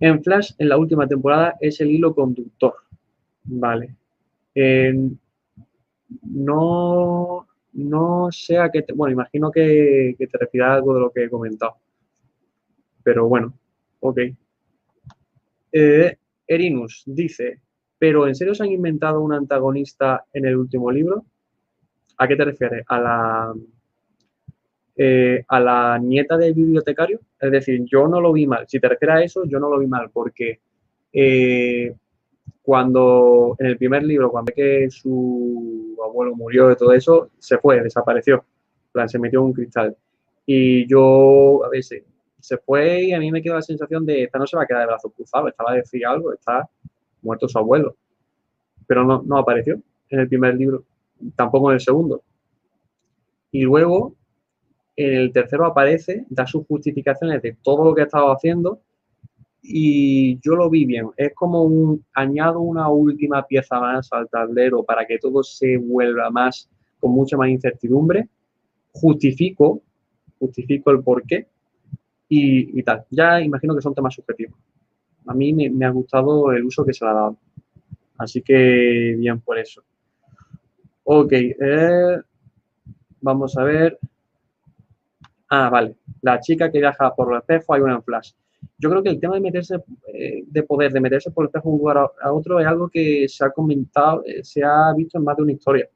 A: en Flash, en la última temporada, es el hilo conductor. Vale. no, no sé a qué te, bueno, imagino que, te refieres a algo de lo que he comentado. Pero bueno, ok. Eh, Erinus dice, ¿pero en serio se han inventado un antagonista en el último libro? ¿A qué te refieres? ¿A la, eh, a la nieta del bibliotecario? Es decir, yo no lo vi mal. Si te refieres a eso, yo no lo vi mal porque eh, cuando en el primer libro, cuando que su abuelo murió y todo eso, se fue, desapareció. plan, se metió un cristal. Y yo, a veces, se fue y a mí me quedó la sensación de, esta no se va a quedar de brazos cruzados, estaba a decir algo, está muerto su abuelo. Pero no, no apareció en el primer libro, tampoco en el segundo. Y luego, en el tercero aparece, da sus justificaciones de todo lo que ha estado haciendo y yo lo vi bien. Es como un, añado una última pieza más al tablero para que todo se vuelva más, con mucha más incertidumbre. Justifico, justifico el porqué y, y tal. Ya imagino que son temas subjetivos. A mí me, ha gustado el uso que se le ha dado. Así que bien por eso. Ok, eh, vamos a ver. Ah, vale. La chica que viaja por el espejo, hay una en flash. Yo creo que el tema de meterse, eh, de poder, de meterse por el espejo de un lugar a, otro es algo que se ha comentado, eh, se ha visto en más de una historia.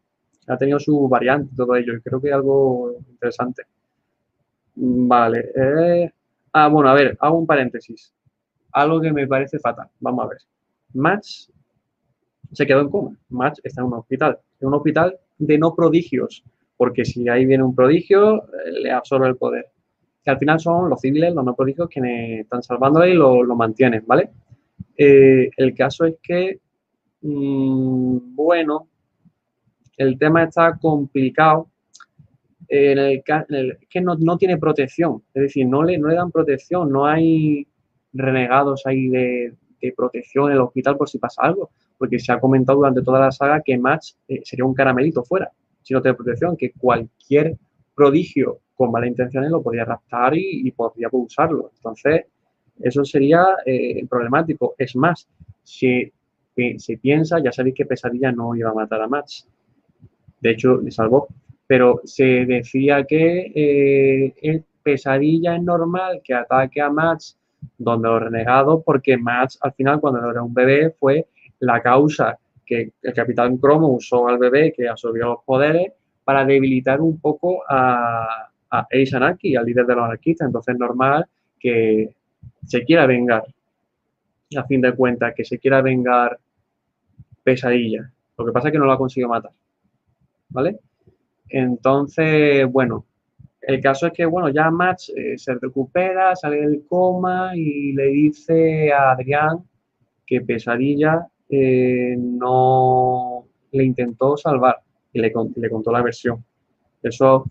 A: Ha tenido su variante todo ello y creo que es algo interesante. Vale. ah, bueno, a ver, hago un paréntesis. Algo que me parece fatal. Vamos a ver. Match se quedó en coma. Match está en un hospital. En un hospital de no prodigios. Porque si ahí viene un prodigio, eh, le absorbe el poder que al final son los civiles, los no políticos, quienes están salvándole y lo, mantienen, ¿vale? Eh, el caso es que, mm, bueno, el tema está complicado en el, que no, tiene protección, es decir, no le, no le dan protección, no hay renegados ahí de, protección en el hospital por si pasa algo, porque se ha comentado durante toda la saga que Max eh, sería un caramelito fuera, si no tiene protección, que cualquier prodigio con malas intenciones lo podía raptar y, podría usarlo. Entonces, eso sería eh, problemático. Es más, si se piensa, ya sabéis que Pesadilla no iba a matar a Max. De hecho, le salvó. Pero se decía que eh, Pesadilla es normal que ataque a Max donde los renegados, porque Max al final, cuando era un bebé, fue la causa que el Capitán Cromo usó al bebé que absorbió los poderes para debilitar un poco a, a Ace Anarchy, al líder de los anarquistas. Entonces es normal que se quiera vengar, a fin de cuentas, que se quiera vengar Pesadilla. Lo que pasa es que no lo ha conseguido matar. ¿Vale? Entonces, bueno, el caso es que, bueno, ya Max eh, se recupera, sale del coma y le dice a Adrián que Pesadilla eh, no le intentó salvar y le, contó la versión. Eso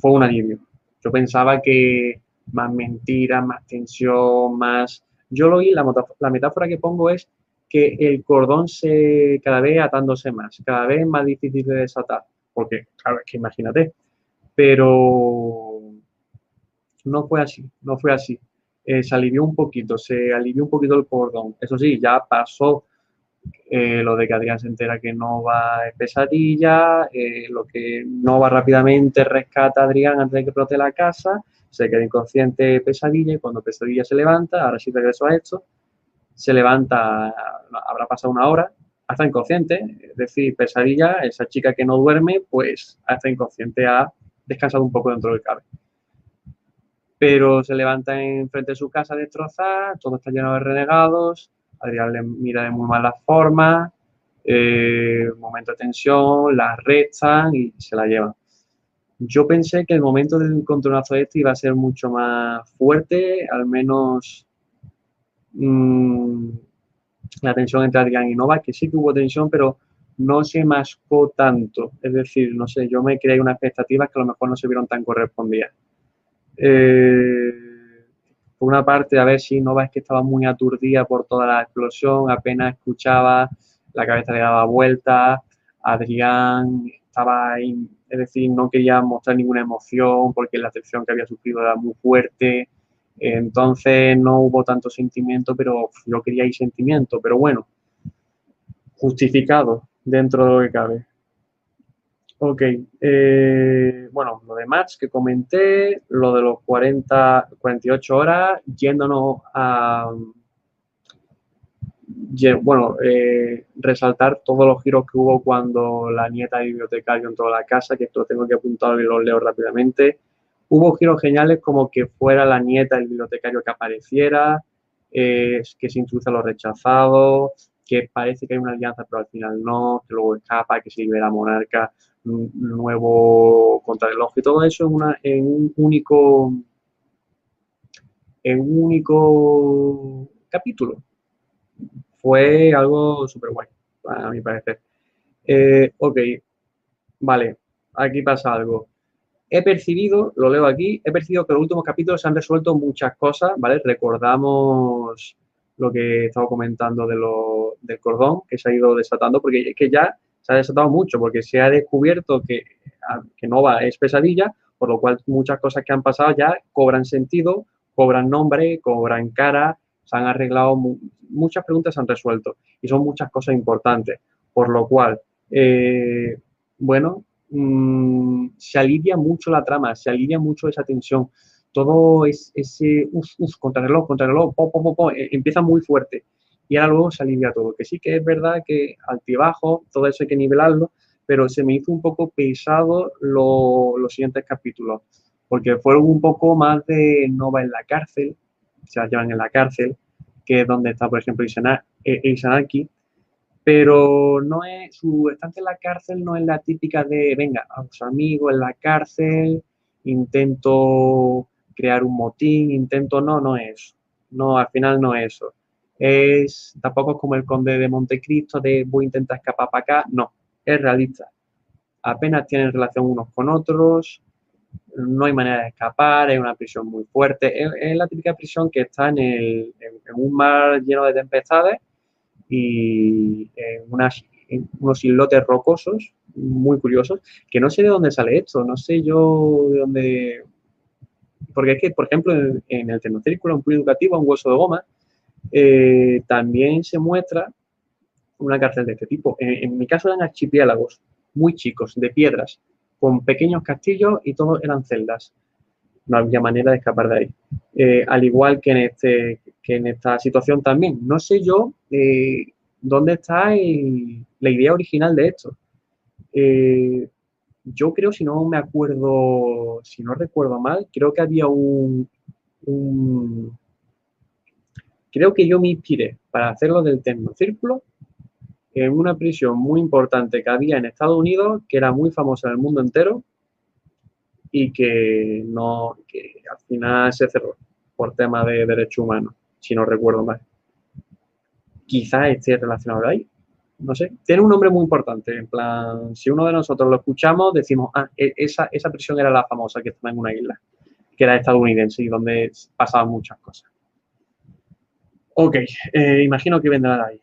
A: fue un alivio. Yo pensaba que más mentiras, más tensión, más... Yo lo vi, la, la metáfora que pongo es que el cordón se cada vez atándose más, cada vez más difícil de desatar, porque, claro, es que imagínate, pero no fue así, no fue así. Eh, se alivió un poquito, se alivió un poquito el cordón. Eso sí, ya pasó eh, lo de que Adrián se entera que no va es pesadilla, eh, lo que no va rápidamente rescata a Adrián antes de que explote la casa, se queda inconsciente pesadilla y cuando pesadilla se levanta, ahora sí regreso a esto, se levanta, habrá pasado una hora, hasta inconsciente, es decir, pesadilla, esa chica que no duerme, pues hasta inconsciente ha descansado un poco dentro del cabe. Pero se levanta enfrente de su casa destrozada, todo está lleno de renegados, Adrián le mira de muy mala forma, eh, momento de tensión, la restan y se la llevan. Yo pensé que el momento del encontronazo este iba a ser mucho más fuerte, al menos mm, la tensión entre Adrián y Nova, que sí que hubo tensión, pero no se mascó tanto. Es decir, no sé, yo me creé unas expectativas que a lo mejor no se vieron tan correspondidas. Eh, por una parte, a ver si Nova es que estaba muy aturdida por toda la explosión, apenas escuchaba, la cabeza le daba vueltas, Adrián estaba ahí, es decir, no quería mostrar ninguna emoción porque la atención que había sufrido era muy fuerte, entonces no hubo tanto sentimiento, pero yo quería ir sentimiento, pero bueno, justificado dentro de lo que cabe. Ok, eh, bueno, lo de match que comenté, lo de los 40, 48 horas, yéndonos a, bueno, eh, resaltar todos los giros que hubo cuando la nieta de bibliotecario entró a la casa, que esto lo tengo que apuntar y lo leo rápidamente. Hubo giros geniales como que fuera la nieta del bibliotecario que apareciera, eh, que se introduce a los rechazados, que parece que hay una alianza pero al final no, que luego escapa, que se libera Monarca, nuevo contrarreloj y todo eso en, una, en un único en un único capítulo. Fue algo súper guay, a mi parecer. Eh, ok, vale, aquí pasa algo. He percibido, lo leo aquí, he percibido que los últimos capítulos se han resuelto muchas cosas, ¿vale? Recordamos lo que estaba comentando de lo, del cordón que se ha ido desatando, porque es que ya se ha desatado mucho, porque se ha descubierto que, que Nova es pesadilla, por lo cual muchas cosas que han pasado ya cobran sentido, cobran nombre, cobran cara, se han arreglado, muchas preguntas se han resuelto y son muchas cosas importantes, por lo cual, eh, bueno, mm, se alivia mucho la trama, se alivia mucho esa tensión, todo es, ese, uff, uff, contrarreloj, contrarreloj, po, po, po, eh, empieza muy fuerte. Y ahora luego se alivia todo, que sí que es verdad que altibajo, todo eso hay que nivelarlo, pero se me hizo un poco pesado los siguientes capítulos porque fueron un poco más de Nova en la cárcel, se la llevan en la cárcel, que es donde está, por ejemplo, Isanaki, eh, pero no es, su estancia en la cárcel no es la típica de, venga, a sus amigos en la cárcel, intento crear un motín, intento, no, no es no, al final no es eso. Es, tampoco es como el conde de Montecristo de voy a intentar escapar para acá, no, es realista. Apenas tienen relación unos con otros, no hay manera de escapar, es una prisión muy fuerte, es, la típica prisión que está en, el, en, un mar lleno de tempestades y en, unos islotes rocosos muy curiosos, que no sé de dónde sale esto, no sé yo de dónde... Porque es que, por ejemplo, en, el Tecnocírculo, un punto educativo, un hueso de goma, eh, también se muestra una cárcel de este tipo. en mi caso eran archipiélagos muy chicos, de piedras, con pequeños castillos y todos eran celdas. No había manera de escapar de ahí. Eh, al igual que en, este, que en esta situación también. No sé yo eh, dónde está la idea original de esto. Yo creo, si no me acuerdo, si no recuerdo mal, creo que había un, creo que yo me inspiré para hacerlo del Tecnocírculo en una prisión muy importante que había en Estados Unidos, que era muy famosa en el mundo entero y que, no, que al final se cerró por tema de derechos humanos, si no recuerdo mal. Quizás esté relacionado ahí, no sé. Tiene un nombre muy importante, en plan, si uno de nosotros lo escuchamos, decimos, ah, e, esa, esa prisión era la famosa que estaba en una isla, que era estadounidense y donde pasaban muchas cosas. Ok, eh, imagino que vendrá de ahí.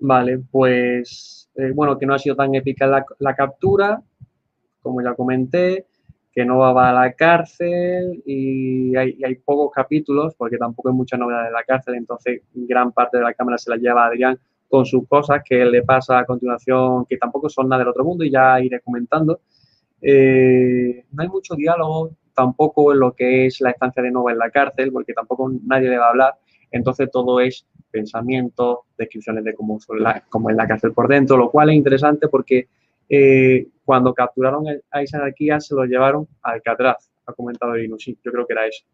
A: Vale, pues eh, bueno, que no ha sido tan épica la, captura, como ya comenté, que no va a la cárcel y hay, pocos capítulos, porque tampoco hay mucha novedad de la cárcel, entonces gran parte de la cámara se la lleva Adrián con sus cosas que le pasa a continuación, que tampoco son nada del otro mundo y ya iré comentando. Eh, no hay mucho diálogo tampoco en lo que es la estancia de Nova en la cárcel, porque tampoco nadie le va a hablar, entonces todo es pensamientos, descripciones de cómo, la, es la cárcel por dentro, lo cual es interesante porque eh, cuando capturaron a esa anarquía se lo llevaron a Alcatraz, ha comentado Irino, sí, yo creo que era eso.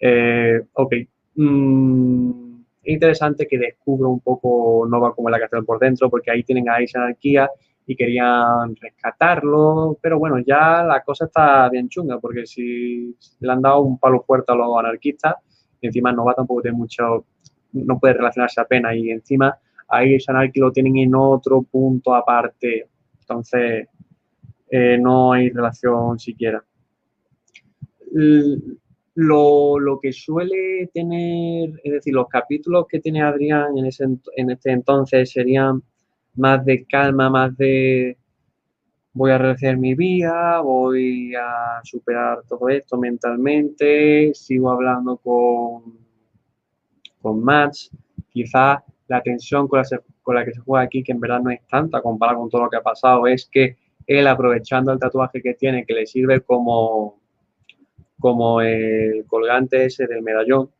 A: Eh, ok. Mm, es interesante que descubra un poco Nova como la cárcel por dentro, porque ahí tienen a esa anarquía y querían rescatarlo, pero bueno, ya la cosa está bien chunga, porque si le han dado un palo fuerte a los anarquistas, encima Nova tampoco tiene mucho no puede relacionarse apenas y encima ahí que lo tienen en otro punto aparte, entonces eh, no hay relación siquiera. Lo, que suele tener, es decir, los capítulos que tiene Adrián en, ese, en este entonces serían más de calma, más de voy a rehacer mi vida, voy a superar todo esto mentalmente, sigo hablando con con Max, quizás la tensión con la, que se juega aquí, que en verdad no es tanta comparada con todo lo que ha pasado, es que él aprovechando el tatuaje que tiene, que le sirve como, como el colgante ese del medallón,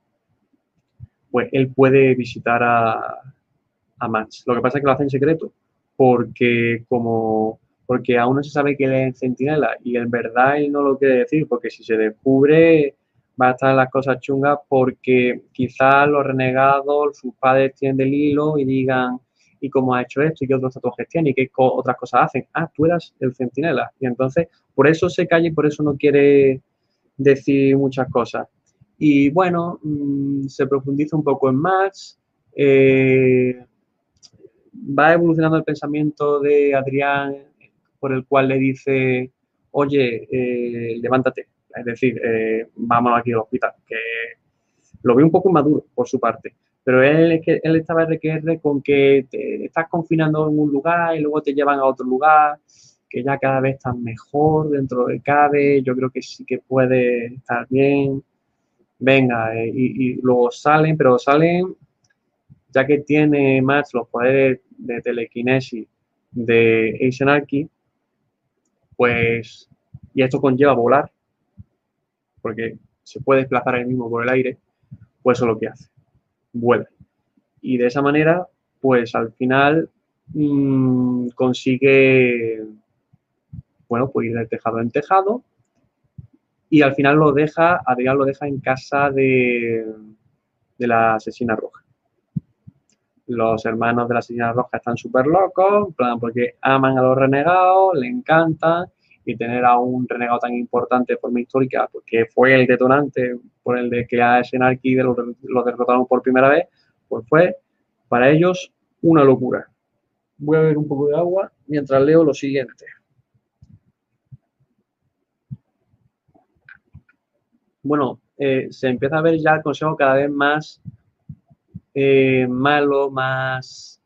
A: pues él puede visitar a, a Max. Lo que pasa es que lo hace en secreto, porque como porque aún no se sabe que él es centinela y en verdad él no lo quiere decir, porque si se descubre va a estar las cosas chungas porque quizás los renegados, sus padres tienen del hilo y digan, ¿y cómo ha hecho esto? ¿Y qué otros tatuajes tiene? ¿Y qué otras cosas hacen? Ah, tú eras el centinela. Y entonces, por eso se calla y por eso no quiere decir muchas cosas. Y bueno, mm, se profundiza un poco en más. Eh, va evolucionando el pensamiento de Adrián, por el cual le dice, oye, eh, levántate, es decir, eh, vámonos aquí al hospital, que lo veo un poco maduro por su parte. Pero él, él estaba RQR con que te estás confinando en un lugar y luego te llevan a otro lugar, que ya cada vez estás mejor dentro de cabe, yo creo que sí que puede estar bien. Venga, eh, y, luego salen, pero salen, ya que tiene más los poderes de telequinesis de Asian Archie, pues, y esto conlleva volar, porque se puede desplazar el mismo por el aire, pues eso es lo que hace, vuela. Y de esa manera, pues al final mm, consigue, bueno, pues ir de tejado en tejado y al final lo deja, Adrián lo deja en casa de, la asesina roja. Los hermanos de la asesina roja están súper locos, porque aman a los renegados, le encantan y tener a un renegado tan importante de forma histórica, porque fue el detonante por el de que a Senarki lo, lo derrotaron por primera vez, pues fue para ellos una locura. Voy a beber un poco de agua mientras leo lo siguiente. Bueno, eh, se empieza a ver ya el consejo cada vez más eh, malo, más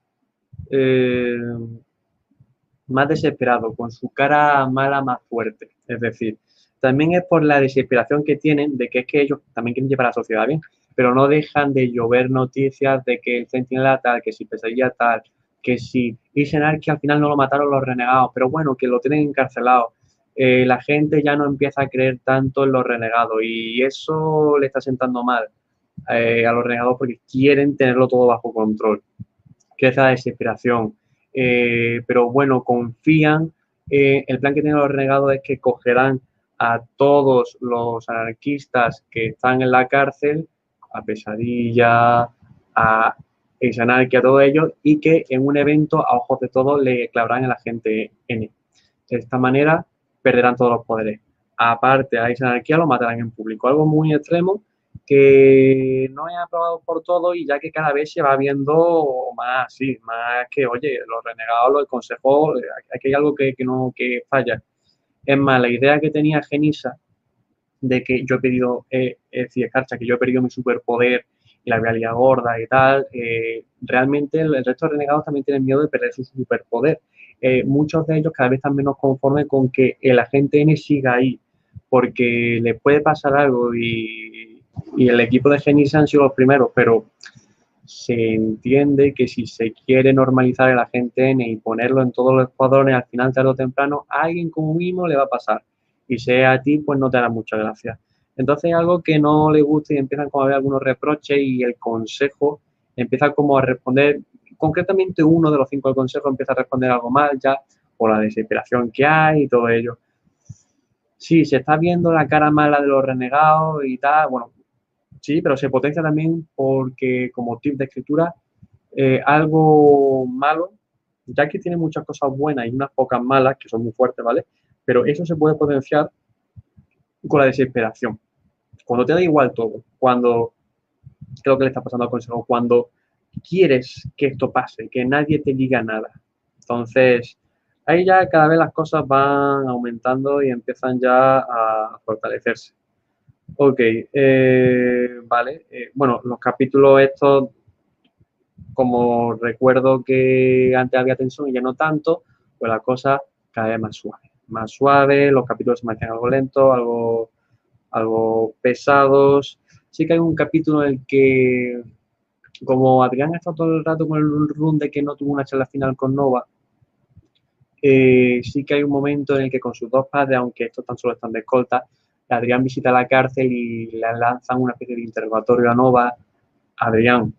A: eh, más desesperado, con su cara mala más fuerte. Es decir, también es por la desesperación que tienen de que es que ellos también quieren llevar a la sociedad bien, pero no dejan de llover noticias de que el centinela tal, que si pesadilla tal, que si dicen que al final no lo mataron los renegados, pero bueno, que lo tienen encarcelado. Eh, la gente ya no empieza a creer tanto en los renegados y eso le está sentando mal eh, a los renegados porque quieren tenerlo todo bajo control. Que esa desesperación, eh, pero bueno, confían. el plan que tienen los renegados es que cogerán a todos los anarquistas que están en la cárcel, a Pesadilla, a Isanarquia, a todos ellos, y que en un evento, a ojos de todos, le clavarán a la gente N. De esta manera perderán todos los poderes. Aparte, a Isanarquia lo matarán en público. Algo muy extremo, que no he aprobado por todo y ya que cada vez se va viendo más, sí, más que, oye, los renegados, los consejos, aquí hay algo que, no, que falla. Es más, la idea que tenía Genisa de que yo he pedido, eh, es decir, que yo he perdido mi superpoder y la realidad gorda y tal, eh, realmente el, resto de renegados también tienen miedo de perder su superpoder. Eh, muchos de ellos cada vez están menos conformes con que el agente N siga ahí, porque le puede pasar algo y el equipo de Genis han sido los primeros, pero se entiende que si se quiere normalizar el agente N y ponerlo en todos los escuadrones, al final, tarde o temprano, alguien como mismo le va a pasar. Y sea a ti, pues no te hará mucha gracia. Entonces, algo que no le gusta y empiezan como a haber algunos reproches y el consejo empieza como a responder, concretamente uno de los cinco del consejo empieza a responder algo mal ya, por la desesperación que hay y todo ello. Sí, se está viendo la cara mala de los renegados y tal, bueno, sí, pero se potencia también porque como tip de escritura, eh, algo malo, ya que tiene muchas cosas buenas y unas pocas malas, que son muy fuertes, ¿vale? Pero eso se puede potenciar con la desesperación. Cuando te da igual todo, cuando, creo que le está pasando al consejo, cuando quieres que esto pase, que nadie te diga nada. Entonces, ahí ya cada vez las cosas van aumentando y empiezan ya a fortalecerse. Ok, eh, vale. Eh, bueno, los capítulos estos, como recuerdo que antes había tensión y ya no tanto, pues la cosa cada vez más suave. Más suave, los capítulos se mantienen algo lentos, algo, algo pesados. Sí que hay un capítulo en el que, como Adrián ha estado todo el rato con el run de que no tuvo una charla final con Nova, eh, sí que hay un momento en el que con sus dos padres, aunque estos tan solo están de escolta, Adrián visita la cárcel y le lanzan una especie de interrogatorio a Nova Adrián,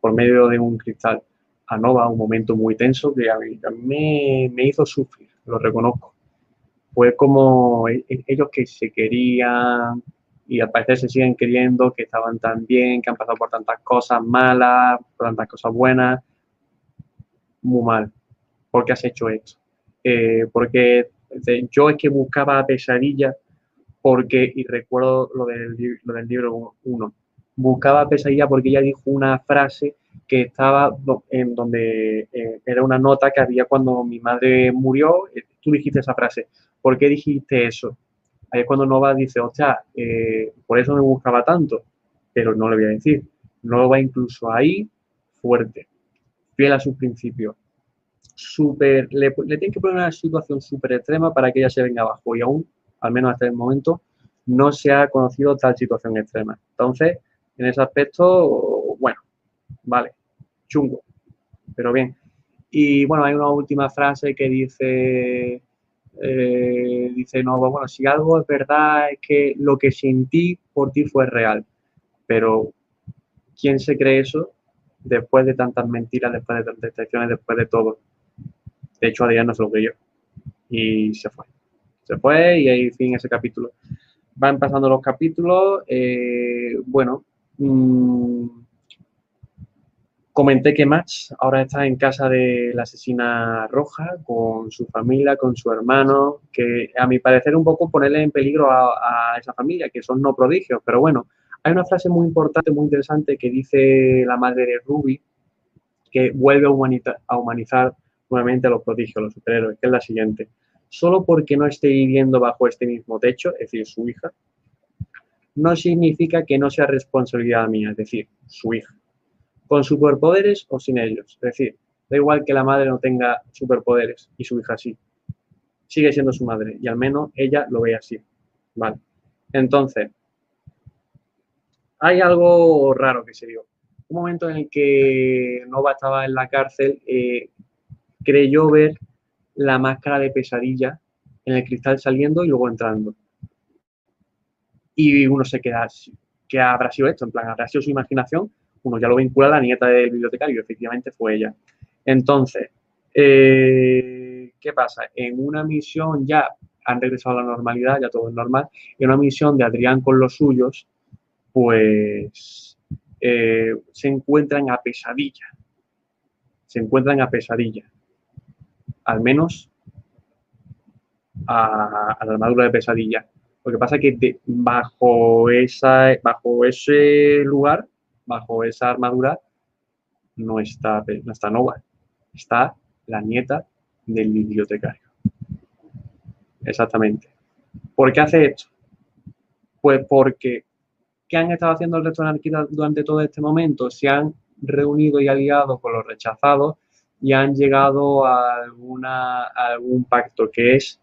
A: por medio de un cristal, a Nova, un momento muy tenso que a mí, me, hizo sufrir, lo reconozco. Fue como e, e, ellos que se querían y al parecer se siguen queriendo, que estaban tan bien, que han pasado por tantas cosas malas, por tantas cosas buenas. Muy mal. ¿Por qué has hecho esto? Eh, porque yo es que buscaba pesadilla porque, y recuerdo lo del, lo del libro 1, buscaba pesadilla porque ella dijo una frase que estaba en donde eh, era una nota que había cuando mi madre murió, eh, tú dijiste esa frase, ¿por qué dijiste eso? Ahí es cuando Nova dice, o sea, eh, por eso me buscaba tanto, pero no le voy a decir. Nova incluso ahí, fuerte, fiel a sus principios. Super, le, le tienen que poner una situación súper extrema para que ella se venga abajo y aún, al menos hasta el momento, no se ha conocido tal situación extrema. Entonces, en ese aspecto, bueno, vale, chungo, pero bien. Y bueno, hay una última frase que dice, eh, dice, no, bueno, si algo es verdad es que lo que sentí por ti fue real, pero ¿quién se cree eso después de tantas mentiras, después de tantas excepciones, después de todo? De hecho, Adrián no se lo creyó y se fue. Se fue y ahí fin ese capítulo. Van pasando los capítulos, eh, bueno, mmm, Comenté que Max ahora está en casa de la asesina roja con su familia, con su hermano, que a mi parecer un poco ponerle en peligro a, esa familia, que son no prodigios, pero bueno, hay una frase muy importante, muy interesante que dice la madre de Ruby, que vuelve a, a humanizar nuevamente a los prodigios, los superhéroes, que es la siguiente. Solo porque no esté viviendo bajo este mismo techo, es decir, su hija, no significa que no sea responsabilidad mía, es decir, su hija con superpoderes o sin ellos. Es decir, da igual que la madre no tenga superpoderes y su hija sí. Sigue siendo su madre y al menos ella lo ve así. Vale. Entonces, hay algo raro que se dio. Un momento en el que Nova estaba en la cárcel, eh, creyó ver la máscara de pesadilla en el cristal saliendo y luego entrando. Y uno se queda así. ¿Qué habrá sido esto? En plan, ¿habrá sido su imaginación? Uno ya lo vincula a la nieta del bibliotecario, efectivamente fue ella. Entonces, eh, ¿qué pasa? En una misión ya han regresado a la normalidad, ya todo es normal, en una misión de Adrián con los suyos, pues eh, se encuentran a pesadilla. Se encuentran a pesadilla. Al menos a, la armadura de pesadilla. Lo que pasa es que bajo, esa, bajo ese lugar bajo esa armadura no está, no está Nova, está la nieta del bibliotecario. Exactamente. ¿Por qué hace esto? Pues porque, ¿qué han estado haciendo el resto de anarquistas durante todo este momento? Se han reunido y aliado con los rechazados y han llegado a, alguna, a algún pacto que es,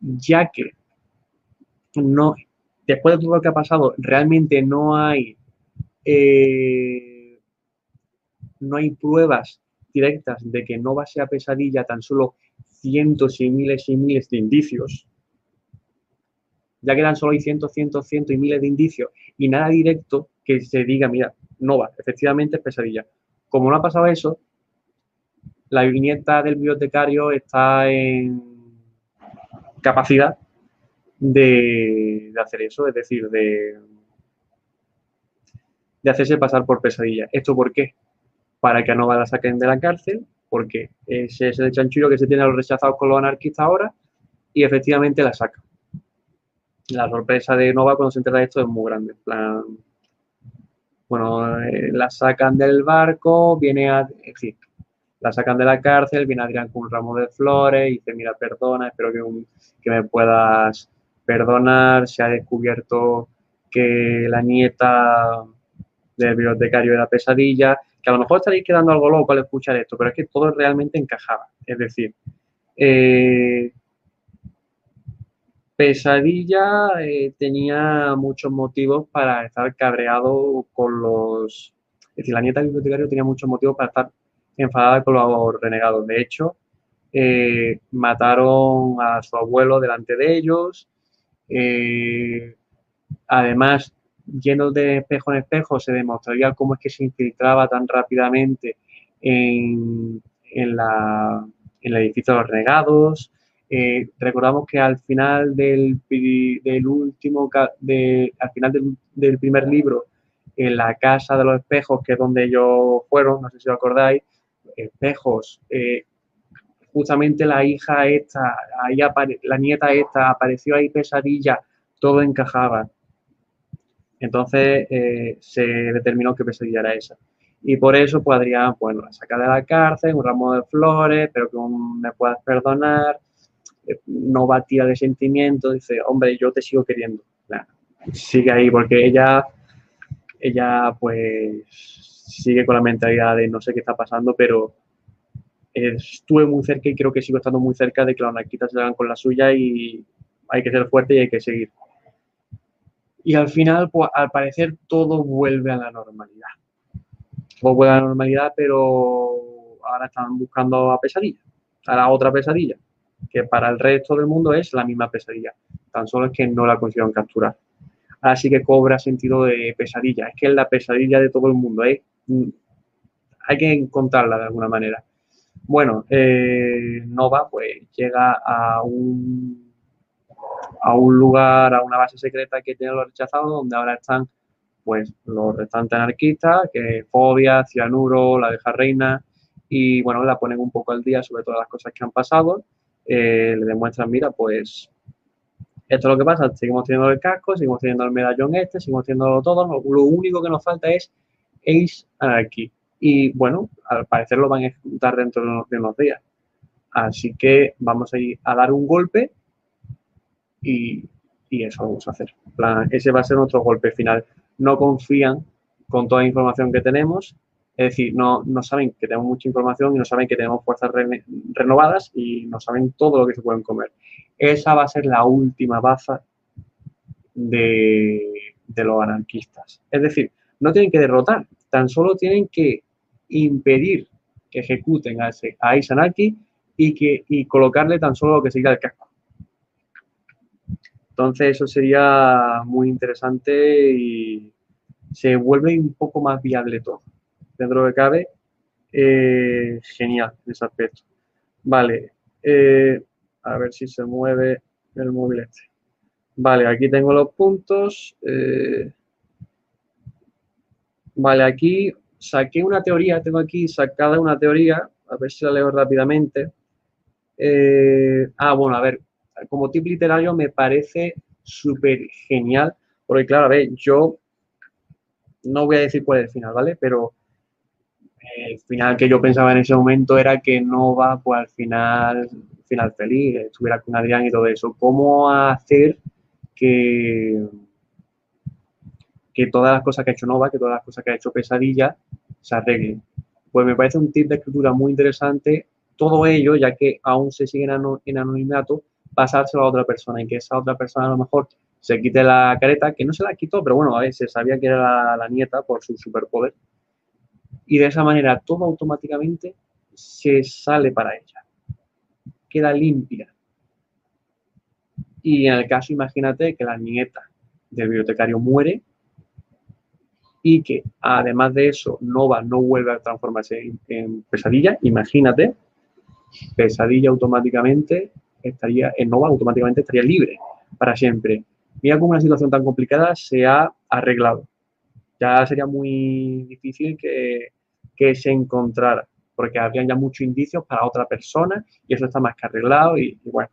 A: ya que no, después de todo lo que ha pasado, realmente no hay eh, no hay pruebas directas de que no va a pesadilla, tan solo cientos y miles y miles de indicios. Ya quedan solo hay cientos, cientos, cientos y miles de indicios y nada directo que se diga, mira, no va, efectivamente es pesadilla. Como no ha pasado eso, la viñeta del bibliotecario está en capacidad de hacer eso, es decir, de, de hacerse pasar por pesadilla. ¿Esto por qué? Para que a Nova la saquen de la cárcel, porque ese es el chanchullo que se tiene a los rechazados con los anarquistas ahora, y efectivamente la saca. La sorpresa de Nova cuando se entera de esto es muy grande. plan, bueno, eh, la sacan del barco, viene a... En la sacan de la cárcel, viene Adrián con un ramo de flores y dice, mira, perdona, espero que, que me puedas perdonar, se ha descubierto que la nieta del bibliotecario de la pesadilla, que a lo mejor estaréis quedando algo loco al escuchar esto, pero es que todo realmente encajaba. Es decir, eh, Pesadilla eh, tenía muchos motivos para estar cabreado con los... Es decir, la nieta del bibliotecario tenía muchos motivos para estar enfadada con los renegados. De hecho, eh, mataron a su abuelo delante de ellos. además, yendo de espejo en espejo, se demostraría cómo es que se infiltraba tan rápidamente en, la, en el edificio de los regados. Eh, recordamos que al final del, del último, al final del, primer libro, en la casa de los espejos, que es donde ellos fueron, no sé si os acordáis, espejos, eh, justamente la hija esta, ahí la nieta esta, apareció ahí pesadilla, todo encajaba. Entonces eh, se determinó que pesadilla era esa. Y por eso pues Adrián, bueno, la de la cárcel, un ramo de flores, pero que me puedas perdonar, eh, no va a tirar de sentimiento, dice, hombre, yo te sigo queriendo. sigue ahí, porque ella, ella pues sigue con la mentalidad de no sé qué está pasando, pero estuve muy cerca y creo que sigo estando muy cerca de que las anarquistas se hagan con la suya y hay que ser fuerte y hay que seguir. Y al final, pues al parecer, todo vuelve a la normalidad. Todo vuelve a la normalidad, pero ahora están buscando a pesadilla, a la otra pesadilla, que para el resto del mundo es la misma pesadilla. Tan solo es que no la consiguieron capturar. Ahora sí que cobra sentido de pesadilla. Es que es la pesadilla de todo el mundo. ¿eh? Hay que encontrarla de alguna manera. Bueno, eh, Nova pues llega a un, a un lugar, a una base secreta que tiene los rechazados, donde ahora están pues los restantes anarquistas, que Fobia, Cianuro, la deja reina, y bueno, la ponen un poco al día sobre todas las cosas que han pasado, eh, le demuestran, mira, pues esto es lo que pasa, seguimos teniendo el casco, seguimos teniendo el medallón este, seguimos teniendo todo, lo único que nos falta es Ace Anarchy. Y bueno, al parecer lo van a ejecutar dentro de unos días. Así que vamos a ir a dar un golpe y, eso vamos a hacer. ese va a ser nuestro golpe final. No confían con toda la información que tenemos, es decir, no, no saben que tenemos mucha información y no saben que tenemos fuerzas renovadas y no saben todo lo que se pueden comer. Esa va a ser la última baza de, los anarquistas. Es decir, no tienen que derrotar, tan solo tienen que impedir que ejecuten a, ese, a Isanaki y, que, y colocarle tan solo lo que sería el casco. Entonces eso sería muy interesante y se vuelve un poco más viable todo. Dentro de cabe, eh, genial en ese aspecto. Vale, eh, a ver si se mueve el móvil este. Vale, aquí tengo los puntos. Eh, vale, aquí saqué una teoría, tengo aquí sacada una teoría, a ver si la leo rápidamente. Ah, bueno, a ver, como tip literario me parece súper genial, porque claro, a ver, yo no voy a decir cuál es el final, ¿vale? Pero el final que yo pensaba en ese momento era que no va, pues al final, final feliz, estuviera con Adrián y todo eso. ¿Cómo hacer que que todas las cosas que ha hecho Nova, que todas las cosas que ha hecho Pesadilla, se arreglen. Pues me parece un tip de escritura muy interesante, todo ello, ya que aún se sigue en, anonimato, pasárselo a otra persona y que esa otra persona a lo mejor se quite la careta, que no se la quitó, pero bueno, a ver, se sabía que era la, nieta por su superpoder. Y de esa manera todo automáticamente se sale para ella. Queda limpia. Y en el caso, imagínate que la nieta del bibliotecario muere, y que además de eso Nova no vuelve a transformarse en, pesadilla, imagínate, pesadilla automáticamente estaría, en Nova automáticamente estaría libre para siempre. Mira cómo una situación tan complicada se ha arreglado. Ya sería muy difícil que, se encontrara, porque habrían ya muchos indicios para otra persona y eso está más que arreglado y bueno,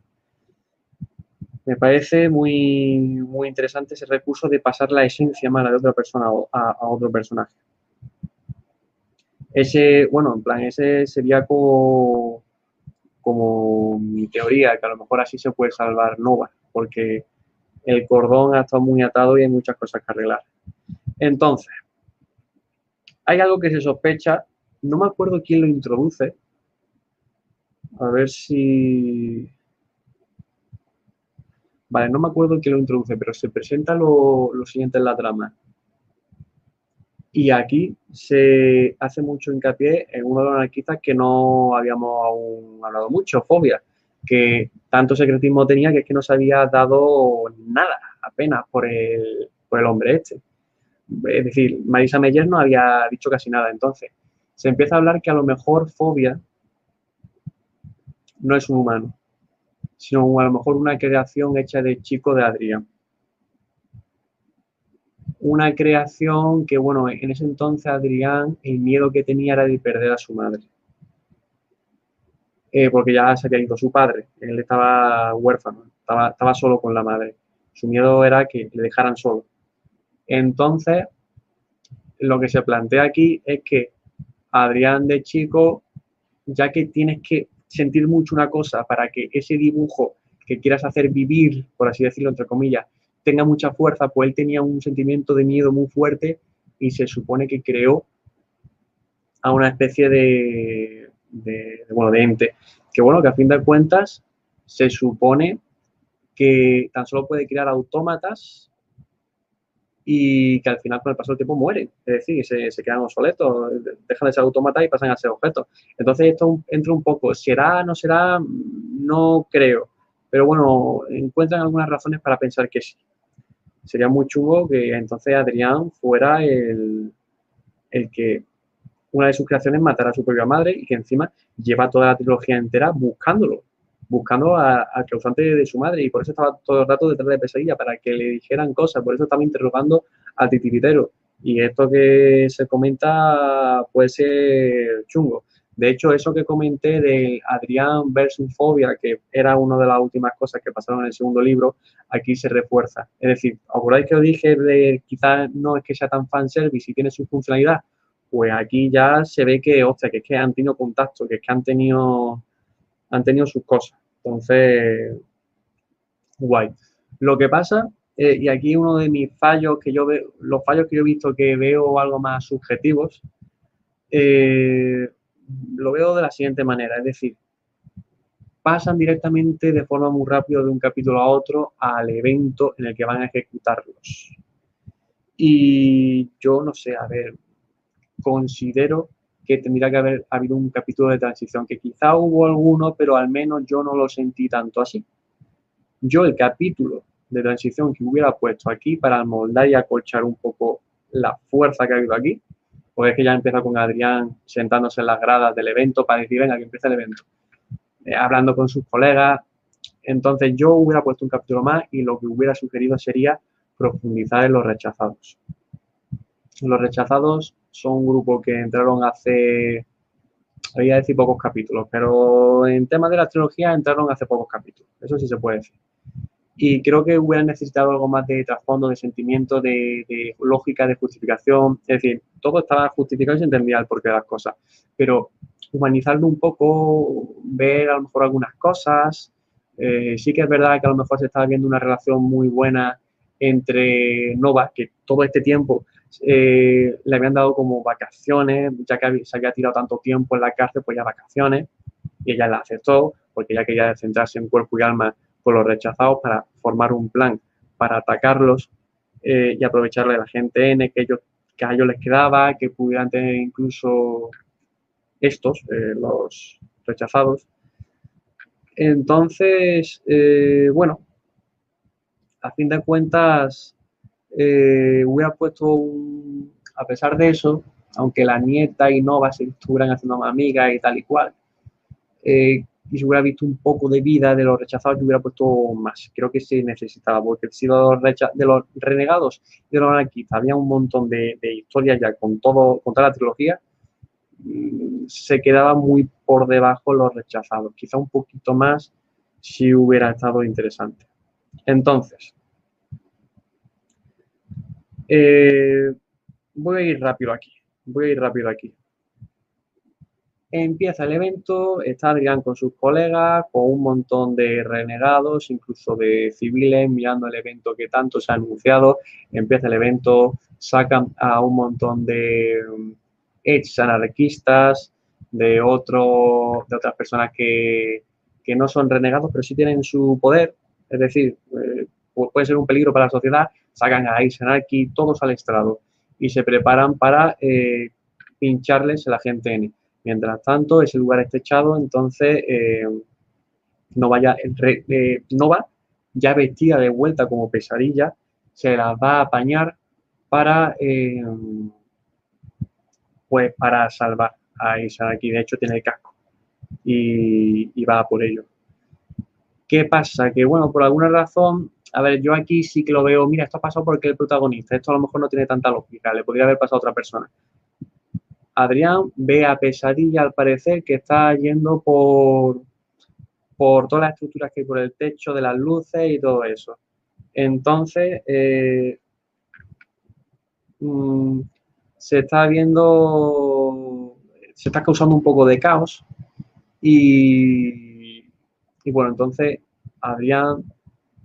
A: me parece muy, muy interesante ese recurso de pasar la esencia mala de otra persona a, otro personaje. Ese, bueno, en plan, ese sería como, como mi teoría, que a lo mejor así se puede salvar Nova, porque el cordón ha estado muy atado y hay muchas cosas que arreglar. Entonces, hay algo que se sospecha, no me acuerdo quién lo introduce, a ver si, Vale, no me acuerdo quién lo introduce, pero se presenta lo, siguiente en la trama. Y aquí se hace mucho hincapié en uno de los anarquistas que no habíamos aún hablado mucho, Fobia, que tanto secretismo tenía que es que no se había dado nada, apenas, por el, por el hombre este. Es decir, Marisa Meyer no había dicho casi nada. Entonces, se empieza a hablar que a lo mejor fobia no es un humano, sino a lo mejor una creación hecha de chico de Adrián. Una creación que, bueno, en ese entonces Adrián, el miedo que tenía era de perder a su madre. Eh, porque ya se había ido su padre, él estaba huérfano, estaba, estaba solo con la madre. Su miedo era que le dejaran solo. Entonces, lo que se plantea aquí es que Adrián de chico, ya que tienes que sentir mucho una cosa para que ese dibujo que quieras hacer vivir, por así decirlo, entre comillas, tenga mucha fuerza, pues él tenía un sentimiento de miedo muy fuerte y se supone que creó a una especie de, bueno, de ente. Que bueno, que a fin de cuentas se supone que tan solo puede crear autómatas y que al final con el paso del tiempo mueren, es decir, se, se quedan obsoletos, dejan de ser autómatas y pasan a ser objetos. Entonces esto entra un poco, ¿será, no será? No creo, pero bueno, encuentran algunas razones para pensar que sí. Sería muy chungo que entonces Adrián fuera el, el que una de sus creaciones matara a su propia madre y que encima lleva toda la trilogía entera buscándolo buscando al causante de su madre y por eso estaba todo el rato detrás de pesadilla, para que le dijeran cosas, por eso estaba interrogando al titiritero. Y esto que se comenta puede ser chungo. De hecho, eso que comenté de Adrián versus Fobia, que era una de las últimas cosas que pasaron en el segundo libro, aquí se refuerza. Es decir, ¿os acordáis que os dije de quizás no es que sea tan fanservice y tiene su funcionalidad? Pues aquí ya se ve que, hostia, que es que han tenido contacto, que es que han tenido han tenido sus cosas. Entonces, guay. Lo que pasa, eh, y aquí uno de mis fallos que yo veo, los fallos que yo he visto que veo algo más subjetivos, eh, lo veo de la siguiente manera, es decir, pasan directamente de forma muy rápida de un capítulo a otro al evento en el que van a ejecutarlos. Y yo no sé, a ver, considero que tendría que haber habido un capítulo de transición, que quizá hubo alguno, pero al menos yo no lo sentí tanto así. Yo el capítulo de transición que hubiera puesto aquí para moldar y acolchar un poco la fuerza que ha habido aquí, pues es que ya empieza con Adrián sentándose en las gradas del evento para decir, venga, que empieza el evento, eh, hablando con sus colegas. Entonces yo hubiera puesto un capítulo más y lo que hubiera sugerido sería profundizar en los rechazados. Los rechazados son un grupo que entraron hace, voy a decir pocos capítulos, pero en temas de la trilogía entraron hace pocos capítulos, eso sí se puede decir. Y creo que hubieran necesitado algo más de trasfondo, de sentimiento, de, lógica, de justificación. Es decir, todo estaba justificado y se entendía el porqué de las cosas. Pero humanizarlo un poco, ver a lo mejor algunas cosas. Eh, sí que es verdad que a lo mejor se estaba viendo una relación muy buena entre Nova, que todo este tiempo eh, le habían dado como vacaciones, ya que se había tirado tanto tiempo en la cárcel, pues ya vacaciones, y ella la aceptó porque ella quería centrarse en cuerpo y alma con los rechazados para formar un plan para atacarlos eh, y aprovecharle a la gente N que, ellos, que a ellos les quedaba, que pudieran tener incluso estos, eh, los rechazados. Entonces, bueno, a fin de cuentas, eh, hubiera puesto un, a pesar de eso, aunque la nieta y Nova se estuvieran haciendo más amigas y tal y cual, eh, y se hubiera visto un poco de vida de los rechazados, yo hubiera puesto más. Creo que se necesitaba, porque si los de los renegados y de los anarquistas había un montón de, historias ya con, todo, con toda la trilogía, mm, se quedaba muy por debajo los rechazados. Quizá un poquito más si hubiera estado interesante. Entonces, eh, voy a ir rápido aquí. Voy a ir rápido aquí. Empieza el evento, está Adrián con sus colegas, con un montón de renegados, incluso de civiles, mirando el evento que tanto se ha anunciado. Empieza el evento, sacan a un montón de um, ex anarquistas, de, otro, de otras personas que, que, no son renegados, pero sí tienen su poder. Es decir, eh, puede ser un peligro para la sociedad, sacan a Ace Anarchy, todos al estrado y se preparan para eh, pincharles el agente N. Mientras tanto, ese lugar está echado, entonces eh, Nova, ya, eh, Nova, ya vestida de vuelta como pesadilla, se las va a apañar para, eh, pues para salvar a Isa aquí. De hecho, tiene el casco y, y va por ello. ¿Qué pasa? Que, bueno, por alguna razón, a ver, yo aquí sí que lo veo, mira, esto ha pasado porque el protagonista, esto a lo mejor no tiene tanta lógica, le podría haber pasado a otra persona. Adrián ve a Pesadilla, al parecer, que está yendo por, por todas las estructuras que hay por el techo, de las luces y todo eso. Entonces, eh, mm, se está viendo, se está causando un poco de caos y, y bueno, entonces Adrián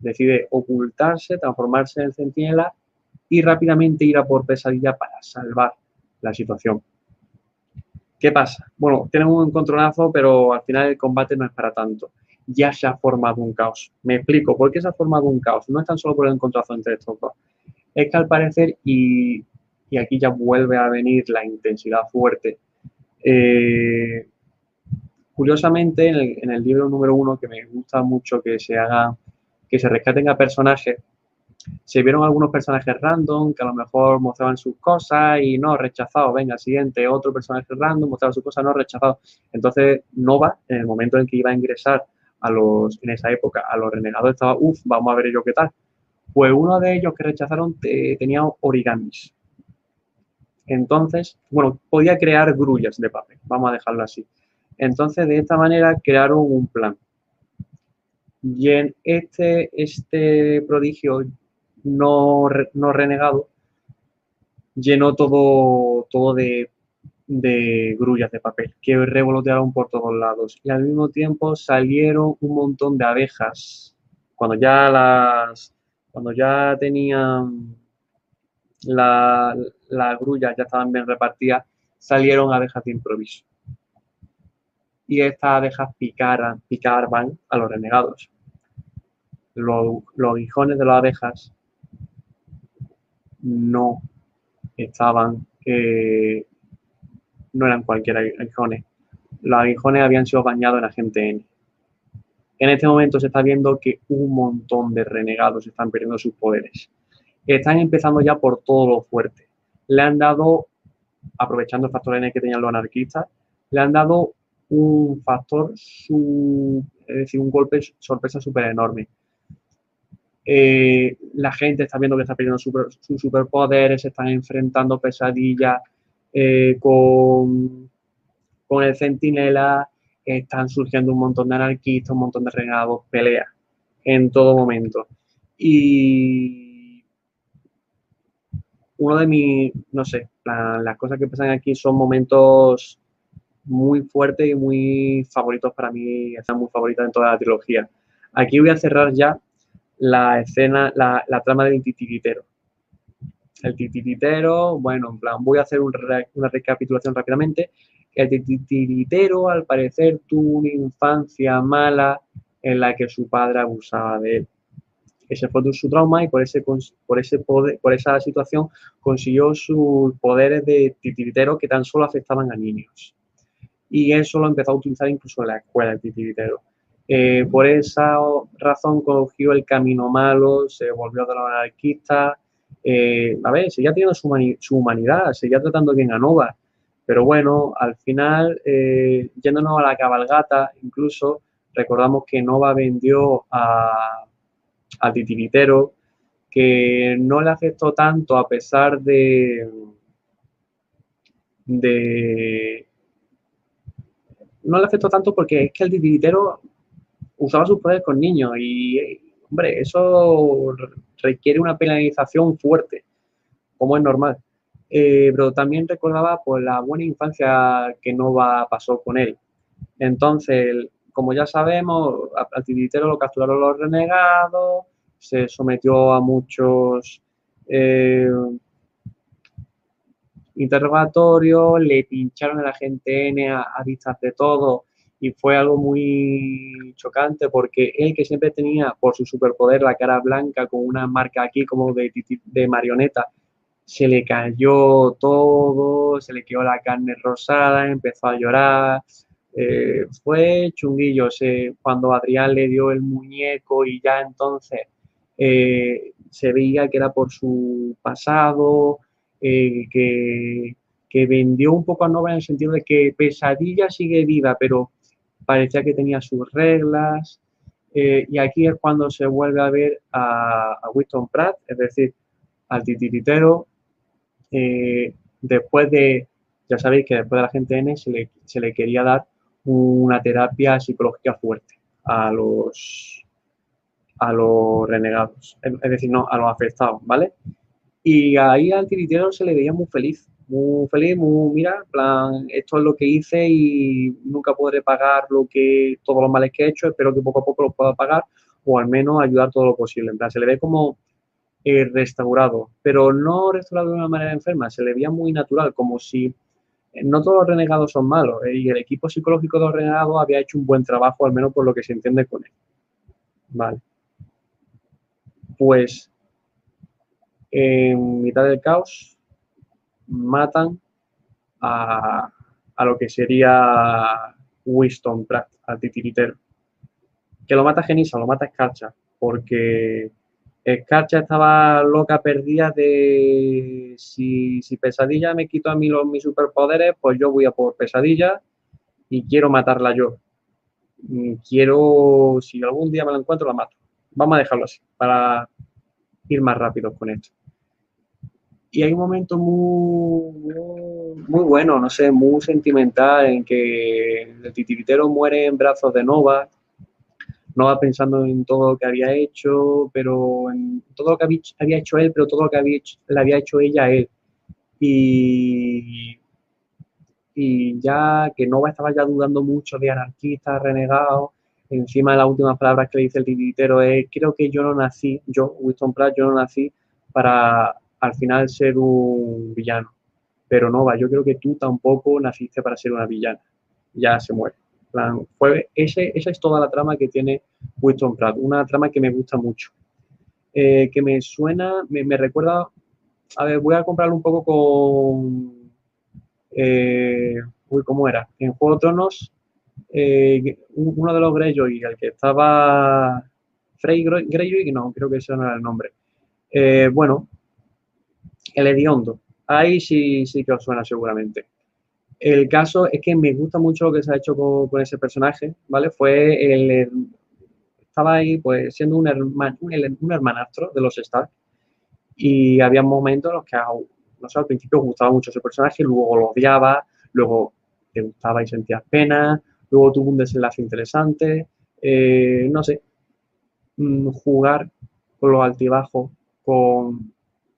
A: decide ocultarse, transformarse en centinela y rápidamente ir a por pesadilla para salvar la situación. ¿Qué pasa? Bueno, tienen un encontronazo, pero al final el combate no es para tanto. Ya se ha formado un caos. Me explico, ¿por qué se ha formado un caos? No es tan solo por el encontronazo entre estos dos. Es que al parecer, y, aquí ya vuelve a venir la intensidad fuerte, eh, curiosamente en el, en el, libro número uno, que me gusta mucho que se haga, que se rescaten a personajes se vieron algunos personajes random que a lo mejor mostraban sus cosas y no, rechazado, venga, siguiente, otro personaje random, mostraba sus cosas, no, rechazado. Entonces, Nova, en el momento en que iba a ingresar a los, en esa época, a los renegados, estaba, uff, vamos a ver yo qué tal. Pues uno de ellos que rechazaron tenía origamis. Entonces, bueno, podía crear grullas de papel, vamos a dejarlo así. Entonces, de esta manera crearon un plan. Y en este, este prodigio no, no renegado, llenó todo, todo de, grullas de papel que revolotearon por todos lados. Y al mismo tiempo salieron un montón de abejas. Cuando ya las cuando ya tenían la, las grullas ya estaban bien repartidas, salieron abejas de improviso. Y estas abejas picaran, picaban a los renegados. Los, los aguijones de las abejas no estaban, no eran cualquier aguijones. Los aguijones habían sido bañados en agente N. En este momento se está viendo que un montón de renegados están perdiendo sus poderes. Están empezando ya por todo lo fuerte. Le han dado, aprovechando el factor N que tenían los anarquistas, le han dado un factor, su, es decir, un golpe sorpresa súper enorme. Eh, la gente está viendo que está perdiendo sus superpoderes, se están enfrentando pesadillas eh, con, con el centinela, están surgiendo un montón de anarquistas, un montón de renegados, peleas en todo momento. Y uno de mis, no sé, las cosas que pasan aquí son momentos muy fuertes y muy favoritos para mí, están muy favoritas en toda la trilogía. Aquí voy a cerrar ya la escena, la, trama del titiritero. El titiritero, bueno, en plan, voy a hacer una recapitulación rápidamente. El titiritero, al parecer, tuvo una infancia mala en la que su padre abusaba de él. Ese fue su trauma y por, ese, por, ese poder, por esa situación consiguió sus poderes de titiritero que tan solo afectaban a niños. Y eso lo empezó a utilizar incluso en la escuela, el titiritero. Eh, por esa razón cogió el camino malo, se volvió de los anarquistas. Eh, a ver, seguía teniendo su, humanidad, seguía tratando bien a Nova. Pero bueno, al final, eh, yéndonos a la cabalgata, incluso recordamos que Nova vendió a, a Titiritero, que no le afectó tanto a pesar de, de no le afectó tanto porque es que el titiritero usaba sus poderes con niños y, hombre, eso requiere una penalización fuerte, como es normal. Eh, pero también recordaba pues, la buena infancia que Nova pasó con él. Entonces, como ya sabemos, al titiritero lo capturaron los renegados, se sometió a muchos eh, interrogatorios, le pincharon a la gente N a, a vistas de todo y fue algo muy chocante porque él que siempre tenía por su superpoder la cara blanca con una marca aquí como de, de marioneta, se le cayó todo, se le quedó la carne rosada, empezó a llorar, eh, fue chunguillo, cuando Adrián le dio el muñeco y ya entonces eh, se veía que era por su pasado, eh, que, que, vendió un poco a Nova en el sentido de que Pesadilla sigue viva, pero parecía que tenía sus reglas. Eh, y aquí es cuando se vuelve a ver a, Winston Pratt, es decir, al titiritero, eh, después de, ya sabéis que después de la gente N se le, se le quería dar una terapia psicológica fuerte a los, a los renegados, es decir, no, a los afectados, ¿vale? Y ahí al tiritero se le veía muy feliz, muy feliz, muy, mira, plan, esto es lo que hice y nunca podré pagar lo que, todos los males que he hecho, espero que poco a poco lo pueda pagar o al menos ayudar todo lo posible. En plan, se le ve como eh, restaurado, pero no restaurado de una manera enferma, se le veía muy natural, como si eh, no todos los renegados son malos eh, y el equipo psicológico de los renegados había hecho un buen trabajo, al menos por lo que se entiende con él. Vale. Pues en mitad del caos matan a, a lo que sería Winston Pratt, al titiritero. Que lo mata Genisa, lo mata Escarcha, porque Escarcha estaba loca, perdida de si, si Pesadilla me quito a mí los, mis superpoderes, pues yo voy a por Pesadilla y quiero matarla yo. Quiero, si algún día me la encuentro, la mato. Vamos a dejarlo así, para ir más rápido con esto. Y hay un momento muy, muy, bueno, no sé, muy sentimental en que el titiritero muere en brazos de Nova, no va pensando en todo lo que había hecho, pero en todo lo que había hecho él, pero todo lo que había hecho, le había hecho ella a él. Y, y ya que Nova estaba ya dudando mucho de anarquista, renegado, encima de las últimas palabras que le dice el titiritero es, creo que yo no nací, yo, Winston Pratt, yo no nací para al final ser un villano. Pero Nova, yo creo que tú tampoco naciste para ser una villana. Ya se muere esa es toda la trama que tiene Winston Pratt, una trama que me gusta mucho. Eh, que me suena, me, recuerda, a ver, voy a comprarlo un poco con, eh, uy, ¿cómo era? En Juego de Tronos, eh, uno de los Greyjoy, el que estaba, Frey Greyjoy, no, creo que ese no era el nombre. bueno, el Hediondo, ahí sí, sí que os suena seguramente. El caso es que me gusta mucho lo que se ha hecho con, ese personaje, ¿vale? Fue el, estaba ahí pues siendo un, hermanastro de los Stark y había momentos en los que, no sé, al principio gustaba mucho ese personaje, luego lo odiaba, luego te gustaba y sentías pena, luego tuvo un desenlace interesante, eh, no sé, mm, jugar con los altibajos, con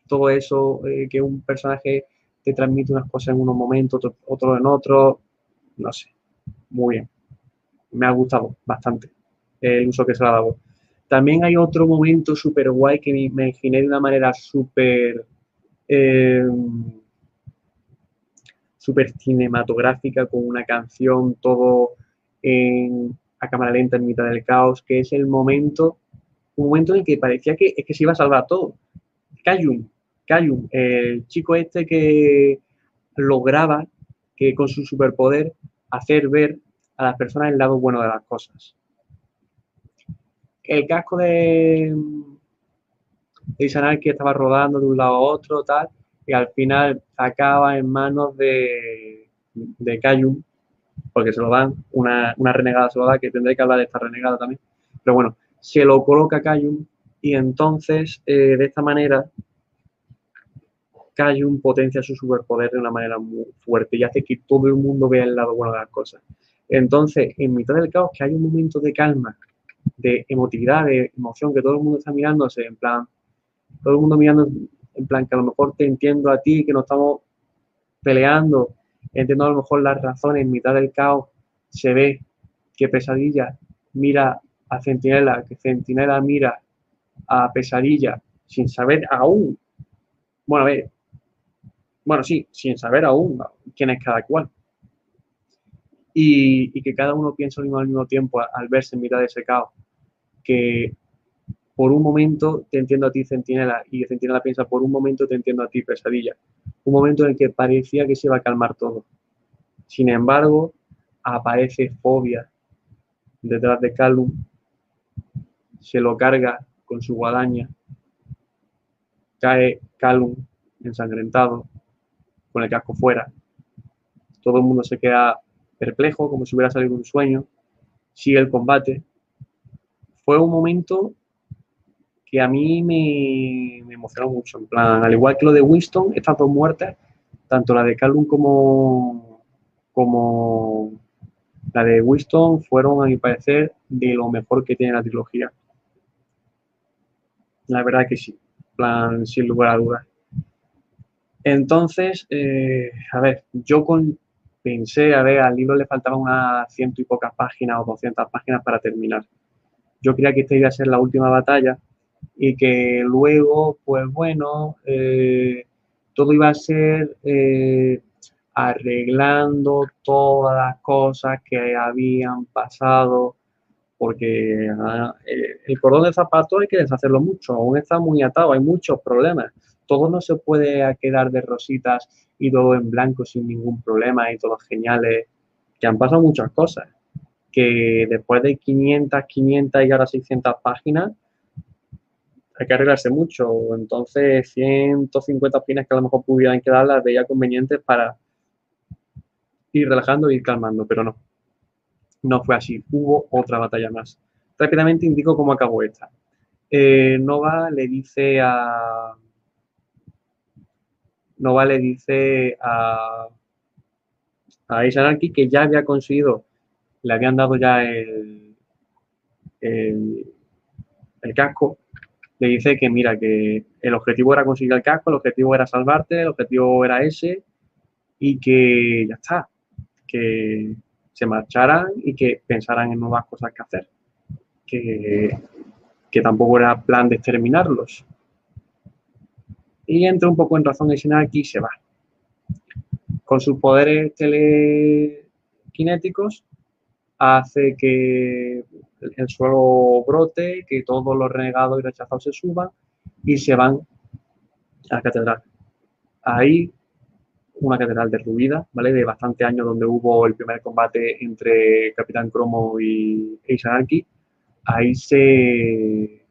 A: todo eso eh, que un personaje te transmite unas cosas en unos momentos, otros en otros, no sé, muy bien. Me ha gustado bastante el uso que se ha dado. También hay otro momento súper guay que me imaginé de una manera súper eh, súper cinematográfica con una canción, todo en, a cámara lenta en mitad del caos, que es el momento, un momento en el que parecía que, es que se iba a salvar todo. Cayum, Cayum, el chico este que lograba que con su superpoder hacer ver a las personas el lado bueno de las cosas. El casco de, de que estaba rodando de un lado a otro, tal, y al final acaba en manos de, de Cayum, porque se lo dan, una, renegada se lo da, que tendré que hablar de esta renegada también. Pero bueno, se lo coloca Cayum y entonces eh, de esta manera un potencia su superpoder de una manera muy fuerte y hace que todo el mundo vea el lado bueno de las cosas. Entonces, en mitad del caos, que hay un momento de calma, de emotividad, de emoción, que todo el mundo está mirándose, en plan, todo el mundo mirando, en plan, que a lo mejor te entiendo a ti, que no estamos peleando, entiendo a lo mejor las razones, en mitad del caos se ve que Pesadilla mira a Centinela, que Centinela mira a Pesadilla sin saber aún, bueno, a ver, bueno, sí, sin saber aún quién es cada cual. Y, que cada uno piensa al mismo tiempo al, verse en mitad de ese caos. Que por un momento te entiendo a ti, Centinela, y Centinela piensa, por un momento te entiendo a ti, Pesadilla. Un momento en el que parecía que se iba a calmar todo. Sin embargo, aparece Fobia detrás de Calum, se lo carga con su guadaña cae Calum ensangrentado, con el casco fuera. Todo el mundo se queda perplejo, como si hubiera salido un sueño. Sigue el combate. Fue un momento que a mí me, emocionó mucho. En plan, al igual que lo de Winston, estas dos muertes, tanto la de Calum como, como la de Winston, fueron, a mi parecer, de lo mejor que tiene la trilogía. La verdad que sí, plan, sin lugar a dudas. Entonces, eh, a ver, yo pensé, a ver, al libro le faltaban unas ciento y pocas páginas o 200 páginas para terminar. Yo creía que esta iba a ser la última batalla y que luego, pues bueno, eh, todo iba a ser eh, arreglando todas las cosas que habían pasado porque ah, el cordón de zapato hay que deshacerlo mucho, aún está muy atado, hay muchos problemas. Todo no se puede quedar de rositas y todo en blanco sin ningún problema y todo geniales, que han pasado muchas cosas, que después de 500, 500 y ahora 600 páginas, hay que arreglarse mucho. Entonces, 150 páginas que a lo mejor pudieran quedar las veía convenientes para ir relajando y ir calmando, pero no no fue así, hubo otra batalla más. Rápidamente indico cómo acabó esta. Eh, Nova le dice a... Nova le dice a, a que ya había conseguido, le habían dado ya el, el, el casco, le dice que mira, que el objetivo era conseguir el casco, el objetivo era salvarte, el objetivo era ese y que ya está, que, se marcharan y que pensaran en nuevas cosas que hacer, que, que tampoco era plan de exterminarlos. Y entra un poco en razón de Shinaki y se va. Con sus poderes telequinéticos hace que el suelo brote, que todos los renegados y rechazados se suban y se van a la catedral. Ahí una catedral derruida, ¿vale? De bastante años donde hubo el primer combate entre Capitán Cromo y Ace Ahí se,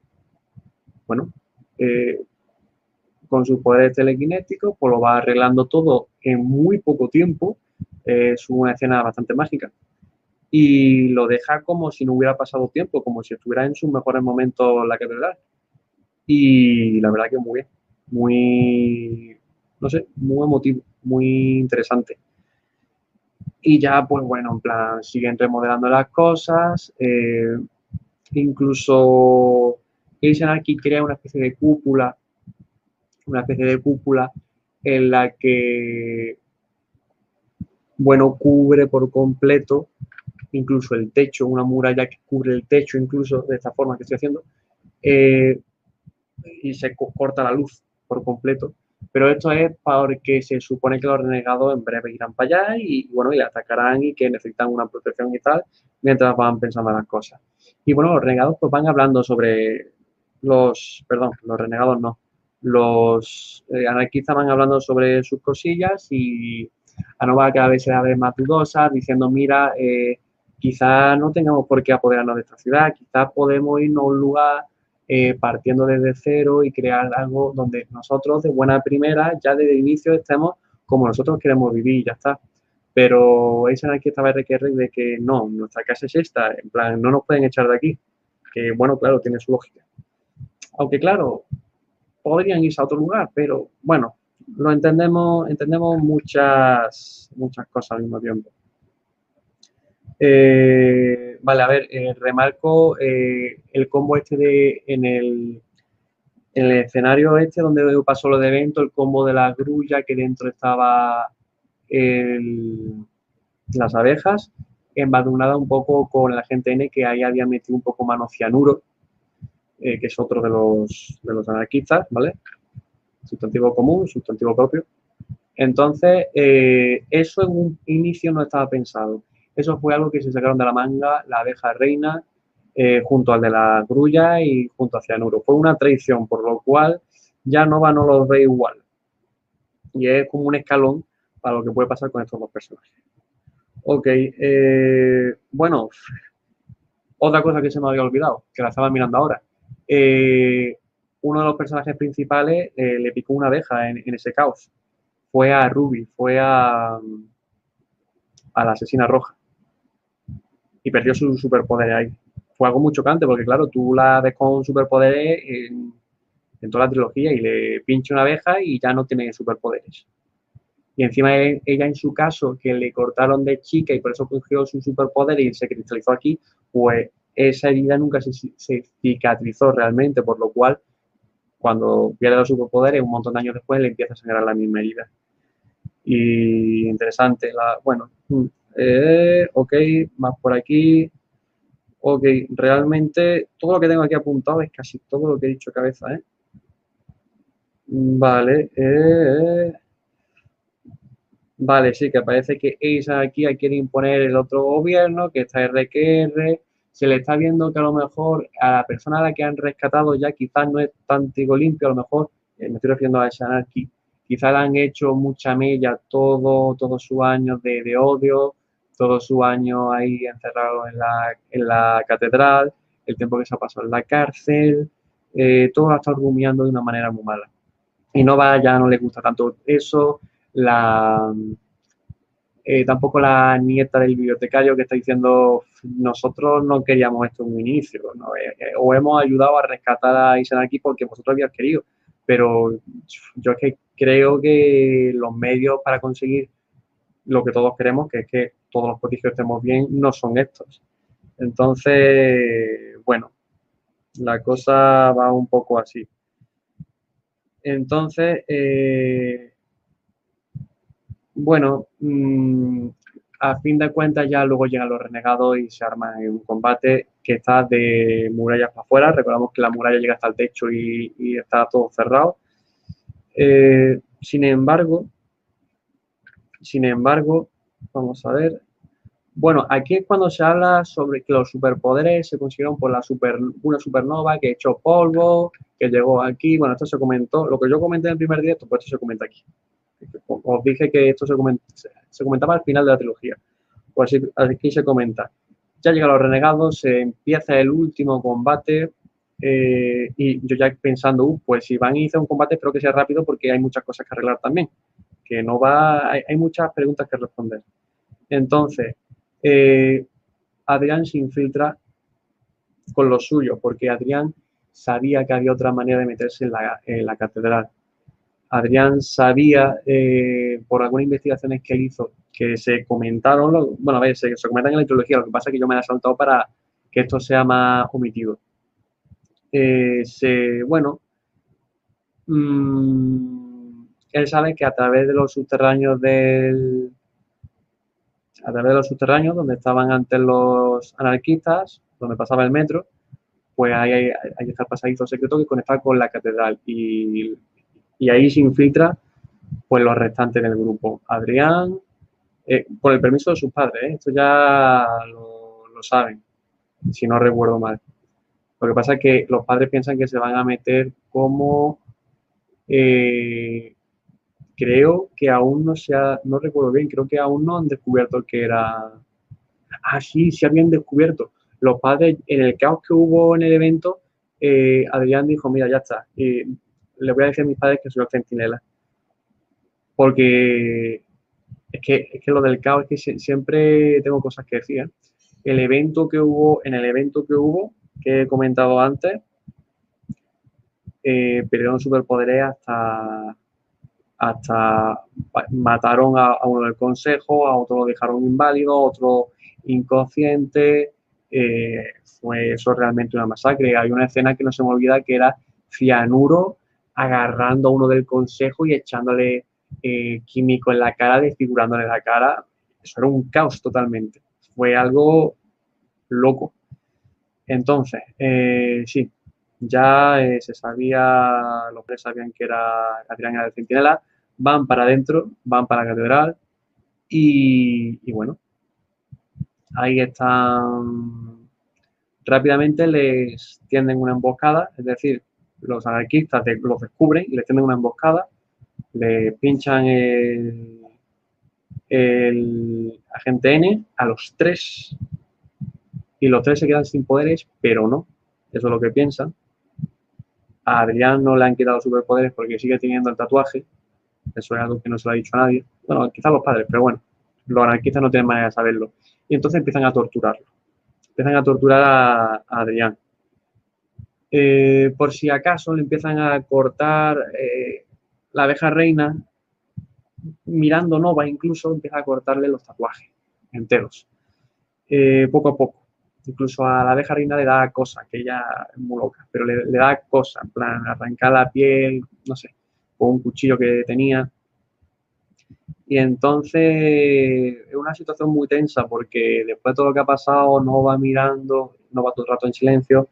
A: bueno, eh, con sus poderes telequinéticos, pues lo va arreglando todo en muy poco tiempo. es una escena bastante mágica. Y lo deja como si no hubiera pasado tiempo, como si estuviera en sus mejores momentos la catedral. Y la verdad que muy bien, muy, no sé, muy emotivo muy interesante. Y ya, pues bueno, en plan, siguen remodelando las cosas. Eh, incluso Jason aquí crea una especie de cúpula, una especie de cúpula en la que, bueno, cubre por completo incluso el techo, una muralla que cubre el techo incluso de esta forma que estoy haciendo, eh, y se corta la luz por completo. Pero esto es porque se supone que los renegados en breve irán para allá y, bueno, y atacarán y que necesitan una protección y tal, mientras van pensando las cosas. Y bueno, los renegados pues van hablando sobre los, perdón, los renegados no, los eh, anarquistas van hablando sobre sus cosillas y Anova cada vez se vez más dudosa, diciendo, mira, eh, quizás no tengamos por qué apoderarnos de esta ciudad, quizás podemos irnos a un lugar eh, partiendo desde cero y crear algo donde nosotros de buena primera, ya desde el inicio, estemos como nosotros queremos vivir y ya está. Pero esa aquí estaba requiere de que no, nuestra casa es esta, en plan, no nos pueden echar de aquí. Que bueno, claro, tiene su lógica. Aunque claro, podrían irse a otro lugar, pero bueno, lo entendemos, entendemos muchas, muchas cosas al mismo tiempo. Eh, vale, a ver, eh, remarco eh, el combo este de en el, en el escenario este donde pasó lo de evento, el combo de la grulla que dentro estaba las abejas, embadurnada un poco con la gente N que ahí había metido un poco mano cianuro, que es otro de los, de los anarquistas, ¿vale? Sustantivo común, sustantivo propio. Entonces, eso en un inicio no estaba pensado eso fue algo que se sacaron de la manga la abeja reina eh, junto al de la grulla y junto a Cianuro. Fue una traición, por lo cual ya Nova no los ve igual. Y es como un escalón para lo que puede pasar con estos dos personajes. Ok, eh, bueno, otra cosa que se me había olvidado, que la estaba mirando ahora. Eh, uno de los personajes principales eh, le picó una abeja en, ese caos. Fue a Ruby, fue a, a la asesina roja. Y perdió su superpoder ahí. Fue algo muy chocante porque, claro, tú la ves con superpoderes en, toda la trilogía y le pincha una abeja y ya no tiene superpoderes. Y encima ella en su caso, que le cortaron de chica y por eso cogió su superpoder y se cristalizó aquí, pues esa herida nunca se, cicatrizó realmente, por lo cual cuando pierde los superpoderes, un montón de años después le empieza a sangrar la misma herida. Y interesante, la, bueno, mm, eh, ok, más por aquí. Ok, realmente todo lo que tengo aquí apuntado es casi todo lo que he dicho cabeza, ¿eh? Vale, eh, Vale, sí, que parece que esa aquí quiere imponer el otro gobierno, que está RQR, se le está viendo que a lo mejor a la persona a la que han rescatado ya quizás no es tan trigo limpio, a lo mejor, eh, me estoy refiriendo a Shanarki, quizás han hecho mucha mella todo, todos sus años de, odio, todos sus años ahí encerrado en la, en la catedral, el tiempo que se ha pasado en la cárcel, eh, todo ha estado rumiando de una manera muy mala. Y no va, ya no le gusta tanto eso, la, eh, tampoco la nieta del bibliotecario que está diciendo nosotros no queríamos esto en un inicio, eh, eh, o hemos ayudado a rescatar a aquí porque vosotros habíais querido, pero yo es que creo que los medios para conseguir lo que todos queremos, que es que todos los prodigios estemos bien, no son estos. Entonces, bueno, la cosa va un poco así. Entonces, bueno, mm, a fin de cuentas ya luego llegan los renegados y se arma un combate que está de murallas para afuera. Recordamos que la muralla llega hasta el techo y, está todo cerrado. Eh, sin embargo, sin embargo, vamos a ver. Bueno, aquí es cuando se habla sobre que los superpoderes se consiguieron por la super, una supernova que echó polvo, que llegó aquí. Bueno, esto se comentó. Lo que yo comenté en el primer directo, pues esto se comenta aquí os dije que esto se, comentaba al final de la trilogía. Pues aquí se comenta. Ya llegan los renegados, se empieza el último combate eh, y yo ya pensando, uh, pues si van a iniciar un combate, espero que sea rápido porque hay muchas cosas que arreglar también. Que no va, hay, muchas preguntas que responder. Entonces, eh, Adrián se infiltra con lo suyo, porque Adrián sabía que había otra manera de meterse en la catedral. Adrián sabía, eh, por algunas investigaciones que él hizo, que se comentaron, bueno, a ver, se, comentan en la introducía, lo que pasa es que yo me he saltado para que esto sea más omitido. Eh, bueno, mm, él sabe que a través de los subterráneos del, a través de los subterráneos donde estaban antes los anarquistas, donde pasaba el metro, pues ahí, hay está el pasadizo secreto que conecta con la catedral y y ahí se infiltra pues los restantes del grupo. Adrián, eh, con el permiso de sus padres, ¿eh? esto ya lo, saben, si no recuerdo mal. Lo que pasa es que los padres piensan que se van a meter como... Eh, creo que aún no se ha, no recuerdo bien, creo que aún no han descubierto que era... Ah, sí, sí habían descubierto. Los padres, en el caos que hubo en el evento, Adrián dijo, mira, ya está, le voy a decir a mis padres que soy el centinela. Porque es que, es que lo del caos es que siempre tengo cosas que decir. ¿eh? El evento que hubo, en el evento que hubo, que he comentado antes, eh, perdieron superpoderes hasta, hasta mataron a, uno del consejo, a otro lo dejaron inválido, a otro inconsciente. Eh, fue eso realmente una masacre. Hay una escena que no se me olvida que era cianuro agarrando a uno del consejo y echándole eh, químico en la cara, desfigurándole la cara. Eso era un caos totalmente. Fue algo loco. Entonces, eh, sí, ya eh, se sabía, los tres sabían que era Adrián era de Centinela, van para adentro, van para la catedral y, y bueno, ahí están. Rápidamente les tienden una emboscada, es decir, los anarquistas los descubren y les tienen una emboscada, le pinchan el, el agente N a los tres y los tres se quedan sin poderes, pero no, eso es lo que piensan. A Adrián no le han quitado superpoderes porque sigue teniendo el tatuaje. Eso es algo que no se lo ha dicho a nadie. Bueno, quizás los padres, pero bueno, los anarquistas no tienen manera de saberlo. Y entonces empiezan a torturarlo. Empiezan a torturar a, Adrián. Eh, por si acaso le empiezan a cortar eh, la abeja reina, mirando Nova incluso, empieza a cortarle los tatuajes enteros. Eh, poco a poco. Incluso a la abeja reina le da cosa, que ella es muy loca, pero le, da cosa, en plan, arrancar la piel, no sé, con un cuchillo que tenía. Y entonces es una situación muy tensa porque después de todo lo que ha pasado, no va mirando, no va todo el rato en silencio,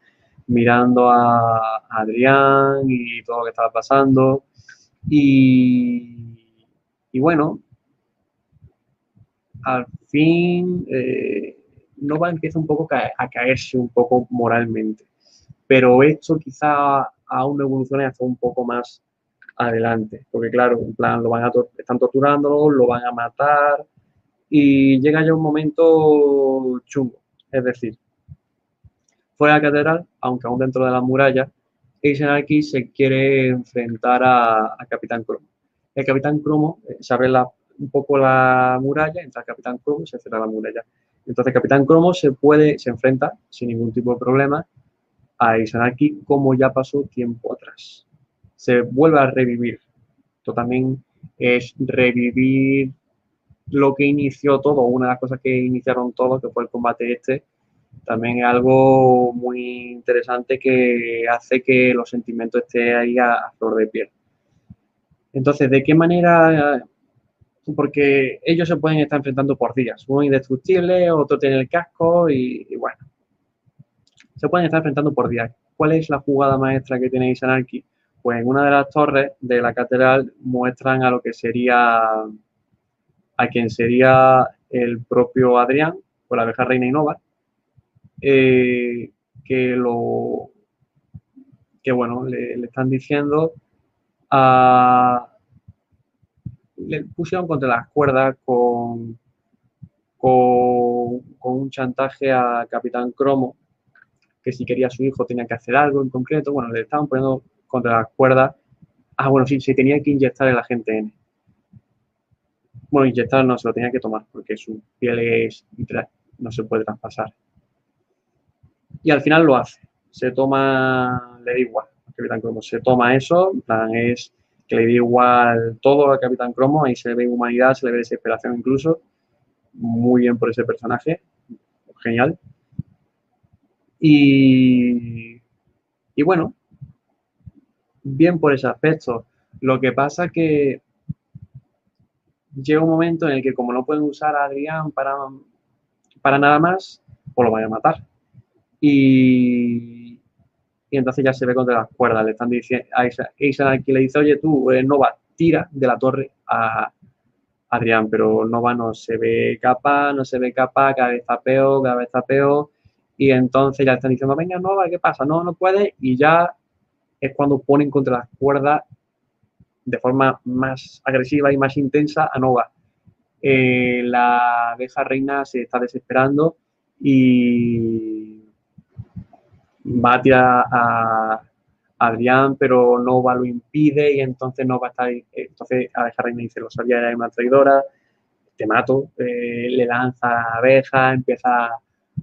A: mirando a, Adrián y todo lo que estaba pasando. Y, y bueno, al fin eh, Nova empieza un poco a caerse un poco moralmente. Pero esto quizá aún evoluciona hasta un poco más adelante. Porque claro, en plan, lo van a están torturando, lo van a matar y llega ya un momento chungo. Es decir, fuera de la catedral, aunque aún dentro de la muralla, Ace se quiere enfrentar a, Capitán Cromo. El Capitán Cromo eh, se abre un poco la muralla, entra el Capitán Cromo y se cierra la muralla. Entonces Capitán Cromo se puede, se enfrenta sin ningún tipo de problema a Izanaki como ya pasó tiempo atrás. Se vuelve a revivir. Esto también es revivir lo que inició todo, una de las cosas que iniciaron todo, que fue el combate este, también es algo muy interesante que hace que los sentimientos estén ahí a flor de piel. Entonces, ¿de qué manera porque ellos se pueden estar enfrentando por días. Uno indestructible, otro tiene el casco y, bueno. Se pueden estar enfrentando por días. ¿Cuál es la jugada maestra que tiene Isanarki? Pues en una de las torres de la catedral muestran a lo que sería, a quien sería el propio Adrián, con la abeja reina Innova, eh, que lo, que bueno, le, están diciendo a, le pusieron contra las cuerdas con, con, un chantaje a Capitán Cromo, que si quería a su hijo tenía que hacer algo en concreto. Bueno, le estaban poniendo contra las cuerdas. Ah, bueno, sí, se tenía que inyectar el agente N. Bueno, inyectar no, se lo tenía que tomar porque su piel es no se puede traspasar. Y al final lo hace. Se toma, le da igual, Capitán Cromo, se toma eso, en plan es que le dio igual todo a Capitán Cromo, ahí se ve humanidad, se le ve desesperación incluso, muy bien por ese personaje, genial. Y, y bueno, bien por ese aspecto. Lo que pasa que llega un momento en el que como no pueden usar a Adrián para, para nada más, pues lo van a matar. Y, y entonces ya se ve contra las cuerdas. Le están diciendo a Aisan que le dice, oye tú, eh, Nova, tira de la torre a Adrián, pero Nova no se ve capaz, no se ve capaz, cada vez está peor, cada vez está peor. Y entonces ya están diciendo, venga Nova, ¿qué pasa? No, no puede. Y ya es cuando ponen contra las cuerdas de forma más agresiva y más intensa a Nova. Eh, la abeja reina se está desesperando y va a Adrián, pero Nova lo impide y entonces no va a entonces Abeja Reina dice, lo sabía, era una traidora, te mato, eh, le lanza abejas, empieza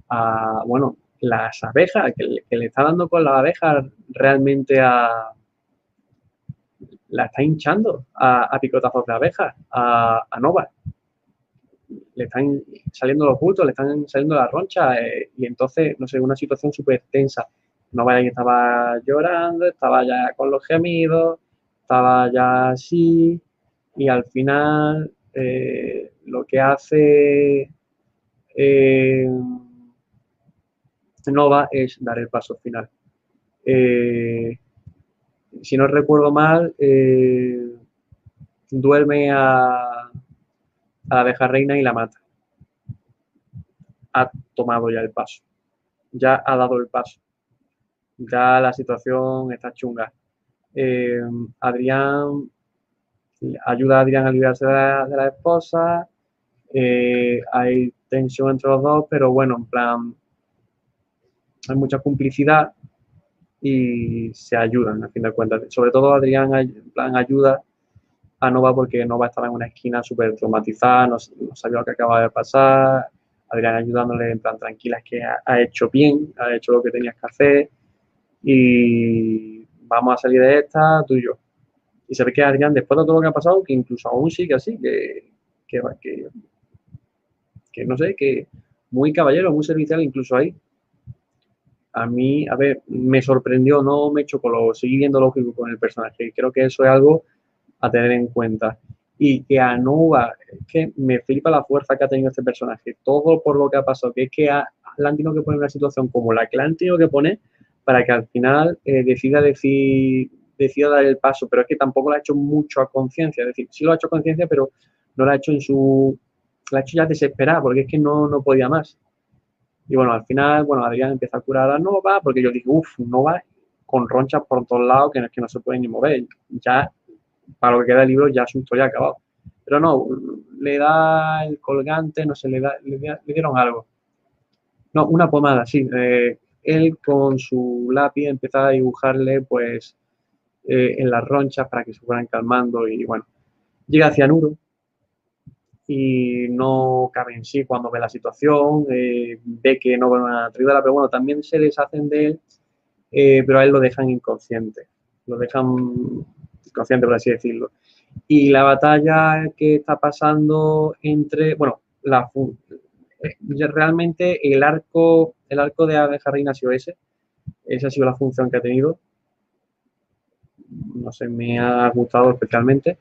A: a, bueno, las abejas, que, le está dando con las abejas realmente a, la está hinchando a, picotazos de abejas, a, a Nova le están saliendo los bultos, le están saliendo las ronchas eh, y entonces, no sé, una situación súper tensa. No vaya que estaba llorando, estaba ya con los gemidos, estaba ya así y al final eh, lo que hace eh, Nova es dar el paso final. si no recuerdo mal, duerme a a la abeja reina y la mata. Ha tomado ya el paso. Ya ha dado el paso. Ya la situación está chunga. Eh, Adrián ayuda a Adrián a librarse de la, esposa. Eh, hay tensión entre los dos, pero bueno, en plan, hay mucha complicidad. y se ayudan, a fin de cuentas. Sobre todo Adrián plan, ayuda a Nova porque Nova estaba en una esquina súper traumatizada, no, sabía lo que acababa de pasar. Adrián ayudándole en plan tranquila, es que ha, hecho bien, ha hecho lo que tenías que hacer y vamos a salir de esta tú y yo. Y se ve que Adrián, después de todo lo que ha pasado, que incluso aún sigue así, que, que, que, no sé, que muy caballero, muy servicial incluso ahí a mí, a ver, me sorprendió, no me chocó, lo seguí viendo lógico con el personaje. Creo que eso es algo a tener en cuenta. Y que a Nova, es que me flipa la fuerza que ha tenido este personaje, todo por lo que ha pasado, que es que a, que poner una situación como la que tenido que poner para que al final eh, decida decir, decida dar el paso, pero es que tampoco lo ha hecho mucho a conciencia, es decir, sí lo ha hecho a conciencia, pero no lo ha hecho en su, lo ha hecho ya desesperada, porque es que no, no podía más. Y bueno, al final, bueno, Adrián empieza a curar a Nova, porque yo dije, uff, Nova con ronchas por todos lados que, que no se puede ni mover. Ya, para lo que queda del libro, ya asunto ya acabado. Pero no, le da el colgante, no sé, le, da, le, dieron algo. No, una pomada, sí. Eh, él con su lápiz empezaba a dibujarle, pues, eh, en las ronchas para que se fueran calmando y bueno, llega a cianuro, y no cabe en sí cuando ve la situación, eh, ve que no va una tribala, pero bueno, también se deshacen de él, eh, pero a él lo dejan inconsciente, lo dejan por así decirlo. Y la batalla que está pasando entre, bueno, la, eh, realmente el arco, el arco de Abeja Reina ha sido ese, esa ha sido la función que ha tenido, no sé, me ha gustado especialmente.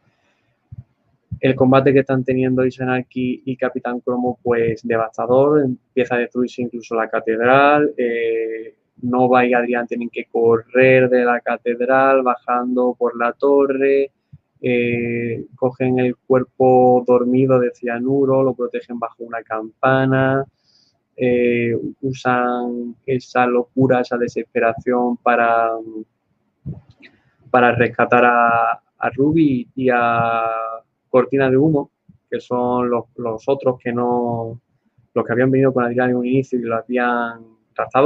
A: El combate que están teniendo Izanaki y Capitán Cromo, pues devastador, empieza a destruirse incluso la catedral, eh, Nova y Adrián tienen que correr de la catedral, bajando por la torre, eh, cogen el cuerpo dormido de cianuro, lo protegen bajo una campana, eh, usan esa locura, esa desesperación para, para rescatar a, a Ruby y a cortina de humo, que son los, otros que no, los que habían venido con Adrián en un inicio y lo habían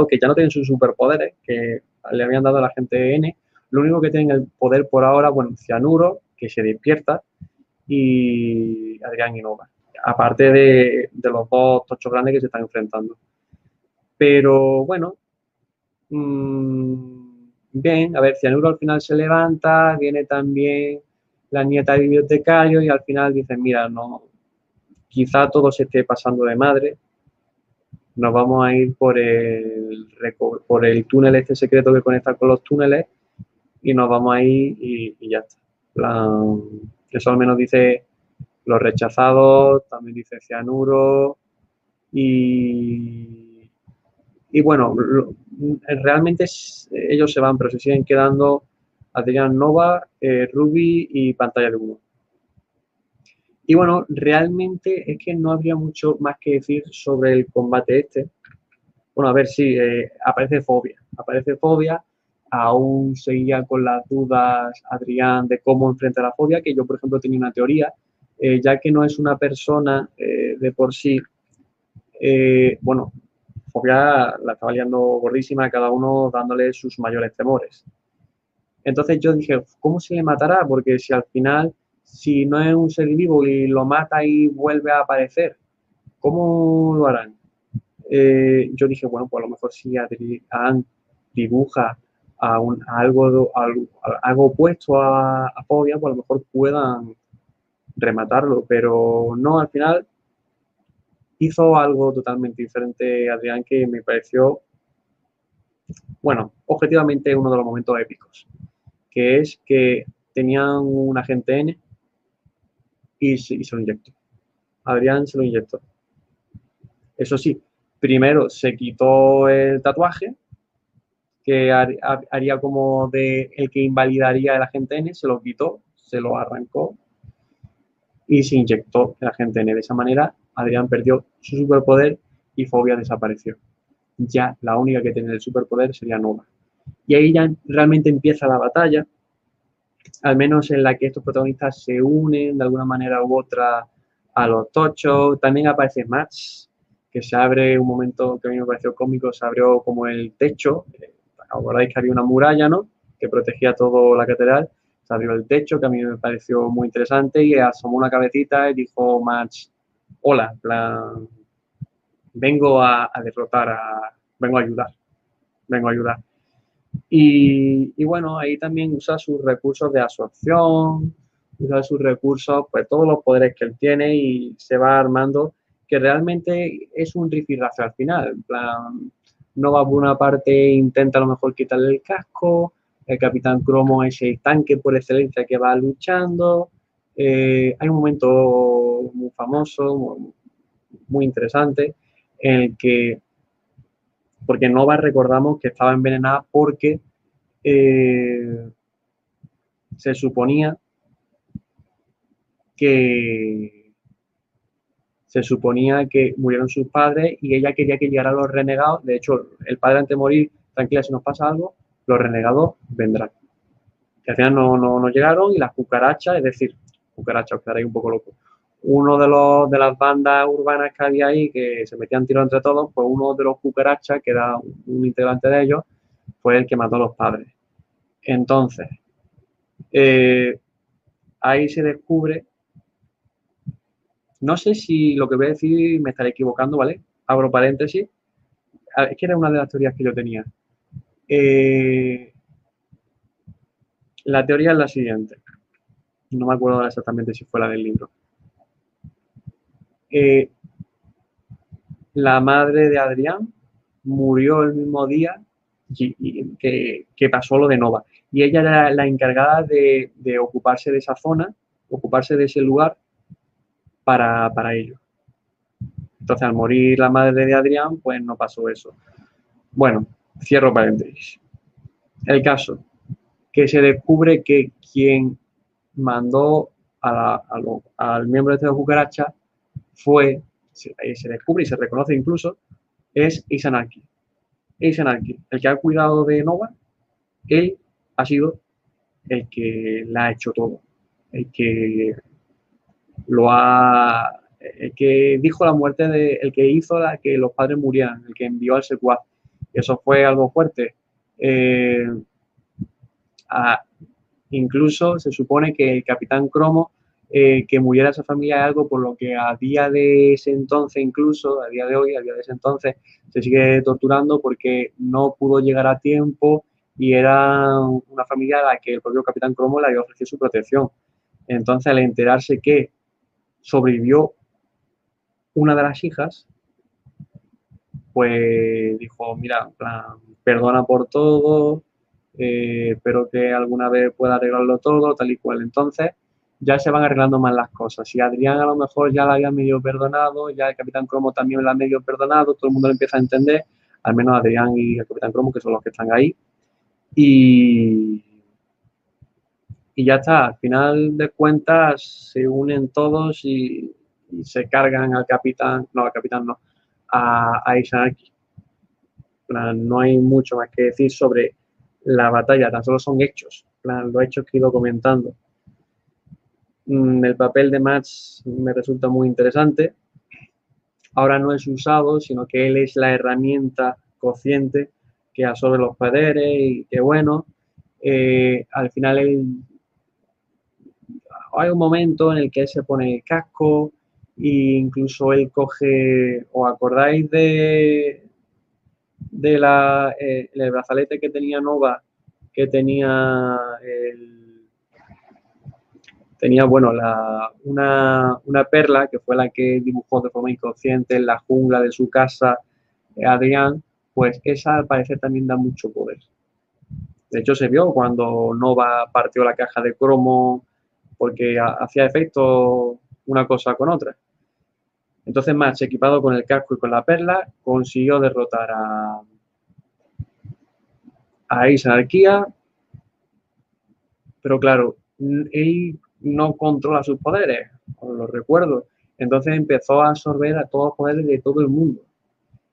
A: que ya no tienen sus superpoderes, que le habían dado a la gente N. Lo único que tienen el poder por ahora, bueno, Cianuro, que se despierta, y Adrián y Nova. Aparte de, los dos tochos grandes que se están enfrentando. Pero bueno, mm, bien, a ver, Cianuro al final se levanta, viene también la nieta de bibliotecario y al final dicen, mira, no, quizá todo se esté pasando de madre, nos vamos a ir por el, por el túnel este secreto que conecta con los túneles y nos vamos a ir y, ya está. eso al menos dice los rechazados, también dice cianuro y, y bueno, realmente ellos se van, pero se siguen quedando Adrián Nova, eh, Ruby y pantalla de humo. Y bueno, realmente es que no habría mucho más que decir sobre el combate este. Bueno, a ver si eh, aparece fobia. Aparece fobia. Aún seguía con las dudas Adrián de cómo enfrenta la fobia, que yo, por ejemplo, tenía una teoría, eh, ya que no es una persona de por sí. bueno, fobia la estaba liando gordísima, cada uno dándole sus mayores temores. Entonces yo dije, ¿cómo se le matará? Porque si al final, si no es un ser vivo y lo mata y vuelve a aparecer, ¿cómo lo harán? Eh, yo dije, bueno, pues a lo mejor si Adrián dibuja a, un, algo, algo, opuesto a, a pues a lo mejor puedan rematarlo, pero no, al final hizo algo totalmente diferente Adrián que me pareció, bueno, objetivamente uno de los momentos épicos que es que tenían un agente N y se, lo inyectó. Adrián se lo inyectó. Eso sí, primero se quitó el tatuaje, que haría como de el que invalidaría el agente N, se lo quitó, se lo arrancó y se inyectó el agente N. De esa manera, Adrián perdió su superpoder y Fobia desapareció. Ya la única que tiene el superpoder sería Nova. Y ahí ya realmente empieza la batalla, al menos en la que estos protagonistas se unen de alguna manera u otra a los tochos. También aparece Max, que se abre un momento que a mí me pareció cómico, se abrió como el techo, eh, acordáis que había una muralla, ¿no? Que protegía toda la catedral. Se abrió el techo, que a mí me pareció muy interesante, y asomó una cabecita y dijo Max, hola, plan, vengo a, derrotar, a, vengo a ayudar, vengo a ayudar. Y, y, bueno, ahí también usa sus recursos de absorción, usa sus recursos, pues todos los poderes que él tiene y se va armando, que realmente es un rifirrafe al final. En plan, Nova por una parte intenta a lo mejor quitarle el casco, el Capitán Cromo es el tanque por excelencia que va luchando. Eh, hay un momento muy famoso, muy, interesante, en el que, porque Nova recordamos que estaba envenenada porque eh, se suponía que se suponía que murieron sus padres y ella quería que llegaran los renegados. De hecho, el padre antes de morir, tranquila, si nos pasa algo, los renegados vendrán. Que al final no, no, llegaron y las cucarachas, es decir, cucarachas, os quedaréis un poco loco. Uno de, los, de las bandas urbanas que había ahí, que se metían tiro entre todos, pues uno de los cucarachas, que era un integrante de ellos, fue el que mató a los padres. Entonces, eh, ahí se descubre no sé si lo que voy a decir me estaré equivocando, ¿vale? Abro paréntesis. Es que era una de las teorías que yo tenía. Eh, la teoría es la siguiente. No me acuerdo exactamente si fue la del libro. La madre de Adrián murió el mismo día que, pasó lo de Nova. Y ella era la encargada de ocuparse de esa zona, ocuparse de ese lugar para, para ello. Entonces, al morir la madre de Adrián, pues no pasó eso. Bueno, cierro paréntesis. El caso, que se descubre que quien mandó al miembro de esta cucaracha fue, se, se descubre y se reconoce incluso, es Isanaki. Isanaki, el que ha cuidado de Nova, él ha sido el que la ha hecho todo, el que lo ha, el que dijo la muerte de, el que hizo la, que los padres murieran, el que envió al secuaz. Eso fue algo fuerte. Eh, incluso se supone que el capitán Cromo, eh, que muriera esa familia es algo por lo que a día de ese entonces, incluso a día de hoy, a día de ese entonces, se sigue torturando porque no pudo llegar a tiempo y era una familia a la que el propio capitán Cromo le había ofrecido su protección. Entonces, al enterarse que sobrevivió una de las hijas, pues dijo, mira, perdona por todo, eh, espero que alguna vez pueda arreglarlo todo, tal y cual. Entonces, ya se van arreglando más las cosas. Si Adrián a lo mejor ya la había medio perdonado, ya el Capitán Cromo también la ha medio perdonado, todo el mundo lo empieza a entender, al menos Adrián y el Capitán Cromo, que son los que están ahí. Y, y ya está. Al final de cuentas se unen todos y, se cargan al capitán, no, al capitán no, a, a No hay mucho más que decir sobre la batalla, tan solo son hechos, los hechos que he ido comentando. Mm, el papel de Max me resulta muy interesante. Ahora no es usado, sino que él es la herramienta consciente que absorbe los poderes y que bueno, eh, al final hay un momento en el que él se pone el casco e incluso él coge, ¿os acordáis de, la, eh, el brazalete que tenía Nova, que tenía tenía, bueno, una, una, perla que fue la que dibujó de forma inconsciente en la jungla de su casa Adrián, pues esa al parecer también da mucho poder. De hecho, se vio cuando Nova partió la caja de cromo porque hacía efecto una cosa con otra. Entonces Match, equipado con el casco y con la perla, consiguió derrotar a, a esa anarquía, pero claro, él no controla sus poderes, os lo recuerdo. Entonces empezó a absorber a todos los poderes de todo el mundo.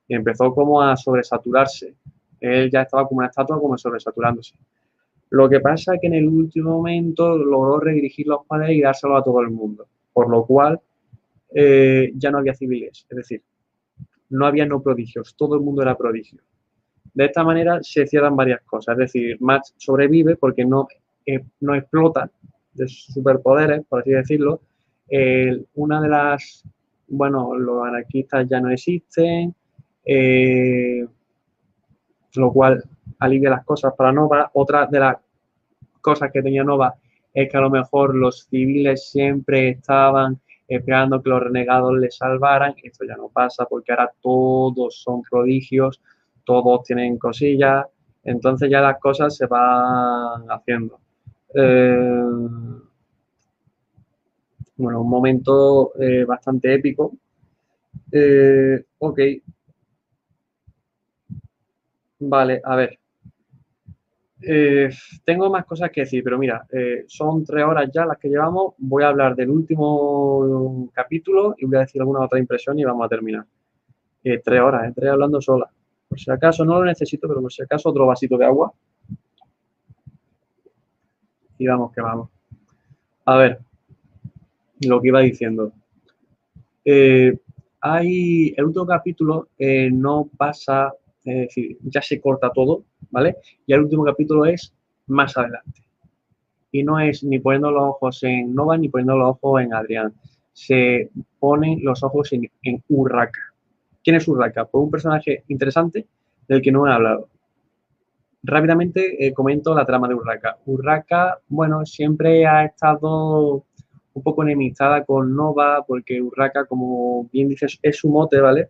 A: Y empezó como a sobresaturarse. Él ya estaba como una estatua como sobresaturándose. Lo que pasa es que en el último momento logró redirigir los poderes y dárselo a todo el mundo, por lo cual eh, ya no había civiles, es decir, no había no prodigios, todo el mundo era prodigio. De esta manera se cierran varias cosas, es decir, Max sobrevive porque no, eh, no explota de superpoderes, por así decirlo. una de las, bueno, los anarquistas ya no existen, eh, lo cual alivia las cosas para Nova. Otra de las cosas que tenía Nova es que a lo mejor los civiles siempre estaban esperando que los renegados les salvaran. Esto ya no pasa porque ahora todos son prodigios, todos tienen cosillas, entonces ya las cosas se van haciendo. Eh, bueno, un momento eh, bastante épico. Eh, ok. Vale, a ver. Tengo más cosas que decir, pero mira, son tres horas ya las que llevamos. Voy a hablar del último capítulo y voy a decir alguna otra impresión y vamos a terminar. Tres horas, estoy hablando sola. Por si acaso, no lo necesito, pero por si acaso otro vasito de agua. Y vamos que vamos. A ver, lo que iba diciendo. hay, el último capítulo no pasa es decir, ya se corta todo, ¿vale? Y el último capítulo es más adelante. Y no es ni poniendo los ojos en Nova ni poniendo los ojos en Adrián. Se ponen los ojos en, en Urraca. ¿Quién es Urraca? Pues un personaje interesante del que no he hablado. Rápidamente eh, comento la trama de Urraca. Urraca, bueno, siempre ha estado un poco enemistada con Nova porque Urraca, como bien dices, es su mote, ¿vale?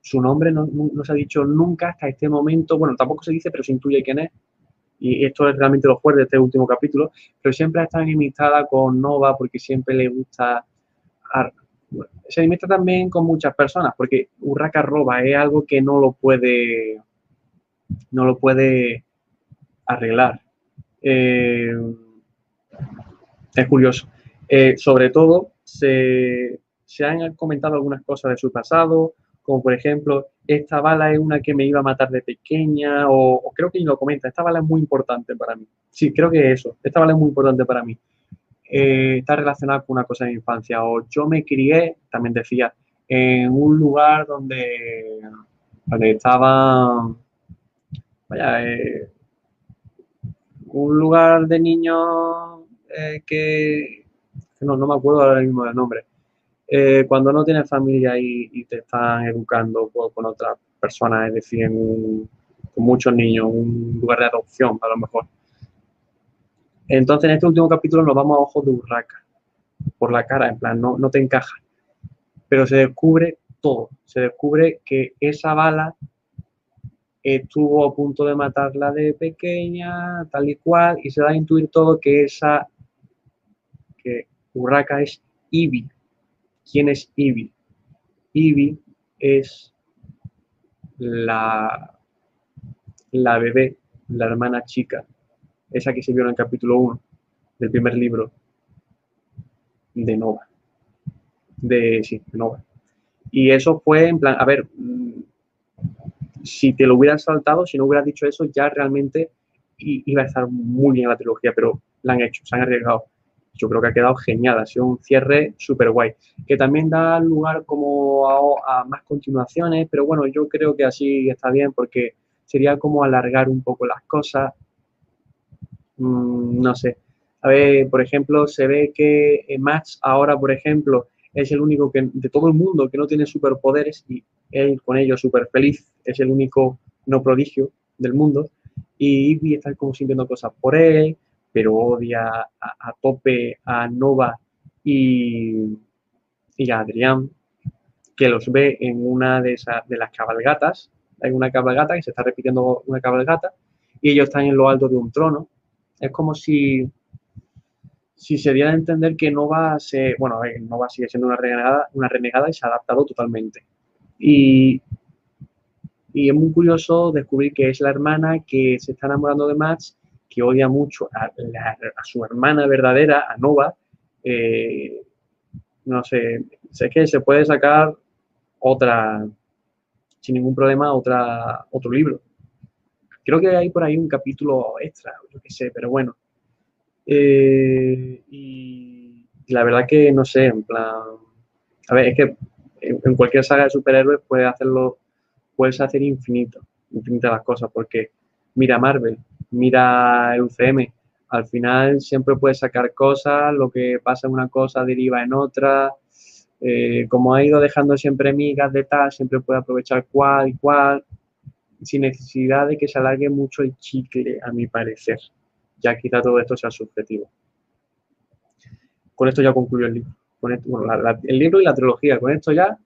A: Su nombre no, se ha dicho nunca hasta este momento, bueno, tampoco se dice, pero se intuye quién es. Y esto es realmente lo fuerte de este último capítulo, pero siempre ha estado enemistada con Nova porque siempre le gusta... se enemista también con muchas personas porque Urraca roba es algo que no lo puede no lo puede arreglar. Eh, es curioso. Eh, sobre todo, se, se, han comentado algunas cosas de su pasado, como por ejemplo, esta bala es una que me iba a matar de pequeña, o, creo que lo comenta, esta bala es muy importante para mí. Sí, creo que eso, esta bala es muy importante para mí. Eh, está relacionada con una cosa de mi infancia, o yo me crié, también decía, en un lugar donde, donde estaba, vaya, eh, un lugar de niños eh, que, no, me acuerdo ahora mismo del nombre, eh, cuando no tienes familia y, te están educando con, otras personas, es decir, con muchos niños, un lugar de adopción a lo mejor. Entonces, en este último capítulo nos vamos a ojos de Urraca, por la cara, en plan, no, no te encaja. Pero se descubre todo, se descubre que esa bala estuvo a punto de matarla de pequeña, tal y cual, y se da a intuir todo que esa, que Urraca es Ivy, ¿Quién es Ivy? Ivy es la, la bebé, la hermana chica, esa que se vio en el capítulo 1 del primer libro de Nova. De, sí, de Nova. Y eso fue en plan, a ver, mm, si te lo hubieras saltado, si no hubieras dicho eso, ya realmente iba a estar muy bien la trilogía, pero la han hecho, se han arriesgado yo creo que ha quedado genial, ha sido un cierre súper guay, que también da lugar como a, más continuaciones, pero bueno, yo creo que así está bien porque sería como alargar un poco las cosas, mm, no sé. A ver, por ejemplo, se ve que Max ahora, por ejemplo, es el único que, de todo el mundo que no tiene superpoderes y él con ello súper feliz, es el único no prodigio del mundo y Ivy está como sintiendo cosas por él, pero odia a, tope a Nova y, y, a Adrián, que los ve en una de, esas, de las cabalgatas. Hay una cabalgata que se está repitiendo una cabalgata y ellos están en lo alto de un trono. Es como si, si se diera a entender que Nova, se, bueno, Nova sigue siendo una renegada, una renegada y se ha adaptado totalmente. Y, y es muy curioso descubrir que es la hermana que se está enamorando de Max que odia mucho a, su hermana verdadera, a Nova, eh, no sé, sé que se puede sacar otra, sin ningún problema, otra, otro libro. Creo que hay por ahí un capítulo extra, yo qué sé, pero bueno. Eh, y la verdad que no sé, en plan, a ver, es que en, cualquier saga de superhéroes puedes hacerlo, puedes hacer infinito. infinitas las cosas, porque mira Marvel, mira el UCM, al final siempre puedes sacar cosas, lo que pasa en una cosa deriva en otra, eh, como ha ido dejando siempre migas de tal, siempre puede aprovechar cual y cual, sin necesidad de que se alargue mucho el chicle, a mi parecer. Ya quizá todo esto sea subjetivo. Con esto ya concluyo el libro. Con el libro y la trilogía. Con esto ya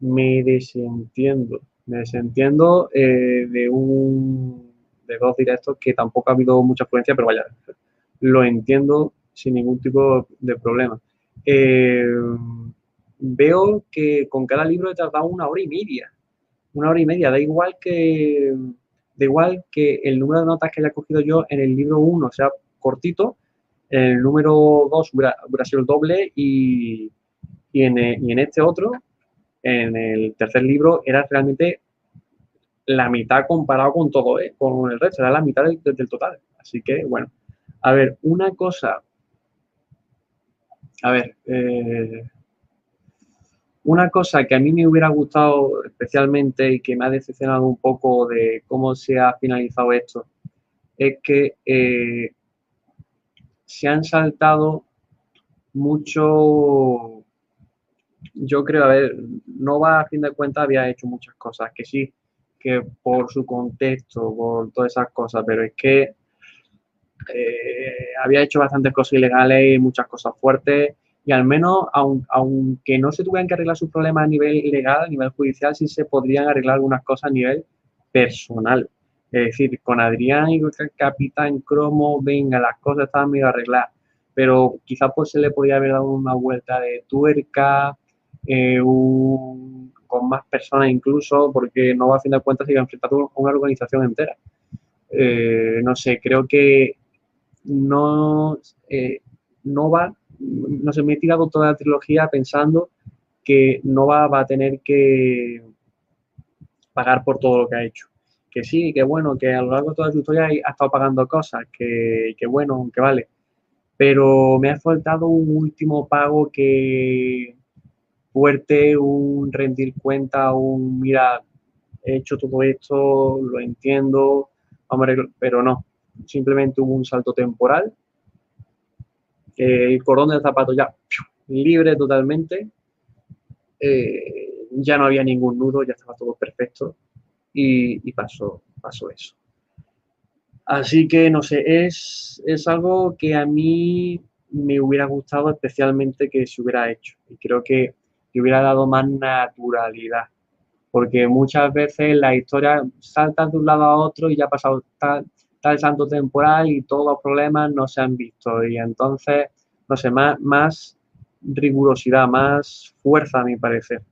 A: me desentiendo. Me desentiendo eh, de un de dos directos que tampoco ha habido mucha influencia, pero vaya, lo entiendo sin ningún tipo de problema. Eh, veo que con cada libro he tardado una hora y media. Una hora y media. Da igual que, da igual que el número de notas que haya cogido yo en el libro 1 sea cortito, en el número 2 hubiera, sido el doble y, y, en, y en este otro, en el tercer libro, era realmente la mitad comparado con todo, ¿eh? con el resto, era la mitad del, del, total. Así que, bueno, a ver, una cosa, a ver, eh, una cosa que a mí me hubiera gustado especialmente y que me ha decepcionado un poco de cómo se ha finalizado esto es que eh, se han saltado mucho, yo creo, a ver, Nova a fin de cuentas había hecho muchas cosas, que sí, que por su contexto, por todas esas cosas, pero es que eh, había hecho bastantes cosas ilegales y muchas cosas fuertes y al menos, aunque no se tuvieran que arreglar sus problemas a nivel legal, a nivel judicial, sí se podrían arreglar algunas cosas a nivel personal. Es decir, con Adrián y con el Capitán Cromo, venga, las cosas estaban medio arregladas, pero quizás pues se le podría haber dado una vuelta de tuerca, eh, con más personas incluso, porque no va a fin de cuentas se a enfrentar una organización entera. Eh, no sé, creo que no, eh, no va no sé, me he tirado toda la trilogía pensando que Nova va a tener que pagar por todo lo que ha hecho. Que sí, que bueno, que a lo largo de toda su historia ha estado pagando cosas, que, que bueno, que vale. Pero me ha faltado un último pago que fuerte, un rendir cuenta, un mira, he hecho todo esto, lo entiendo, pero no. Simplemente hubo un salto temporal el cordón del zapato ya libre totalmente, eh, ya no había ningún nudo, ya estaba todo perfecto. Y, pasó, pasó eso. Así que no sé, es, es algo que a mí me hubiera gustado especialmente que se hubiera hecho. Y creo que, que hubiera dado más naturalidad. Porque muchas veces la historia salta de un lado a otro y ya ha pasado el santo temporal y todos los problemas no se han visto. Y entonces, no sé, más, rigurosidad, más fuerza a mi parecer.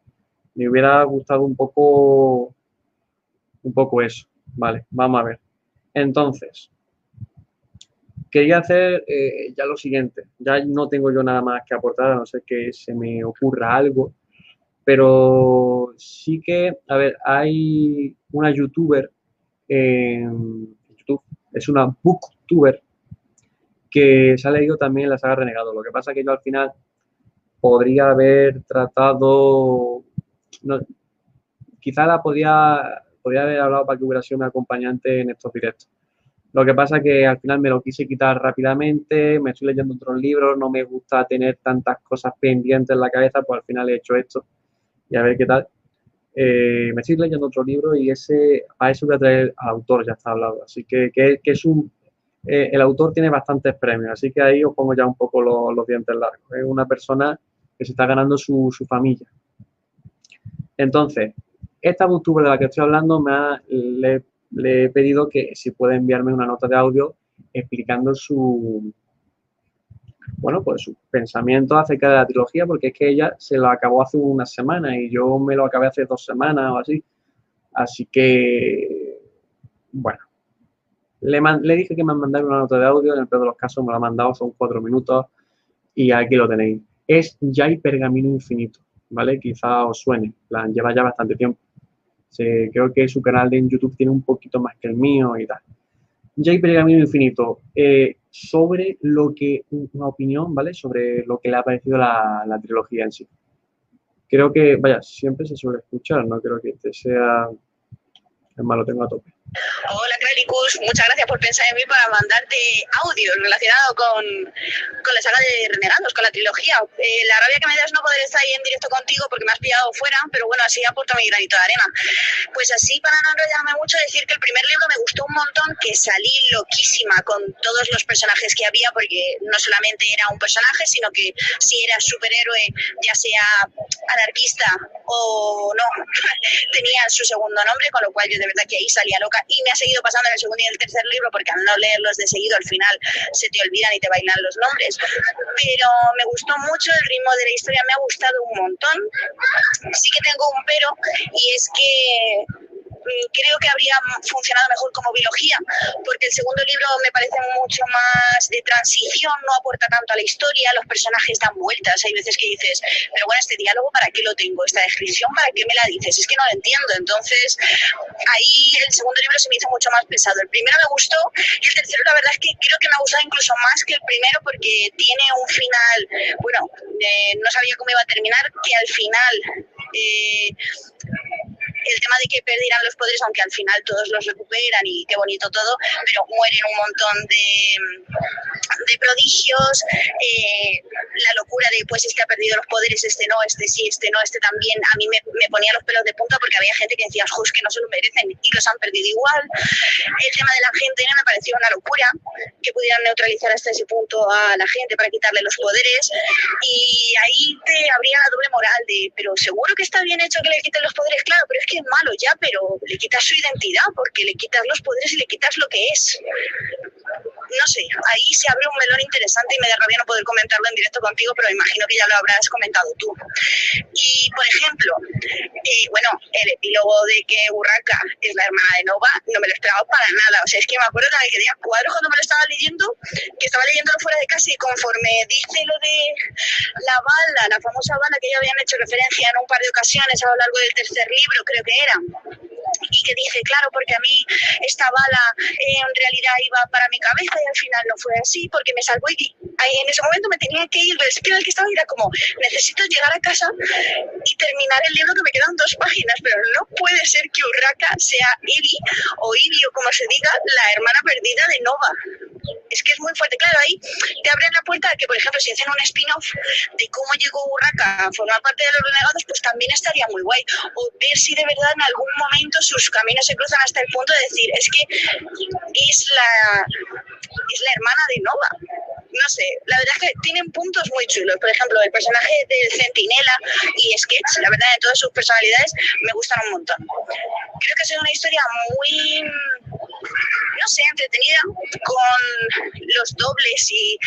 A: Me hubiera gustado un poco, un poco eso. Vale, vamos a ver. Entonces, quería hacer eh, ya lo siguiente. Ya no tengo yo nada más que aportar, a no ser que se me ocurra algo. Pero sí que, a ver, hay una youtuber YouTube es una booktuber que se ha leído también la saga Renegado. Lo que pasa es que yo al final podría haber tratado, no, quizá la podía, podría haber hablado para que hubiera sido un acompañante en estos directos. Lo que pasa es que al final me lo quise quitar rápidamente, me estoy leyendo otros libros, no me gusta tener tantas cosas pendientes en la cabeza, pues al final he hecho esto y a ver qué tal. Eh, me estoy leyendo otro libro y ese, a eso voy a traer al autor, ya está hablado. Así que, que, es un, eh, el autor tiene bastantes premios, así que ahí os pongo ya un poco los, dientes largos. Es una persona que se está ganando su, su familia. Entonces, esta booktuber de la que estoy hablando me ha, le, le he pedido que si puede enviarme una nota de audio explicando su, bueno, pues su pensamiento acerca de la trilogía, porque es que ella se lo acabó hace una semana y yo me lo acabé hace dos semanas o así. Así que, bueno, le, le dije que me mandara una nota de audio, en el peor de los casos me lo ha mandado, son cuatro minutos y aquí lo tenéis. Es ya y Pergamino Infinito, ¿vale? Quizá os suene, plan, lleva ya bastante tiempo. creo que su canal de YouTube tiene un poquito más que el mío y tal. Y Pergamino Infinito. Eh, sobre lo que, una opinión, ¿vale? Sobre lo que le ha parecido la, trilogía en sí. Creo que, vaya, siempre se suele escuchar, no creo que este sea Es más, lo tengo a tope.
B: Hola Claricus, muchas gracias por pensar en mí para mandarte audio relacionado con, con la saga de Renegados, con la trilogía. Eh, la rabia que me das no poder estar ahí en directo contigo porque me has pillado fuera, pero bueno, así aporto mi granito de arena. Pues así, para no enrollarme mucho, decir que el primer libro me gustó un montón, que salí loquísima con todos los personajes que había, porque no solamente era un personaje, sino que si era superhéroe, ya sea anarquista o no, tenía su segundo nombre, con lo cual yo de verdad que ahí salía loca y me ha seguido pasando en el segundo y el tercer libro porque al no leerlos de seguido al final se te olvidan y te bailan los nombres. Pero me gustó mucho, el ritmo de la historia me ha gustado un montón. Sí que tengo un pero y es que creo que habría funcionado mejor como biología, porque el segundo libro me parece mucho más de transición, no aporta tanto a la historia, los personajes dan vueltas, hay veces que dices, pero bueno, este diálogo, ¿para qué lo tengo? Esta descripción, ¿para qué me la dices? Es que no lo entiendo. Entonces, ahí el segundo libro se me hizo mucho más pesado. El primero me gustó y el tercero, la verdad es que creo que me ha gustado incluso más que el primero porque tiene un final, bueno, eh, no sabía cómo iba a terminar, que al final... Eh, el tema de que perdieran los poderes, aunque al final todos los recuperan y qué bonito todo, pero mueren un montón de, de prodigios, eh, la locura de pues este ha perdido los poderes, este no, este sí, este no, este también, a mí me, me ponía los pelos de punta porque había gente que decía, ojos que no se lo merecen y los han perdido igual. El tema de la gente me pareció una locura, que pudieran neutralizar hasta ese punto a la gente para quitarle los poderes y ahí te habría la doble moral de, pero seguro que está bien hecho que le quiten los poderes, claro, pero es que es malo ya, pero le quitas su identidad porque le quitas los poderes y le quitas lo que es no sé, ahí se abre un melón interesante y me da rabia no poder comentarlo en directo contigo, pero imagino que ya lo habrás comentado tú. Y, por ejemplo, eh, bueno, el epílogo de que Urraca es la hermana de Nova, no me lo esperaba para nada. O sea, es que me acuerdo que me quería cuadro cuando me lo estaba leyendo, que estaba leyéndolo fuera de casa y conforme dice lo de la bala, la famosa bala que ya habían hecho referencia en un par de ocasiones a lo largo del tercer libro, creo que era y que dice, claro, porque a mí esta bala eh, en realidad iba para mi cabeza y al final no fue así porque me salvó y en ese momento me tenía que ir, es que el que estaba era como, necesito llegar a casa y terminar el libro que me quedan dos páginas, pero no puede ser que Urraca sea Ivy o Ivy o como se diga, la hermana perdida de Nova. Es que es muy fuerte, claro, ahí te abren la puerta de que, por ejemplo, si hacen un spin-off de cómo llegó Urraca a formar parte de los renegados, pues también estaría muy guay. O ver si de verdad en algún momento sus caminos se cruzan hasta el punto de decir, es que es la, es la hermana de Nova no sé, la verdad es que tienen puntos muy chulos. Por ejemplo, el personaje del Centinela y Sketch, la verdad, de todas sus personalidades me gustan un montón. Creo que es una historia muy no sé, entretenida con los dobles y,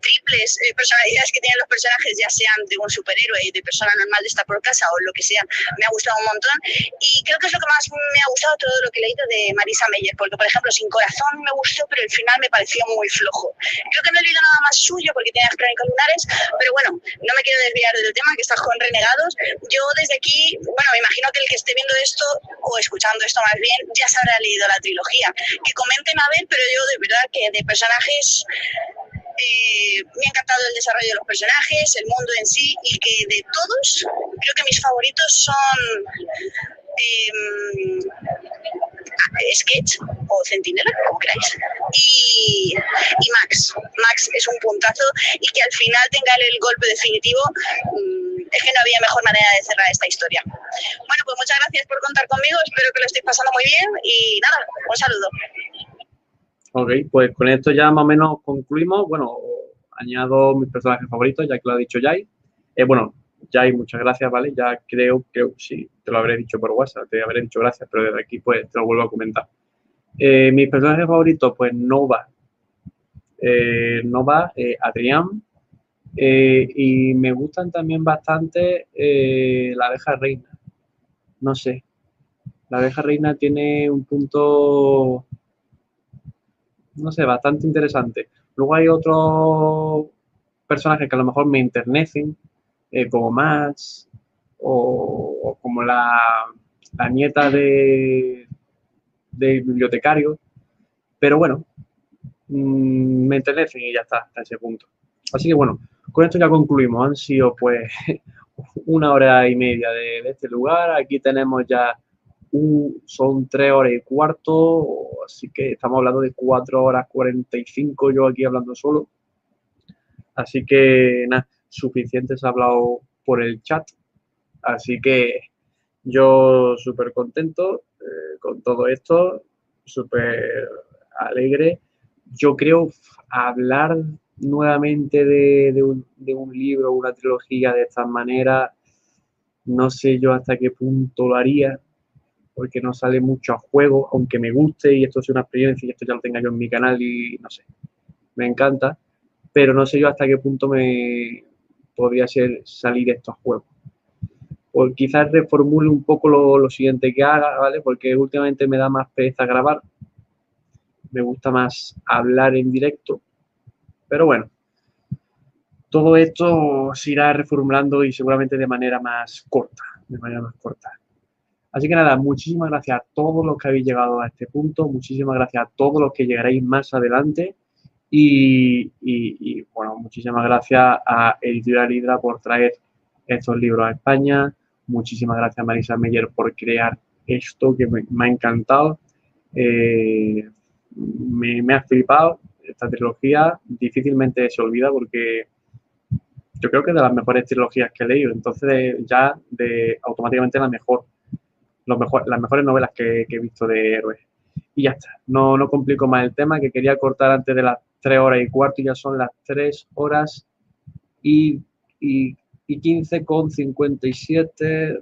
B: triples eh, personalidades que tienen los personajes, ya sean de un superhéroe, y de persona normal de estar por casa o lo que sea, me ha gustado un montón. Y creo que es lo que más me ha gustado todo lo que he leído de Marisa Meyer, porque por ejemplo, Sin Corazón me gustó, pero el final me pareció muy flojo. Creo que no he leído nada más suyo porque tiene las crónicas lunares, pero bueno, no me quiero desviar del tema, que estás con Renegados. Yo desde aquí, bueno, me imagino que el que esté viendo esto o escuchando esto más bien, ya se habrá leído la trilogía. Que comenten a ver, pero yo de verdad que de personajes eh, me ha encantado el desarrollo de los personajes, el mundo en sí y que de todos creo que mis favoritos son eh, Sketch o Centinela, como queráis, y, Max. Max es un puntazo y que al final tenga el golpe definitivo. Mmm, es que no había mejor manera de cerrar esta historia. Bueno, pues muchas gracias por contar conmigo, espero que lo estéis pasando muy bien y nada, un saludo.
A: Ok, pues con esto ya más o menos concluimos. Bueno, añado mis personajes favoritos, ya que lo ha dicho Jai. Eh, bueno, Jai, muchas gracias, ¿vale? Ya creo, que sí, te lo habré dicho por WhatsApp, te habré dicho gracias, pero desde aquí pues te lo vuelvo a comentar. Eh, mis personajes favoritos, pues Nova. Eh, Nova, eh, Adrián. y me gustan también bastante la abeja reina. No sé. La abeja reina tiene un punto no sé, bastante interesante. Luego hay otros personajes que a lo mejor me enternecen, eh, como Max o, como la, nieta de, del bibliotecario. Pero bueno, mm, me enternecen y ya está, hasta ese punto. Así que bueno, con esto ya concluimos. Han sido pues una hora y media de, de este lugar. Aquí tenemos ya son tres horas y cuarto, así que estamos hablando de cuatro horas 45 yo aquí hablando solo. Así que nada, suficiente se ha hablado por el chat. Así que yo súper contento eh, con todo esto, súper alegre. Yo creo hablar nuevamente de, un, de un libro, una trilogía de esta manera, no sé yo hasta qué punto lo haría, porque no sale mucho a juego, aunque me guste y esto sea una experiencia y esto ya lo tenga yo en mi canal y no sé, me encanta, pero no sé yo hasta qué punto me podría ser salir esto a juego. O quizás reformule un poco lo, lo, siguiente que haga, ¿vale? Porque últimamente me da más pereza grabar, me gusta más hablar en directo, pero bueno, todo esto se irá reformulando y seguramente de manera más corta, de manera más corta. Así que nada, muchísimas gracias a todos los que habéis llegado a este punto, muchísimas gracias a todos los que llegaréis más adelante y, bueno, muchísimas gracias a Editorial Hidra por traer estos libros a España. Muchísimas gracias a Marisa Meyer por crear esto que me, ha encantado. Eh, me, ha flipado esta trilogía. Difícilmente se olvida porque yo creo que es de las mejores trilogías que he leído. Entonces ya de automáticamente la mejor, los mejor, las mejores novelas que, he visto de héroes. Y ya está. No, no complico más el tema que quería cortar antes de las 3 horas y cuarto ya son las 3 horas y, y, y 15 con 57.